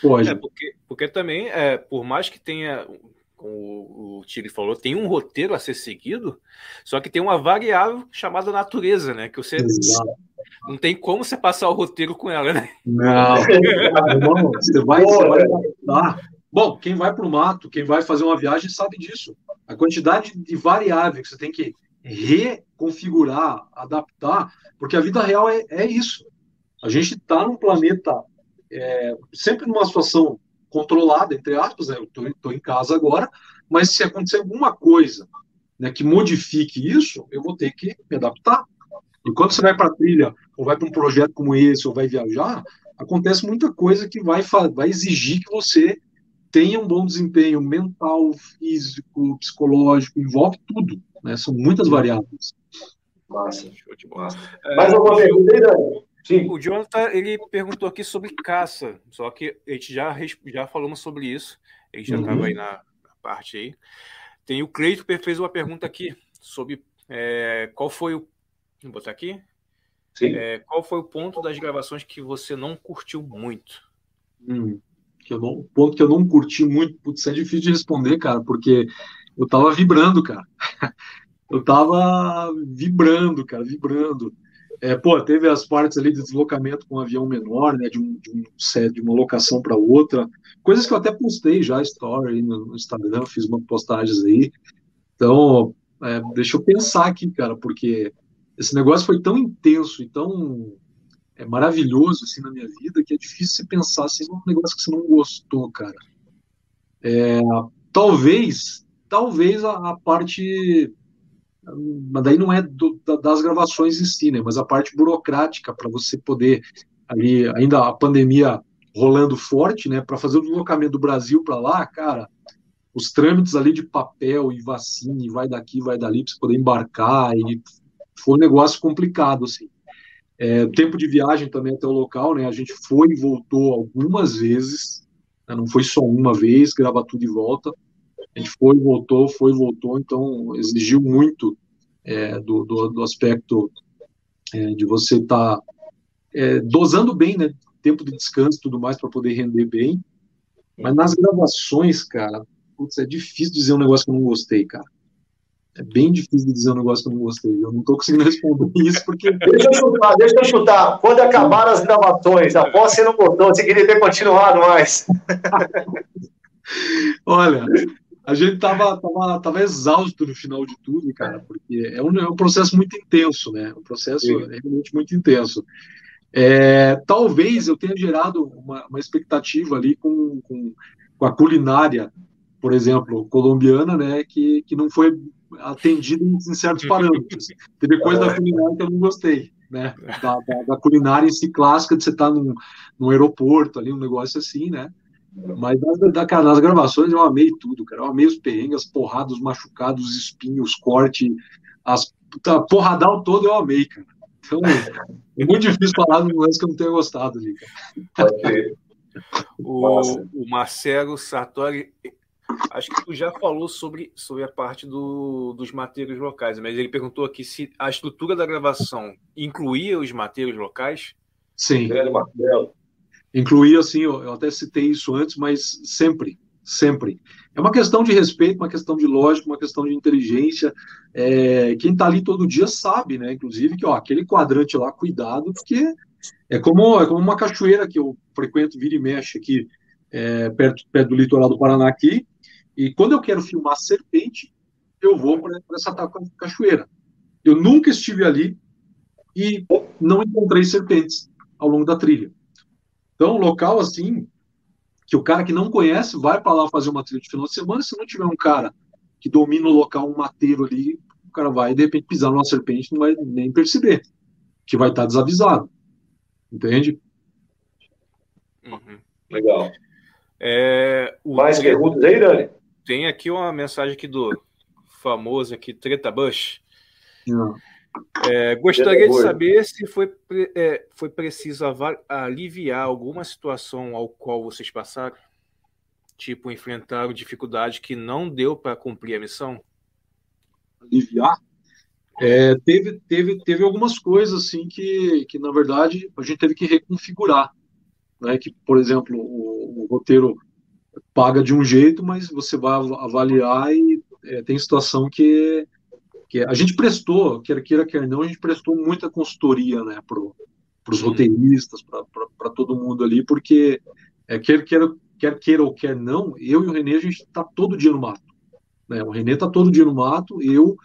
S3: Pode. É, porque, porque também, é, por mais que tenha como o Tiri falou, tem um roteiro a ser seguido, só que tem uma variável chamada natureza, né? Que você Exato. não tem como você passar o roteiro com ela, né?
S2: Não, não você vai, você vai adaptar. Bom, quem vai para o mato, quem vai fazer uma viagem sabe disso. A quantidade de variáveis que você tem que reconfigurar, adaptar, porque a vida real é, é isso. A gente está num planeta é, sempre numa situação controlada, entre aspas, né? eu estou em casa agora, mas se acontecer alguma coisa né, que modifique isso, eu vou ter que me adaptar. E quando você vai para a trilha, ou vai para um projeto como esse, ou vai viajar, acontece muita coisa que vai, vai exigir que você tenha um bom desempenho mental, físico, psicológico, envolve tudo, né? São muitas variáveis.
S1: Massa, show de bola. Mais alguma pergunta aí, Dani?
S3: Sim. O Jonathan, ele perguntou aqui sobre caça, só que a gente já, já falamos sobre isso, ele já estava uhum. aí na, na, parte aí. Tem o Cleito que fez uma pergunta aqui sobre é, qual foi o. Vou botar aqui. É, qual foi o ponto das gravações que você não curtiu muito?
S2: Hum, que eu não, ponto que eu não curti muito, putz, é difícil de responder, cara, porque eu tava vibrando, cara. eu tava vibrando, cara, vibrando. É, pô, teve as partes ali de deslocamento com um avião menor, né, de, um, de, um de uma locação para outra, coisas que eu até postei já, story no Instagram, fiz uma postagens aí. Então, é, deixa eu pensar aqui, cara, porque esse negócio foi tão intenso e tão é, maravilhoso assim na minha vida que é difícil você pensar assim num negócio que você não gostou, cara. É, talvez, talvez a, a, parte, mas daí não é do, da, das gravações em si, né? Mas a parte burocrática para você poder ali ainda a pandemia rolando forte, né? Para fazer o deslocamento do Brasil para lá, cara, os trâmites ali de papel e vacina, e vai daqui, vai dali, para você poder embarcar, e foi um negócio complicado, assim. É, tempo de viagem também até o local, né? A gente foi e voltou algumas vezes, né? não foi só uma vez, gravar tudo de volta. A gente foi voltou, foi voltou, então exigiu muito é, do, do, do, aspecto é, de você estar tá, é, dosando bem, né? Tempo de descanso e tudo mais para poder render bem. Mas nas gravações, cara, putz, é difícil dizer um negócio que eu não gostei, cara. É bem difícil dizer um negócio que eu não gostei. Eu não estou conseguindo responder isso porque.
S1: Deixa eu chutar, deixa eu chutar. Quando acabaram as gravações, após você não gostou, você queria ter continuado mais.
S2: Olha, a gente tava, tava, tava exausto no final de tudo, cara, porque é um, é um processo muito intenso, né? Um processo Sim. realmente muito intenso. É, talvez eu tenha gerado uma, uma expectativa ali com, com, com, a culinária, por exemplo, colombiana, né? Que, que não foi atendido em, certos parâmetros. Teve coisa da culinária que eu não gostei, né? Da, da, da culinária em si clássica de você estar tá num, num aeroporto ali, um negócio assim, né? Mas da, da, cara, nas gravações eu amei tudo, cara. Eu amei os perrengues, as porradas, os machucados, os espinhos, os cortes, as tá, porradão todo eu amei, cara. Então, é muito difícil falar de um lance que eu não tenha gostado ali, cara.
S3: O, o Marcelo Sartori Acho que tu já falou sobre, sobre a parte do, dos matérios locais, mas ele perguntou aqui se a estrutura da gravação incluía os matérios locais.
S2: Sim. Incluía, sim, eu, eu até citei isso antes, mas sempre, sempre. É uma questão de respeito, uma questão de lógica, uma questão de inteligência. É, quem está ali todo dia sabe, né? Inclusive, que ó, aquele quadrante lá, cuidado, porque é como, é como uma cachoeira que eu frequento, vira e mexe aqui, é, perto, perto do litoral do Paraná aqui. E quando eu quero filmar serpente, eu vou para essa cachoeira. Eu nunca estive ali e não encontrei serpentes ao longo da trilha. Então, local assim, que o cara que não conhece vai para lá fazer uma trilha de final de semana, se não tiver um cara que domina o local, um mateiro ali, o cara vai de repente pisar numa serpente não vai nem perceber, que vai estar desavisado. Entende?
S1: Uhum. Legal.
S3: É,
S1: Mais perguntas aí, Dani?
S3: Tem aqui uma mensagem aqui do famoso aqui, Treta Bush. É, gostaria de saber se foi, é, foi preciso aliviar alguma situação ao qual vocês passaram, tipo enfrentaram dificuldade que não deu para cumprir a missão.
S2: Aliviar? É, teve, teve, teve algumas coisas assim que, que na verdade a gente teve que reconfigurar, né? Que por exemplo o, o roteiro paga de um jeito, mas você vai avaliar e é, tem situação que, que a gente prestou, quer queira, quer não, a gente prestou muita consultoria né, para os roteiristas, para todo mundo ali, porque é, quer, queira, quer queira ou quer não, eu e o Renê, a gente está todo dia no mato. Né? O Renê está todo dia no mato, eu,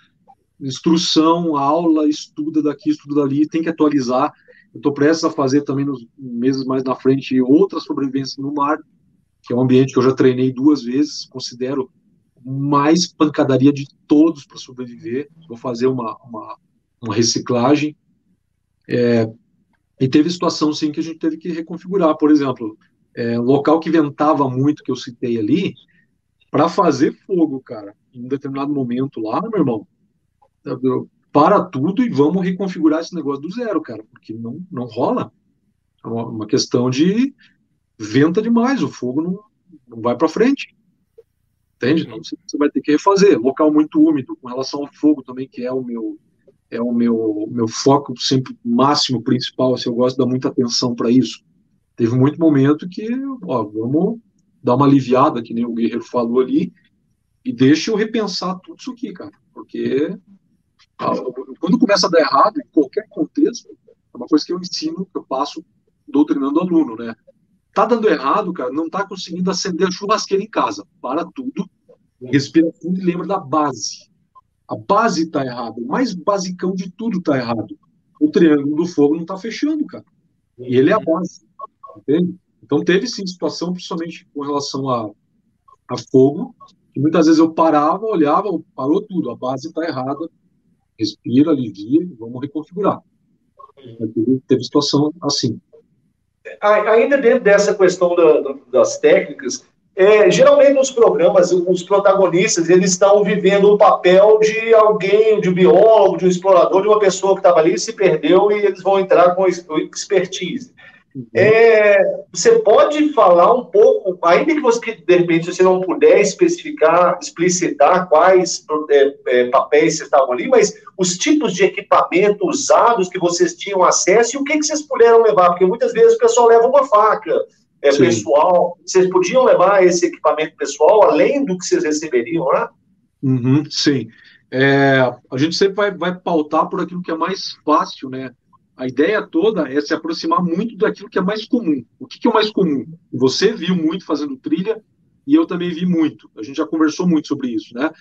S2: instrução, aula, estuda daqui, estuda dali, tem que atualizar. Eu estou prestes a fazer também nos meses mais na frente outras sobrevivências no mar, que é um ambiente que eu já treinei duas vezes, considero mais pancadaria de todos para sobreviver. Vou fazer uma, uma, uma reciclagem. É, E teve situação, sim, que a gente teve que reconfigurar. Por exemplo, é, local que ventava muito, que eu citei ali, para fazer fogo, cara, em um determinado momento lá, meu irmão, para tudo e vamos reconfigurar esse negócio do zero, cara, porque não, não rola. É uma, uma questão de venta demais, o fogo não, não vai para frente. Entende? Então você, vai ter que refazer. Local muito úmido, com relação ao fogo também, que é o meu é o meu, meu foco sempre máximo, principal, assim, eu gosto de dar muita atenção para isso. Teve muito momento que, ó, vamos dar uma aliviada, que nem o Guerreiro falou ali, e deixa eu repensar tudo isso aqui, cara, porque quando começa a dar errado, em qualquer contexto, é uma coisa que eu ensino, que eu passo doutrinando aluno, né? Tá dando errado, cara, não tá conseguindo acender a churrasqueira em casa. Para tudo, respira fundo e lembra da base. A base tá errada. O mais basicão de tudo tá errado. O triângulo do fogo não tá fechando, cara. E ele é a base. Entende? Então teve sim situação, principalmente com relação a, a fogo, que muitas vezes eu parava, olhava, parou tudo, a base está errada, respira, alivia, vamos reconfigurar. Teve, situação assim.
S1: Ainda dentro dessa questão da, das técnicas, é, geralmente nos programas, os protagonistas eles estão vivendo o papel de alguém, de um biólogo, de um explorador, de uma pessoa que estava ali, se perdeu e eles vão entrar com expertise. É, você pode falar um pouco, ainda que você, de repente, você não puder especificar, explicitar quais é, é, papéis vocês estavam ali, mas os tipos de equipamento usados que vocês tinham acesso e o que, que vocês puderam levar, porque muitas vezes o pessoal leva uma faca é, pessoal, vocês podiam levar esse equipamento pessoal além do que vocês receberiam lá?
S2: Uhum, sim. É, a gente sempre vai, vai pautar por aquilo que é mais fácil, né? A ideia toda é se aproximar muito daquilo que é mais comum. O que, que é o mais comum? Você viu muito fazendo trilha e eu também vi muito. A gente já conversou muito sobre isso, né?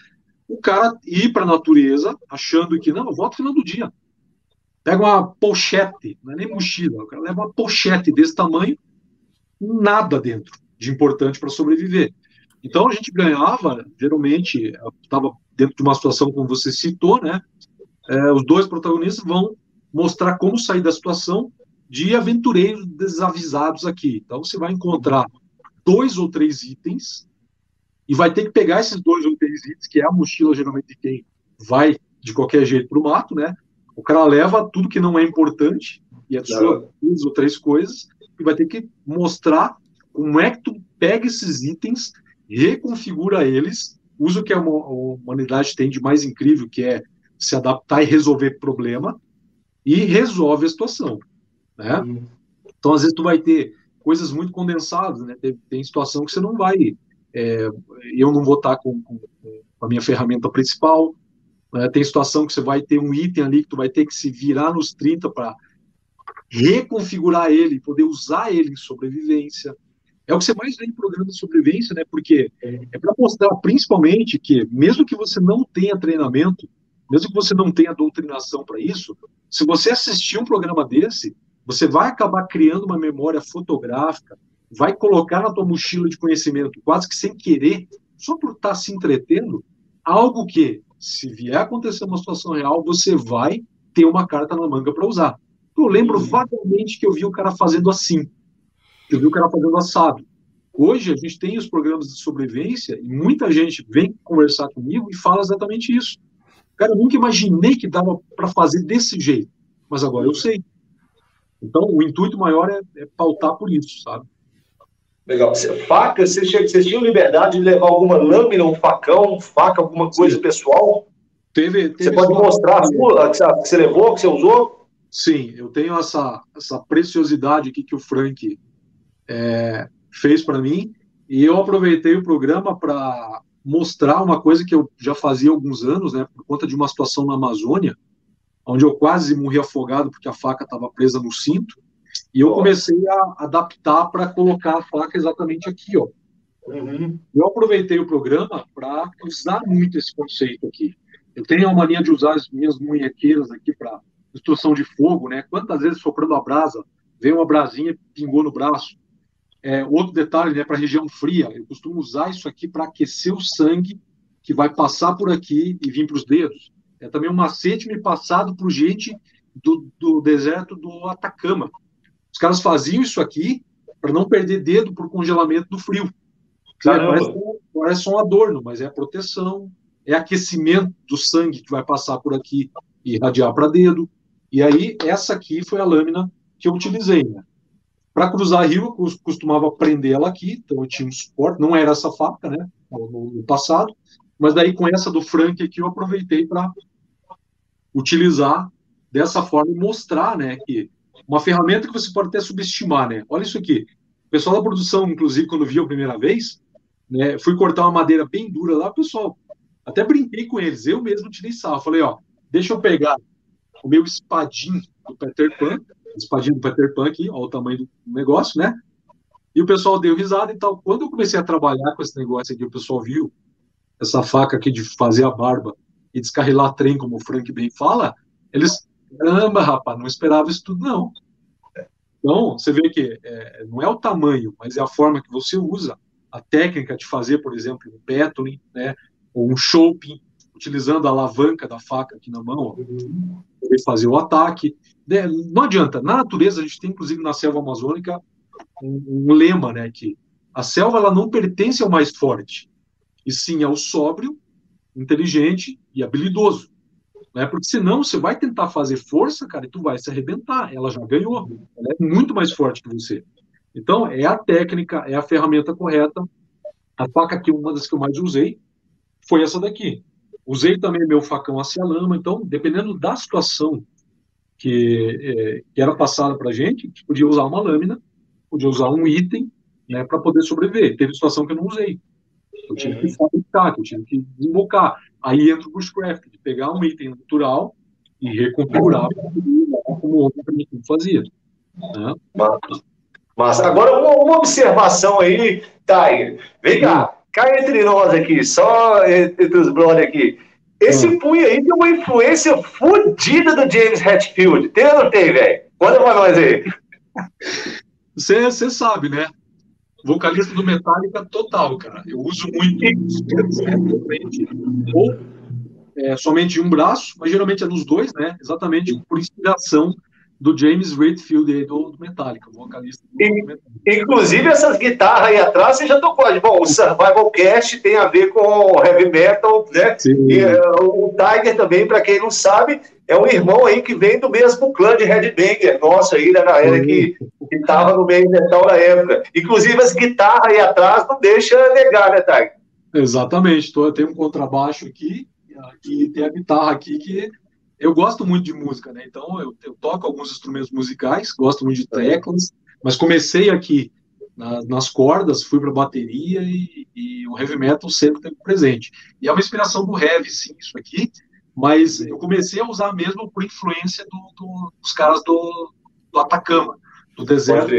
S2: O cara ir para a natureza achando que, não, eu volto no final do dia. Pega uma pochete, não é nem mochila, o cara leva uma pochete desse tamanho, nada dentro de importante para sobreviver. Então a gente ganhava, geralmente, estava dentro de uma situação como você citou, né? É, os dois protagonistas vão mostrar como sair da situação de aventureiros desavisados aqui. Então você vai encontrar dois ou três itens e vai ter que pegar esses dois ou três itens, que é a mochila geralmente de quem vai de qualquer jeito para o mato, né? O cara leva tudo que não é importante e adiciona duas ou três coisas e vai ter que mostrar como é que tu pega esses itens, reconfigura eles, usa o que a humanidade tem de mais incrível, que é se adaptar e resolver problema, e resolve a situação, né? Uhum. Então, às vezes, tu vai ter coisas muito condensadas, né? Tem, tem situação que você não vai... É, eu não vou estar com, com, com, a minha ferramenta principal, né? tem situação que você vai ter um item ali que tu vai ter que se virar nos 30 para reconfigurar ele, poder usar ele em sobrevivência. É o que você mais vê em programa de sobrevivência, né? Porque é para mostrar, principalmente, que mesmo que você não tenha treinamento, mesmo que você não tenha doutrinação para isso, se você assistir um programa desse, você vai acabar criando uma memória fotográfica, vai colocar na tua mochila de conhecimento, quase que sem querer, só por estar tá se entretendo, algo que, se vier acontecer uma situação real, você vai ter uma carta na manga para usar. Eu lembro uhum. vagamente que eu vi o cara fazendo assim. Eu vi o cara fazendo assado. Hoje a gente tem os programas de sobrevivência e muita gente vem conversar comigo e fala exatamente isso. Cara, eu nunca imaginei que dava para fazer desse jeito, mas agora eu sei. Então, o intuito maior é, é pautar por isso, sabe?
S1: Legal. Faca, vocês, vocês tinham liberdade de levar alguma lâmina, um facão, faca, alguma coisa Sim. pessoal?
S2: Teve, teve
S1: você pode mostrar a sua, que você levou, que você usou?
S2: Sim, eu tenho essa, essa preciosidade aqui que o Frank é, fez para mim, e eu aproveitei o programa para mostrar uma coisa que eu já fazia há alguns anos, né, por conta de uma situação na Amazônia, onde eu quase morri afogado porque a faca estava presa no cinto, e eu comecei a adaptar para colocar a faca exatamente aqui, ó. Uhum. Eu aproveitei o programa para usar muito esse conceito aqui. Eu tenho a mania de usar as minhas munhequeiras aqui para instrução de fogo, né? Quantas vezes soprando a brasa, veio uma brasinha, pingou no braço. É, outro detalhe, né, para região fria, eu costumo usar isso aqui para aquecer o sangue que vai passar por aqui e vir para os dedos. É também um macete me passado por gente do, do deserto do Atacama. caras faziam isso aqui para não perder dedo por congelamento do frio. Parece, parece um adorno, mas é a proteção, é aquecimento do sangue que vai passar por aqui e irradiar para dedo. E aí, essa aqui foi a lâmina que eu utilizei. Né? Para cruzar rio, eu costumava prender ela aqui, então eu tinha um suporte, não era essa faca, né, no, passado, mas daí com essa do Frank aqui eu aproveitei para utilizar dessa forma e mostrar, né, que uma ferramenta que você pode até subestimar, né, olha isso aqui, o pessoal da produção, inclusive, quando viu a primeira vez, né, fui cortar uma madeira bem dura lá, pessoal, até brinquei com eles, eu mesmo tirei sarro, falei, ó, deixa eu pegar o meu espadim do Peter Pan, espadinha do Peter Pan aqui, olha o tamanho do negócio, né? E o pessoal deu risada e tal. Quando eu comecei a trabalhar com esse negócio aqui, o pessoal viu essa faca aqui de fazer a barba e descarrilar trem, como o Frank bem fala, eles, caramba, rapaz, não esperava isso tudo, não. Então, você vê que é, não é o tamanho, mas é a forma que você usa, a técnica de fazer, por exemplo, um petling, né, ou um chopping, utilizando a alavanca da faca aqui na mão, ó, fazer o ataque. Né, não adianta. Na natureza, a gente tem, inclusive, na selva amazônica, um, um lema, né, que a selva ela não pertence ao mais forte, e sim ao sóbrio, inteligente e habilidoso. Né? Porque senão você vai tentar fazer força, cara, e tu vai se arrebentar. Ela já ganhou. Ela é muito mais forte que você. Então, é a técnica, é a ferramenta correta. A faca aqui, uma das que eu mais usei, foi essa daqui. Usei também meu facão a lama, então, dependendo da situação que, é, que era passada para a gente, gente podia usar uma lâmina, podia usar um item né, para poder sobreviver. Teve situação que eu não usei. Eu tive que fabricar, eu tive que desbocar. Aí entra o bushcraft, de pegar um item natural e reconfigurar como outro que fazia. Né?
S1: Mas agora uma, uma, observação aí, Tiger. Vem cá, cá entre nós aqui, só entre os brothers aqui. Esse hum. punho aí tem uma influência fodida do James Hetfield. Tem ou não tem, velho? Conta pra nós aí.
S2: Você sabe, né? Vocalista do Metallica total, cara. Eu uso muito ou é, somente um braço, mas geralmente é nos dois, né? Exatamente por inspiração do James Redfield do, do Metallica, vocalista do
S1: Metallica. Inclusive, essas guitarras aí atrás você já tocou. Bom, o Survival Cast tem a ver com heavy metal, né? Sim. E uh, o Tiger também, para quem não sabe, é um irmão aí que vem do mesmo clã de Headbanger, nosso aí, da galera que estava no meio metal na época. Inclusive, as guitarras aí atrás não deixa negar, né, Tiger?
S2: Exatamente. Tô, tem um contrabaixo aqui e tem a guitarra aqui que eu gosto muito de música, né? Então eu, eu, toco alguns instrumentos musicais, gosto muito de teclas, mas comecei aqui na, nas cordas, fui para bateria e, e, o heavy metal sempre teve presente. E é uma inspiração do heavy, sim, isso aqui. Mas eu comecei a usar mesmo por influência do, do, dos caras do, do Atacama, do deserto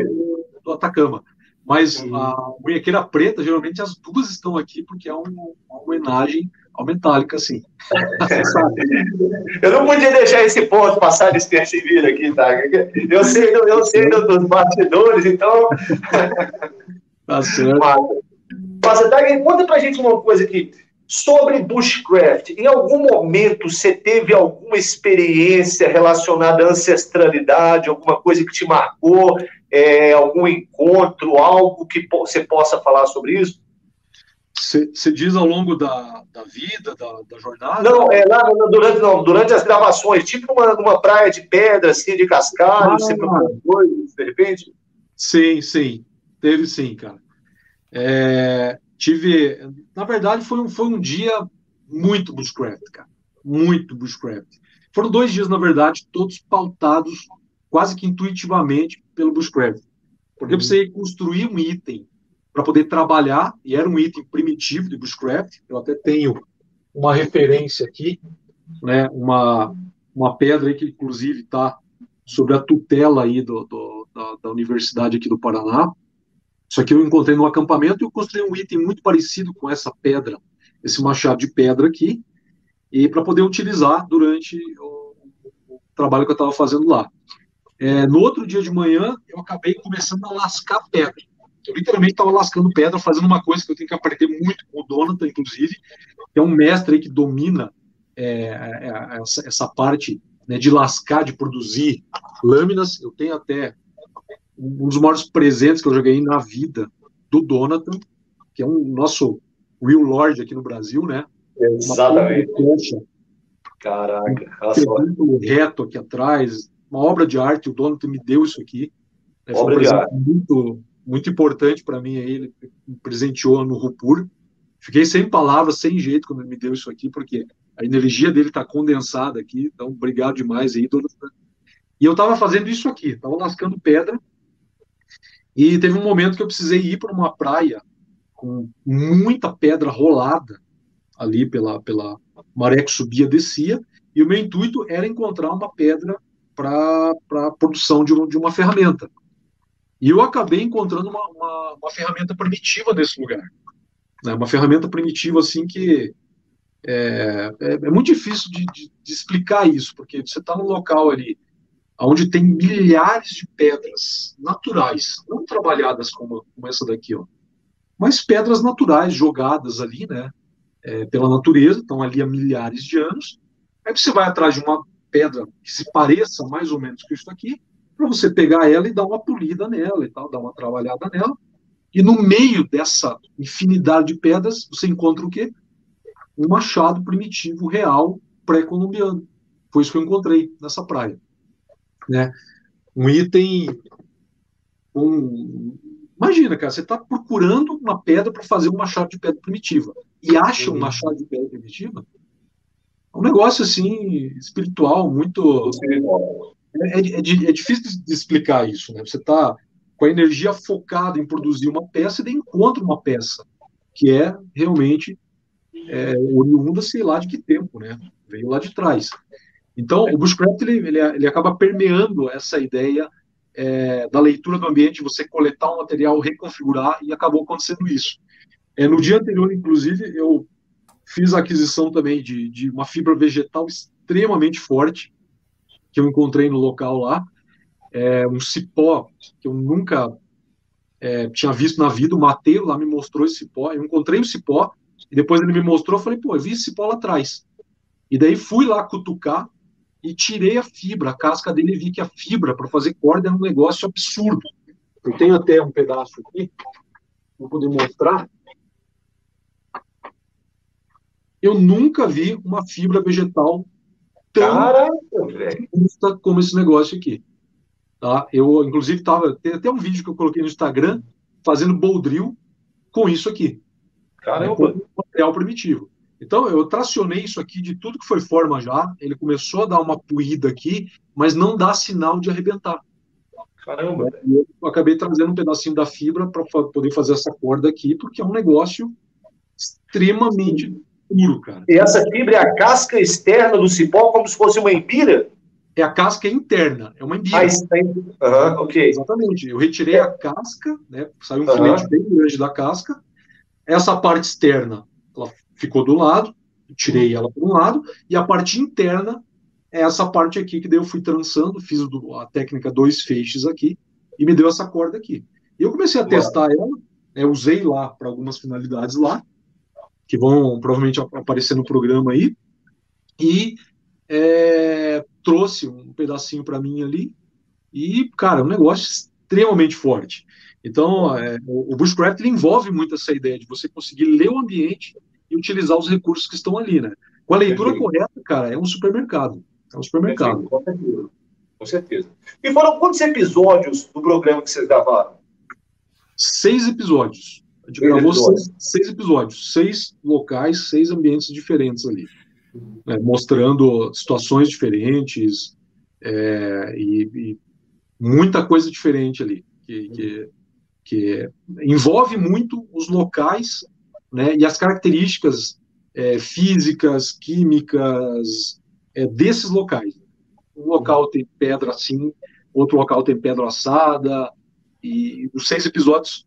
S2: do, Atacama. Mas uhum. a munhequeira preta, geralmente as duas estão aqui porque é um, uma homenagem ao Metallica, sim.
S1: eu não podia deixar esse ponto passar despercebido aqui, tá? Eu sei, eu sei dos bastidores, então.
S2: tá certo.
S1: Mas, mas conta pra gente uma coisa aqui. Sobre bushcraft, em algum momento você teve alguma experiência relacionada à ancestralidade, alguma coisa que te marcou, é, algum encontro, algo que você possa falar sobre isso?
S2: Você diz ao longo da, da vida, da, da, jornada?
S1: Não, é lá durante, não, durante as gravações, tipo uma, uma praia de pedra, assim, de cascalho, ah, você coisa, de repente?
S2: Sim, sim, teve sim, cara. É, tive, na verdade, foi um, foi um dia muito bushcraft, cara, muito bushcraft. Foram dois dias, na verdade, todos pautados quase que intuitivamente pelo bushcraft. Porque uhum. você construir um item para poder trabalhar, e era um item primitivo de bushcraft, eu até tenho uma referência aqui, né, uma, uma pedra que inclusive está sobre a tutela aí do, do da, da, universidade aqui do Paraná. Isso aqui eu encontrei no acampamento e eu construí um item muito parecido com essa pedra, esse machado de pedra aqui, e para poder utilizar durante o, o trabalho que eu estava fazendo lá. É, no outro dia de manhã, eu acabei começando a lascar pedra. Eu literalmente estava lascando pedra, fazendo uma coisa que eu tenho que aprender muito com o Donata, inclusive, que é um mestre que domina é, é, essa, essa, parte né, de lascar, de produzir lâminas. Eu tenho até um dos maiores presentes que eu joguei na vida do Donatan, que é um nosso Will Lord aqui no Brasil, né?
S1: Exatamente. Caraca,
S2: um reto aqui atrás, uma obra de arte, o Donatan me deu isso aqui.
S1: É, obra um de arte.
S2: Muito, muito importante para mim ele me presenteou no Rupur. Fiquei sem palavras, sem jeito quando ele me deu isso aqui, porque a energia dele está condensada aqui, então obrigado demais aí, Donatan. E eu estava fazendo isso aqui, estava lascando pedra, e teve um momento que eu precisei ir para uma praia com muita pedra rolada ali pela, pela maré que subia descia, e o meu intuito era encontrar uma pedra para a produção de, de, uma ferramenta. E eu acabei encontrando uma, uma, uma ferramenta primitiva nesse lugar. Né? Uma ferramenta primitiva, assim, que é, é, é muito difícil de, de, de, explicar isso, porque você está num local ali onde tem milhares de pedras naturais, não trabalhadas como, como essa daqui, ó, mas pedras naturais jogadas ali, né, é, pela natureza, estão ali há milhares de anos. Aí você vai atrás de uma pedra que se pareça mais ou menos com isso aqui, para você pegar ela e dar uma polida nela e tal, dar uma trabalhada nela. E no meio dessa infinidade de pedras, você encontra o quê? Um machado primitivo real pré-colombiano. Foi isso que eu encontrei nessa praia né? Um item um, imagina, cara, você está procurando uma pedra para fazer um machado de pedra primitiva e acha um machado de pedra primitiva, é um negócio assim espiritual muito é, é, é, é difícil de explicar isso, né? Você está com a energia focada em produzir uma peça e daí encontra uma peça que é realmente é, oriunda, sei lá de que tempo, né? Veio lá de trás. Então, o bushcraft ele, ele, ele acaba permeando essa ideia é, da leitura do ambiente, você coletar um material, reconfigurar, e acabou acontecendo isso. É, no dia anterior, inclusive, eu fiz a aquisição também de, de uma fibra vegetal extremamente forte, que eu encontrei no local lá, é, um cipó que eu nunca é, tinha visto na vida, o Mateus lá me mostrou esse cipó, eu encontrei o cipó, e depois ele me mostrou, eu falei, pô, eu vi esse cipó lá atrás. E daí fui lá cutucar, e tirei a fibra, a casca dele, e vi que a fibra para fazer corda é um negócio absurdo. Eu tenho até um pedaço aqui, vou poder mostrar. Eu nunca vi uma fibra vegetal tão justa como esse negócio aqui. Tá? Eu, inclusive, tava, tem até um vídeo que eu coloquei no Instagram fazendo boldril com isso aqui.
S1: Caramba!
S2: Né, material primitivo. Então, eu tracionei isso aqui de tudo que foi forma já. Ele começou a dar uma puída aqui, mas não dá sinal de arrebentar.
S1: Caramba!
S2: Eu acabei trazendo um pedacinho da fibra para poder fazer essa corda aqui, porque é um negócio extremamente puro, cara.
S1: E essa fibra é a casca externa do cipó, como se fosse uma empira?
S2: É a casca interna, é uma embira.
S1: Ah, está uhum, ok.
S2: Exatamente. Eu retirei a casca, né? Saiu um uhum. filete bem grande da casca. Essa parte externa, ela ficou do lado, tirei ela para um lado, e a parte interna é essa parte aqui que daí eu fui trançando, fiz a técnica dois feixes aqui, e me deu essa corda aqui. E eu comecei a testar ela, né, usei lá para algumas finalidades lá, que vão provavelmente aparecer no programa aí, e é, trouxe um pedacinho para mim ali, e, cara, é um negócio extremamente forte. Então, é, o, o Bushcraft envolve muito essa ideia de você conseguir ler o ambiente e utilizar os recursos que estão ali, né? Com a leitura correta, cara, é um supermercado. É um supermercado.
S1: Com certeza. Com certeza. E foram quantos episódios do programa que vocês gravaram?
S2: Seis episódios. A gente seis gravou episódios. Seis, seis, episódios, seis locais, seis ambientes diferentes ali. Né? mostrando situações diferentes é, e, e, muita coisa diferente ali. Que, que, que envolve muito os locais né, e as características é, físicas, químicas é, desses locais. Um local tem pedra assim, outro local tem pedra assada, e os seis episódios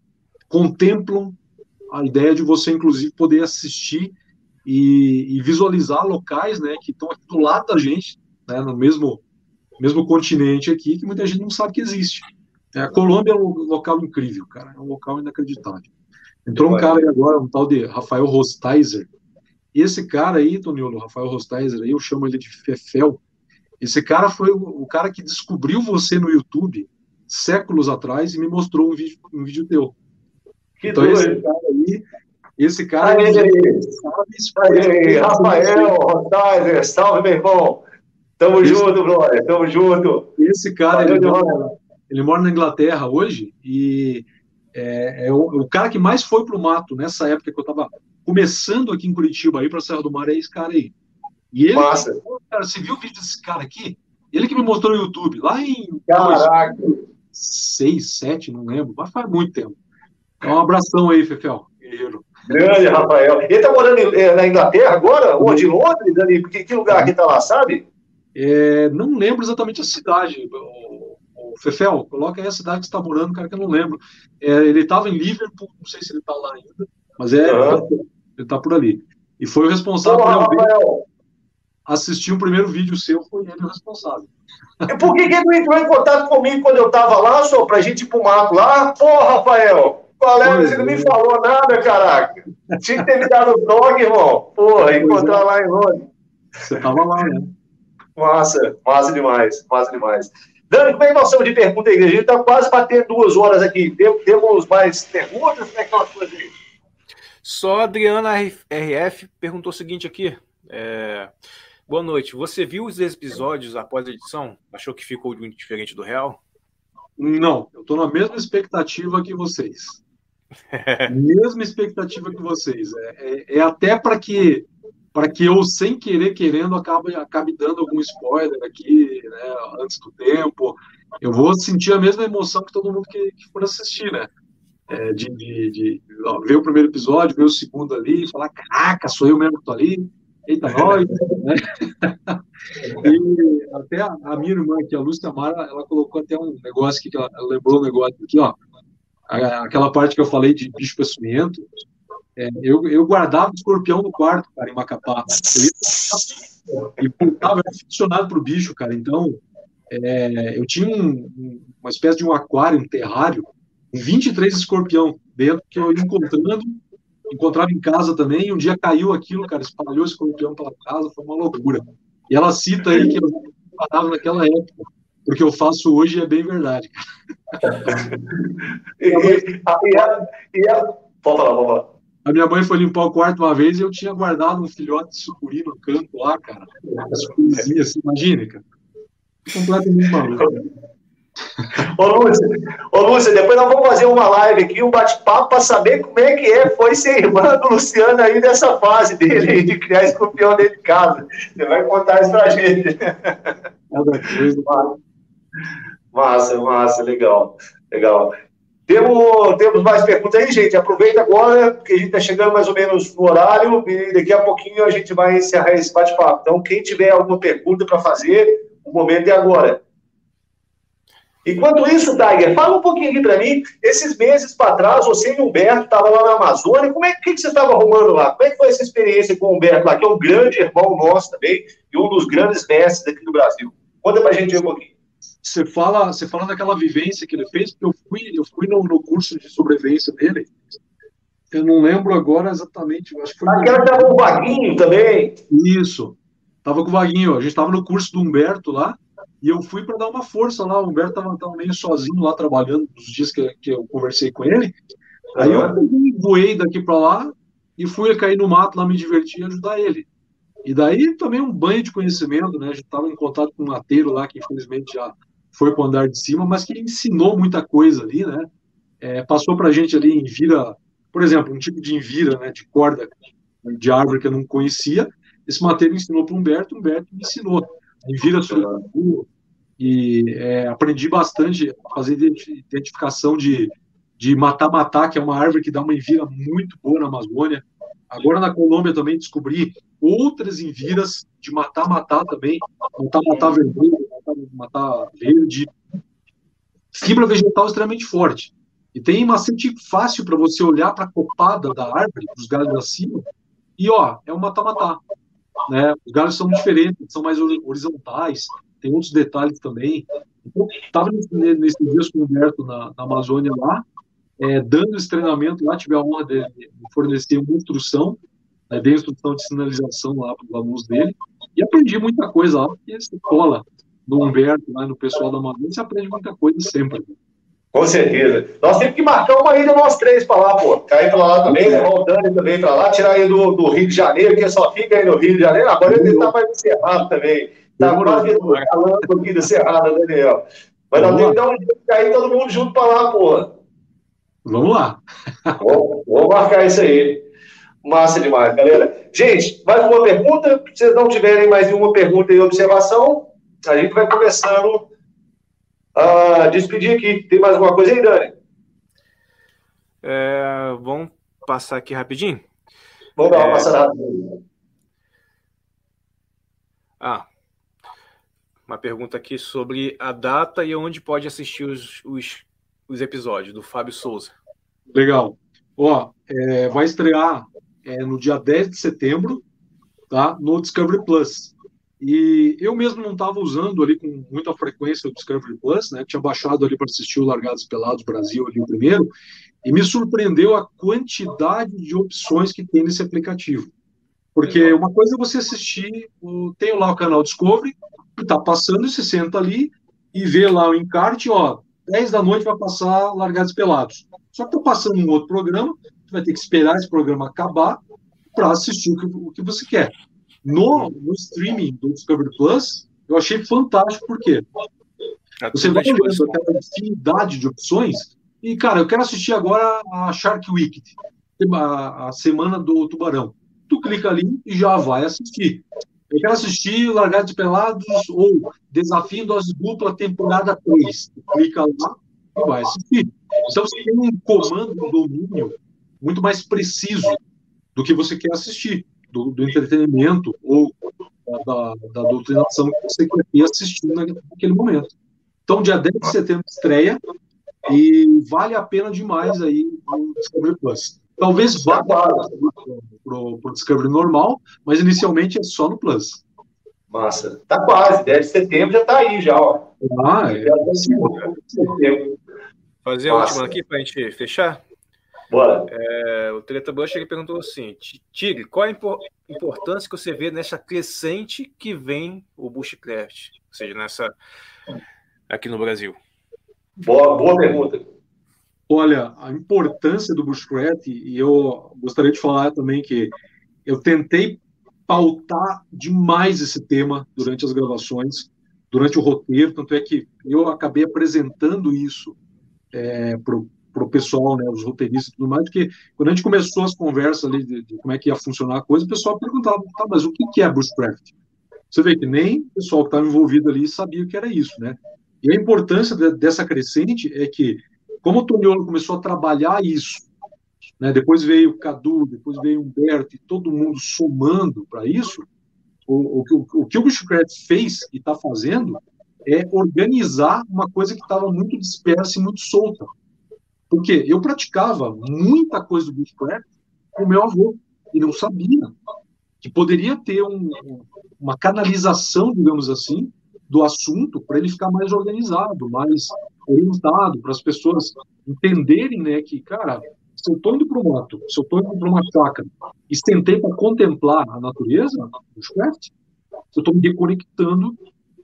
S2: contemplam a ideia de você, inclusive, poder assistir e, e visualizar locais né, que estão aqui do lado da gente, né, no mesmo, mesmo continente aqui, que muita gente não sabe que existe. É, a Colômbia é um local incrível, cara, é um local inacreditável. Entrou um cara aí agora, um tal de Rafael Rostizer. E esse cara aí, Toniolo, Rafael Rostizer, aí eu chamo ele de Fefel. Esse cara foi o, o cara que descobriu você no YouTube séculos atrás e me mostrou um vídeo, um vídeo teu.
S1: Que então, doido. esse cara aí,
S2: esse cara
S1: aí, aí, aí, Rafael Rotizer, salve, meu irmão. Tamo esse, junto, brother, tamo junto.
S2: Esse cara, ele mora, ele mora, na Inglaterra hoje e é, é o, o, cara que mais foi pro mato nessa época que eu tava começando aqui em Curitiba, aí pra Serra do Mar, é esse cara aí. E ele, Massa. cara, você viu o vídeo desse cara aqui? Ele que me mostrou no YouTube, lá em
S1: Caraca.
S2: 6, 7, não lembro, mas faz muito tempo. Então, um abração aí, Fefel,
S1: guerreiro. Grande, Rafael. Ele tá morando eh, na Inglaterra agora? Onde? Em Londres, Dani? Que, que lugar que tá lá, sabe?
S2: É, não lembro exatamente a cidade. O, o Fefel, coloca aí a cidade que você está morando, cara, que eu não lembro. É, ele estava em Liverpool, não sei se ele está lá ainda, mas é, uhum. ele está por ali. E foi o responsável por eu assistir o primeiro vídeo seu, foi ele o responsável.
S1: E por que, que ele não entrou em contato comigo quando eu estava lá, só para a gente ir pro mato lá? Pô, Rafael, é? Você não me é. falou nada, caraca. Tinha que ter me dado o toque, irmão. Porra, encontrar é. lá em Londres.
S2: Você estava lá, né?
S1: Massa, massa demais, massa demais. Dani, como é que nós estamos de pergunta aí? A gente está quase batendo duas horas aqui. Temos mais perguntas? Como é que nós fazemos aí?
S3: Só a Adriana RF perguntou o seguinte aqui. É... Boa noite. Você viu os episódios após a edição? Achou que ficou muito diferente do real?
S2: Não, eu estou na mesma expectativa que vocês. Mesma expectativa que vocês. É, é, é até para que para que eu, sem querer, querendo, acabe, acabe dando algum spoiler aqui, né, antes do tempo. Eu vou sentir a mesma emoção que todo mundo que, que for assistir, né? É, de, de, de ó, ver o primeiro episódio, ver o segundo ali, falar, caraca, sou eu mesmo que tô ali, eita, nós, né? E até a, a, minha irmã aqui, a Lúcia Mara, ela colocou até um negócio aqui, que ela, ela lembrou um negócio aqui, ó, aquela parte que eu falei de bicho é, eu, eu guardava o escorpião no quarto, cara, em Macapá. Eu ia, e estava aficionado pro bicho, cara. Então, é, eu tinha um, uma espécie de um aquário, um terrário, com 23 escorpião dentro, que eu ia encontrando, encontrava em casa também, e um dia caiu aquilo, cara, espalhou escorpião pela casa, foi uma loucura. E ela cita aí que eu parava naquela época, porque eu faço hoje é bem verdade.
S1: e, e, e, e, pode falar, pode falar.
S2: A minha mãe foi limpar o quarto uma vez e eu tinha guardado um filhote de sucuri no canto lá, cara. As coisinhas, assim, imagine, cara. Completamente maluco.
S1: Ô, Lúcia, ô, Lúcia, depois nós vamos fazer uma live aqui, um bate-papo para saber como é que é, foi ser irmã do Luciano aí nessa fase dele aí, de criar escorpião dentro de casa. Você vai contar isso pra gente. Massa, massa, legal, legal. Temos, temos mais perguntas aí, gente. Aproveita agora, porque a gente está chegando mais ou menos no horário, e daqui a pouquinho a gente vai encerrar esse bate-papo. Então, quem tiver alguma pergunta para fazer, o momento é agora. Enquanto isso, Tiger, fala um pouquinho aqui para mim. Esses meses para trás, você e o Humberto estavam lá na Amazônia. Como é que, que você estava arrumando lá? Como é que foi essa experiência com o Humberto lá, que é um grande irmão nosso também e um dos grandes mestres aqui do Brasil? Conta para a gente um pouquinho
S2: você fala, você fala daquela vivência que ele fez, porque eu fui, eu fui no, no curso de sobrevivência dele. Eu não lembro agora exatamente, acho que foi.
S1: Aquela no... tava com o Vaguinho também.
S2: Isso. Tava com o Vaguinho, a gente tava no curso do Humberto lá, e eu fui para dar uma força lá. O Humberto tava, tava, meio sozinho lá trabalhando nos dias que, que eu conversei com ele. Aí eu voei daqui para lá e fui cair no mato lá me divertir e ajudar ele. E daí também um banho de conhecimento, né? A gente estava em contato com um mateiro lá que infelizmente já foi para o andar de cima, mas que ensinou muita coisa ali, né? É, passou para a gente ali em vira, por exemplo, um tipo de envira, né, de corda de árvore que eu não conhecia. Esse material ensinou para o Humberto, Humberto me ensinou. Envira tudo e é, aprendi bastante a fazer identificação de de matar-matar, que é uma árvore que dá uma envira muito boa na Amazônia. Agora na Colômbia também descobri outras enviras de matar-matar também, matar-matar vermelho, matar verde, fibra vegetal extremamente forte. E tem macete fácil para você olhar para a copada da árvore, os galhos acima, e ó, é um matar-matar. Né? Os galhos são diferentes, são mais horizontais, tem outros detalhes também. Então, estava nesses dias com o Humberto na, na Amazônia lá, é, dando esse treinamento lá, tive a honra de, de fornecer uma instrução, né, dei instrução de sinalização lá para os alunos dele, e aprendi muita coisa lá, porque escola do Humberto, lá no pessoal da Amazônia, você aprende muita coisa sempre.
S1: Com certeza. Nós temos que marcar uma ida nós três para lá, pô. Cair para lá também, levar o Dani também para lá, tirar ele do, do, Rio de Janeiro, que só fica aí no Rio de Janeiro. Agora ele está mais encerrado também. Está quase falando aqui do Cerrado, Daniel. Mas nós temos que dar um dia de cair todo mundo junto para lá, porra.
S2: Vamos lá.
S1: Vamos, vamos marcar isso aí. Massa demais, galera. Gente, mais uma pergunta? Se vocês não tiverem mais nenhuma pergunta e observação, a gente vai começando a despedir aqui. Tem mais alguma coisa aí, Dani?
S3: É, vamos passar aqui rapidinho?
S1: Vamos dar uma é... passada rapidinho.
S3: Ah, uma pergunta aqui sobre a data e onde pode assistir os, os, os episódios do Fábio Souza.
S2: Legal. Ó, é, vai estrear é, no dia 10 de setembro, tá? No Discovery Plus. E eu mesmo não estava usando ali com muita frequência o Discovery Plus, né? Tinha baixado ali para assistir o Largados Pelados Brasil ali o primeiro, e me surpreendeu a quantidade de opções que tem nesse aplicativo. Porque uma coisa é você assistir, tem lá o canal Discovery, que tá passando, e você senta ali e vê lá o encarte, ó, 10 da noite vai passar Largados Pelados. Só que tá passando um outro programa, você vai ter que esperar esse programa acabar para assistir o que, o que você quer. No, no streaming do Discovery Plus, eu achei fantástico, porque é você vai olhando aquela infinidade de opções, e, cara, eu quero assistir agora a Shark Week, a, a semana do tubarão. Tu clica ali e já vai assistir. Eu quero assistir Largados Pelados ou Desafio Dose Dupla, temporada 3. Tu clica lá e vai assistir. Então você tem um comando do domínio muito mais preciso do que você quer assistir do, do entretenimento ou da, da, doutrinação que você queria assistir naquele momento. Então, dia 10 de setembro estreia e vale a pena demais aí o Discovery Plus. Talvez vá para o Discovery normal, mas inicialmente é só no Plus.
S1: Massa. Tá quase, 10 de setembro já tá aí já, ó.
S2: Ah, é.
S3: Fazer a última aqui para a gente fechar?
S1: Bora.
S3: É, o Treta Bush ele perguntou assim: Tigre, qual a importância que você vê nessa crescente que vem o Bushcraft? Ou seja, nessa. aqui no Brasil?
S1: Boa, boa pergunta.
S2: Olha, a importância do Bushcraft, e eu gostaria de falar também que eu tentei pautar demais esse tema durante as gravações, durante o roteiro, tanto é que eu acabei apresentando isso é, para o pessoal, né, os roteiristas e tudo mais, porque quando a gente começou as conversas ali de, de, como é que ia funcionar a coisa, o pessoal perguntava, tá, mas o que, que é bushcraft? Você vê que nem o pessoal que estava envolvido ali sabia que era isso, né? E a importância de, dessa crescente é que, como o Toniolo começou a trabalhar isso, né, depois veio o Cadu, depois veio o Humberto, e todo mundo somando para isso, o, o, o, o que o Bushcraft fez e está fazendo é organizar uma coisa que estava muito dispersa e muito solta. Porque eu praticava muita coisa do bushcraft com meu avô. E não sabia que poderia ter um, uma canalização, digamos assim, do assunto para ele ficar mais organizado, mais orientado, para as pessoas entenderem, né, que, cara, se eu estou indo para um mato, se eu estou indo para uma chácara e sentei para contemplar a natureza, o bushcraft, eu estou me reconectando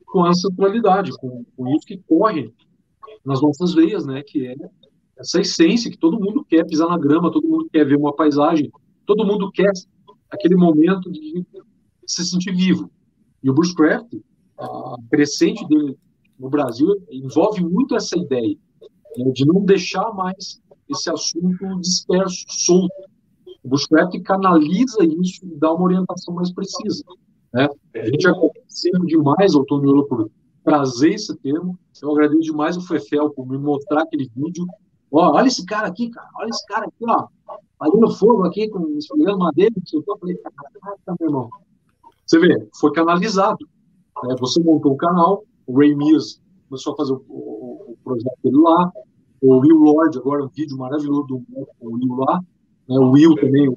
S2: com essa atualidade, com, com isso que corre nas nossas veias, né, que é essa essência que todo mundo quer pisar na grama, todo mundo quer ver uma paisagem, todo mundo quer aquele momento de se sentir vivo. E o bushcraft, a crescente dele no Brasil, envolve muito essa ideia né, de não deixar mais esse assunto disperso, solto. O bushcraft canaliza isso e dá uma orientação mais precisa. Né? A gente agradecendo demais ao Tony por trazer esse termo. Eu agradeço demais o Fefel por me mostrar aquele vídeo Ó, olha esse cara aqui, cara. Olha esse cara aqui, ó. Fazendo fogo aqui, com esfregando madeira, eu falei, caraca, meu irmão. Você vê, foi canalizado. Né? Você montou o canal, o Ray Mills começou a fazer o, o, o projeto dele lá, o Will Lord, agora um vídeo maravilhoso do o Will lá, né? o Will também,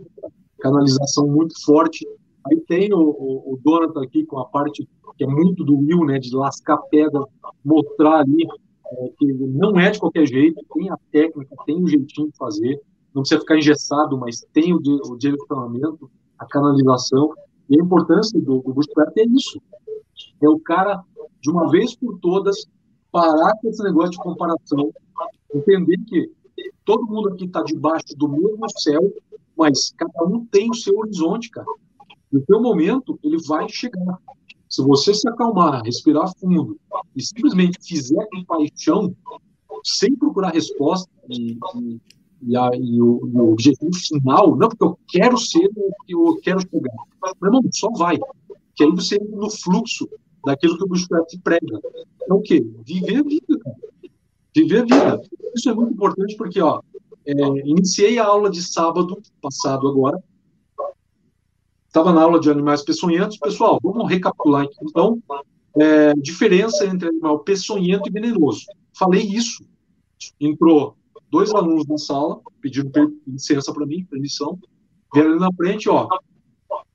S2: canalização muito forte. Aí tem o, o, o aqui com a parte que é muito do Will, né, de lascar pedra, mostrar ali é, que não é de qualquer jeito, tem a técnica, tem o um jeitinho de fazer, não precisa ficar engessado, mas tem o, o direcionamento, a canalização, e a importância do, do bootstrap é isso. é o cara, de uma vez por todas, parar com esse negócio de comparação, entender que todo mundo aqui está debaixo do mesmo céu, mas cada um tem o seu horizonte, cara. E o seu momento, ele vai chegar. Se você se acalmar, respirar fundo e simplesmente fizer com paixão, sem procurar resposta e, e, e, a, e, o, o, objetivo final, não porque eu quero ser o que eu quero chegar. Meu irmão, só vai. Que aí você entra no fluxo daquilo que o Bushcraft prega. É o quê? Viver a vida, cara. Viver a vida. Isso é muito importante porque, ó, é, iniciei a aula de sábado passado agora. Estava na aula de animais peçonhentos. Pessoal, vamos recapitular aqui. Então, é, diferença entre animal peçonhento e venenoso. Falei isso. Entrou dois alunos na sala, pedindo licença para mim, permissão. Vieram ali na frente, ó.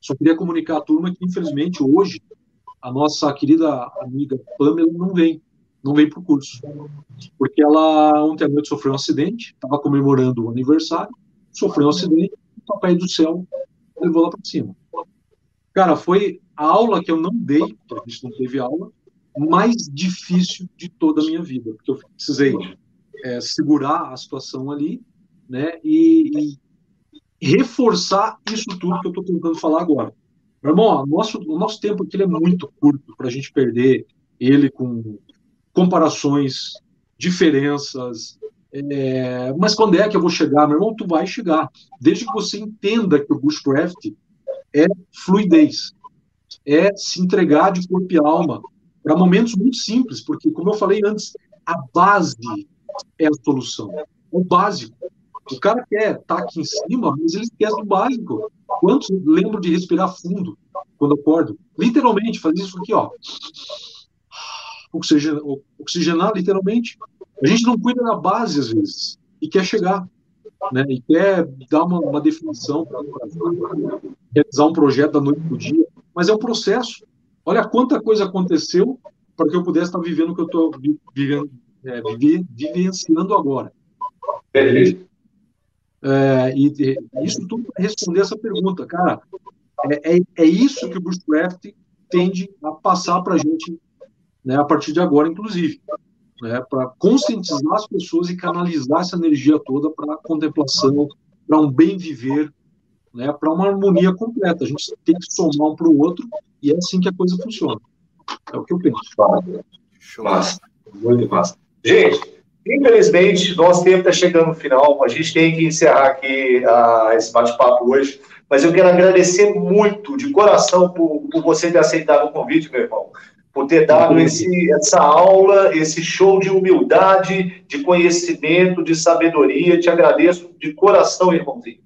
S2: Só queria comunicar à turma que, infelizmente, hoje, a nossa querida amiga Pamela não vem não vem para o curso. Porque ela ontem à noite sofreu um acidente, estava comemorando o aniversário, sofreu um acidente, o papai do céu levou lá para cima. Cara, foi a aula que eu não dei, a gente não teve aula, mais difícil de toda a minha vida, porque eu precisei é, segurar a situação ali, né, e, e reforçar isso tudo que eu estou tentando falar agora. Meu irmão, nosso, o nosso tempo aqui é muito curto para a gente perder ele com comparações, diferenças. É, mas quando é que eu vou chegar? Meu irmão, tu vai chegar. Desde que você entenda que o bushcraft é fluidez, é se entregar de corpo e alma para momentos muito simples, porque, como eu falei antes, a base é a solução, é o básico. O cara quer estar tá aqui em cima, mas ele esquece do básico. Quantos lembram de respirar fundo quando acordo? Literalmente, fazer isso aqui, ó oxigenar, oxigenar literalmente. A gente não cuida da base, às vezes, e quer chegar, né? e quer dar uma, uma definição para realizar um projeto da noite para o dia, mas é um processo. Olha quanta coisa aconteceu para que eu pudesse estar vivendo o que eu estou vivendo, é, vivenciando agora. É, e, e, isso tudo para responder essa pergunta, cara. É, é, é isso que o Bushcraft tende a passar para a gente né, a partir de agora, inclusive, né, para conscientizar as pessoas e canalizar essa energia toda para a contemplação, para um bem viver, né, para uma harmonia completa. A gente tem que somar um para o outro e é assim que a coisa funciona. É o que eu penso.
S1: Massa, muito massa. Gente, infelizmente, nosso tempo está chegando no final. A gente tem que encerrar aqui uh, esse bate-papo hoje. Mas eu quero agradecer muito, de coração, por, por você ter aceitado o convite, meu irmão por ter dado esse, essa aula, esse show de humildade, de conhecimento, de sabedoria. Te agradeço de coração, irmãozinho.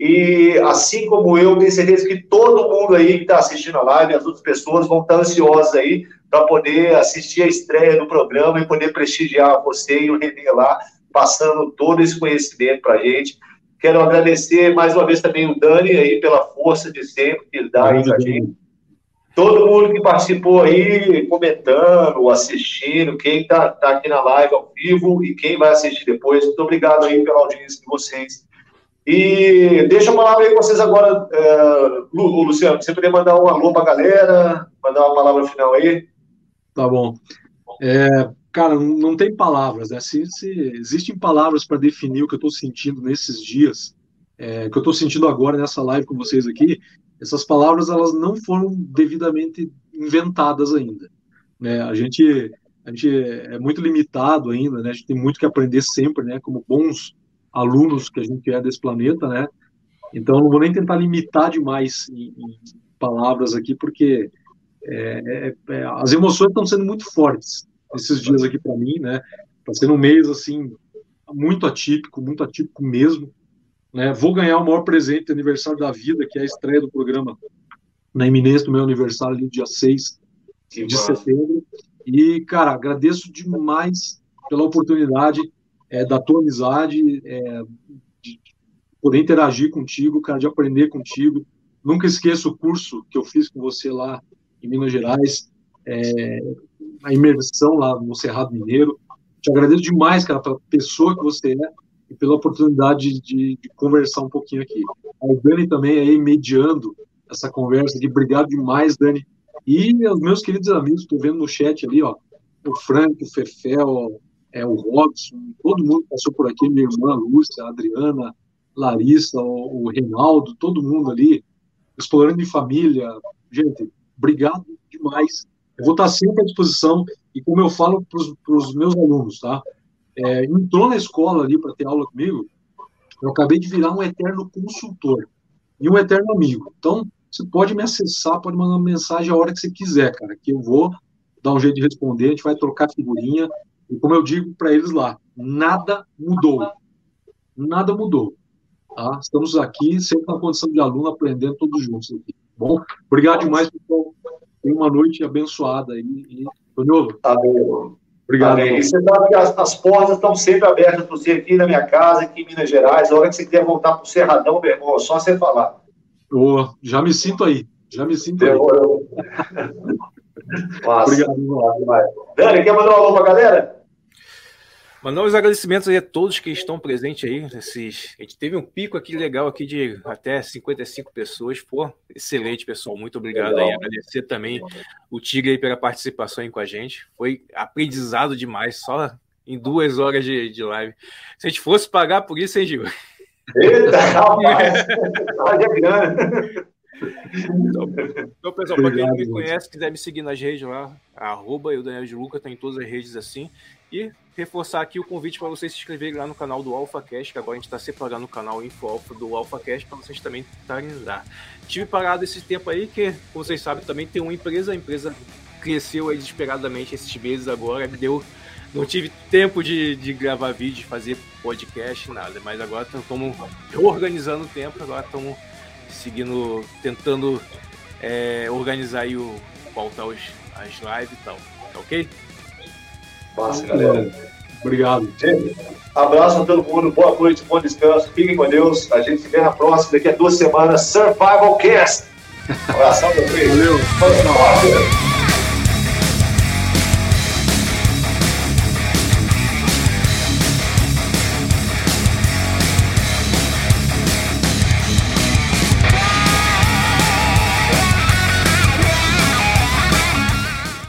S1: E assim como eu, tenho certeza que todo mundo aí que está assistindo a live, as outras pessoas vão estar ansiosas aí para poder assistir a estreia do programa e poder prestigiar você e o Renê lá, passando todo esse conhecimento para a gente. Quero agradecer mais uma vez também o Dani aí pela força de sempre que ele dá aí para a gente todo mundo que participou aí, comentando, assistindo, quem está tá aqui na live ao vivo e quem vai assistir depois, muito obrigado aí pela audiência de vocês. E deixa eu palavra aí com vocês agora, Lu, Luciano, você poder mandar um alô para a galera, mandar uma palavra final aí?
S2: Tá bom. É, cara, não tem palavras, né? Se, se existem palavras para definir o que eu estou sentindo nesses dias, é, que eu estou sentindo agora nessa live com vocês aqui, essas palavras elas não foram devidamente inventadas ainda. Né? A gente a gente é muito limitado ainda, né? A gente tem muito que aprender sempre, né? Como bons alunos que a gente é desse planeta, né? Então não vou nem tentar limitar demais em, em palavras aqui, porque é, é, é as emoções estão sendo muito fortes esses dias aqui para mim, né? Está sendo um mês assim muito atípico, muito atípico mesmo. Né? Vou ganhar o maior presente de aniversário da vida, que é a estreia do programa na iminência do meu aniversário, ali, dia 6 que de massa. setembro. E, cara, agradeço demais pela oportunidade é, da tua amizade, é, de poder interagir contigo, cara, de aprender contigo. Nunca esqueço o curso que eu fiz com você lá em Minas Gerais, é, a imersão lá no Cerrado Mineiro. Te agradeço demais, cara, pela pessoa que você é e pela oportunidade de, de, conversar um pouquinho aqui. A Dani também aí mediando essa conversa aqui. Obrigado demais, Dani. E os meus queridos amigos, estou vendo no chat ali, ó, o Frank, o Fefel, é, o Robson, todo mundo passou por aqui, minha irmã Lúcia, a Adriana, Larissa, o, o Reinaldo, todo mundo ali, explorando de família. Gente, obrigado demais. Eu vou estar sempre à disposição e como eu falo para os meus alunos, tá? É, entrou na escola ali para ter aula comigo, eu acabei de virar um eterno consultor e um eterno amigo. Então, você pode me acessar, pode mandar uma mensagem a hora que você quiser, cara, que eu vou dar um jeito de responder, a gente vai trocar figurinha. E como eu digo para eles lá, nada mudou. Nada mudou. Tá? Estamos aqui, sempre na condição de aluno, aprendendo todos juntos aqui. Bom, obrigado demais, pessoal. Tenha uma noite abençoada aí. E,
S1: Tonholo. Amém. Obrigado. Amém. E você sabe que as, as, portas estão sempre abertas para você aqui na minha casa, aqui em Minas Gerais. A hora que você quiser voltar para o Cerradão, meu irmão, é só você falar.
S2: Oh, já me sinto aí. Já me sinto aí.
S1: Obrigado, Dani, quer mandar um alô para a galera?
S3: Mandar os agradecimentos a todos que estão presentes aí. Esses... A gente teve um pico aqui legal aqui de até 55 pessoas. Pô, excelente, pessoal. Muito obrigado legal. aí. Agradecer também o Tigre aí pela participação aí com a gente. Foi aprendizado demais, só em duas horas de, de live. Se a gente fosse pagar por isso, hein, Gil?
S1: Eita, rapaz!
S3: Então, então, pessoal, para quem não me conhece, quiser me seguir nas redes lá, arroba eu, Daniel de Luca, tá em todas as redes assim. E reforçar aqui o convite para vocês se inscreverem lá no canal do AlphaCast, que agora a gente está separando o canal Info Alpha do AlphaCast para vocês também estarem lá. Tive parado esse tempo aí, que, como vocês sabem, também tem uma empresa, a empresa cresceu aí desesperadamente esses meses agora, deu. Não tive tempo de, de gravar vídeo, fazer podcast, nada, mas agora estamos organizando o tempo, agora estamos seguindo, tentando é, organizar aí o, voltar os, as lives e tal, tá ok?
S1: Massa, galera.
S2: Obrigado.
S1: Gente, abraço a todo mundo, boa noite, bom descanso, fiquem com Deus. A gente se vê na próxima, daqui a duas semanas, Survival Cast. Um abração, meu filho.
S2: Valeu. Valeu.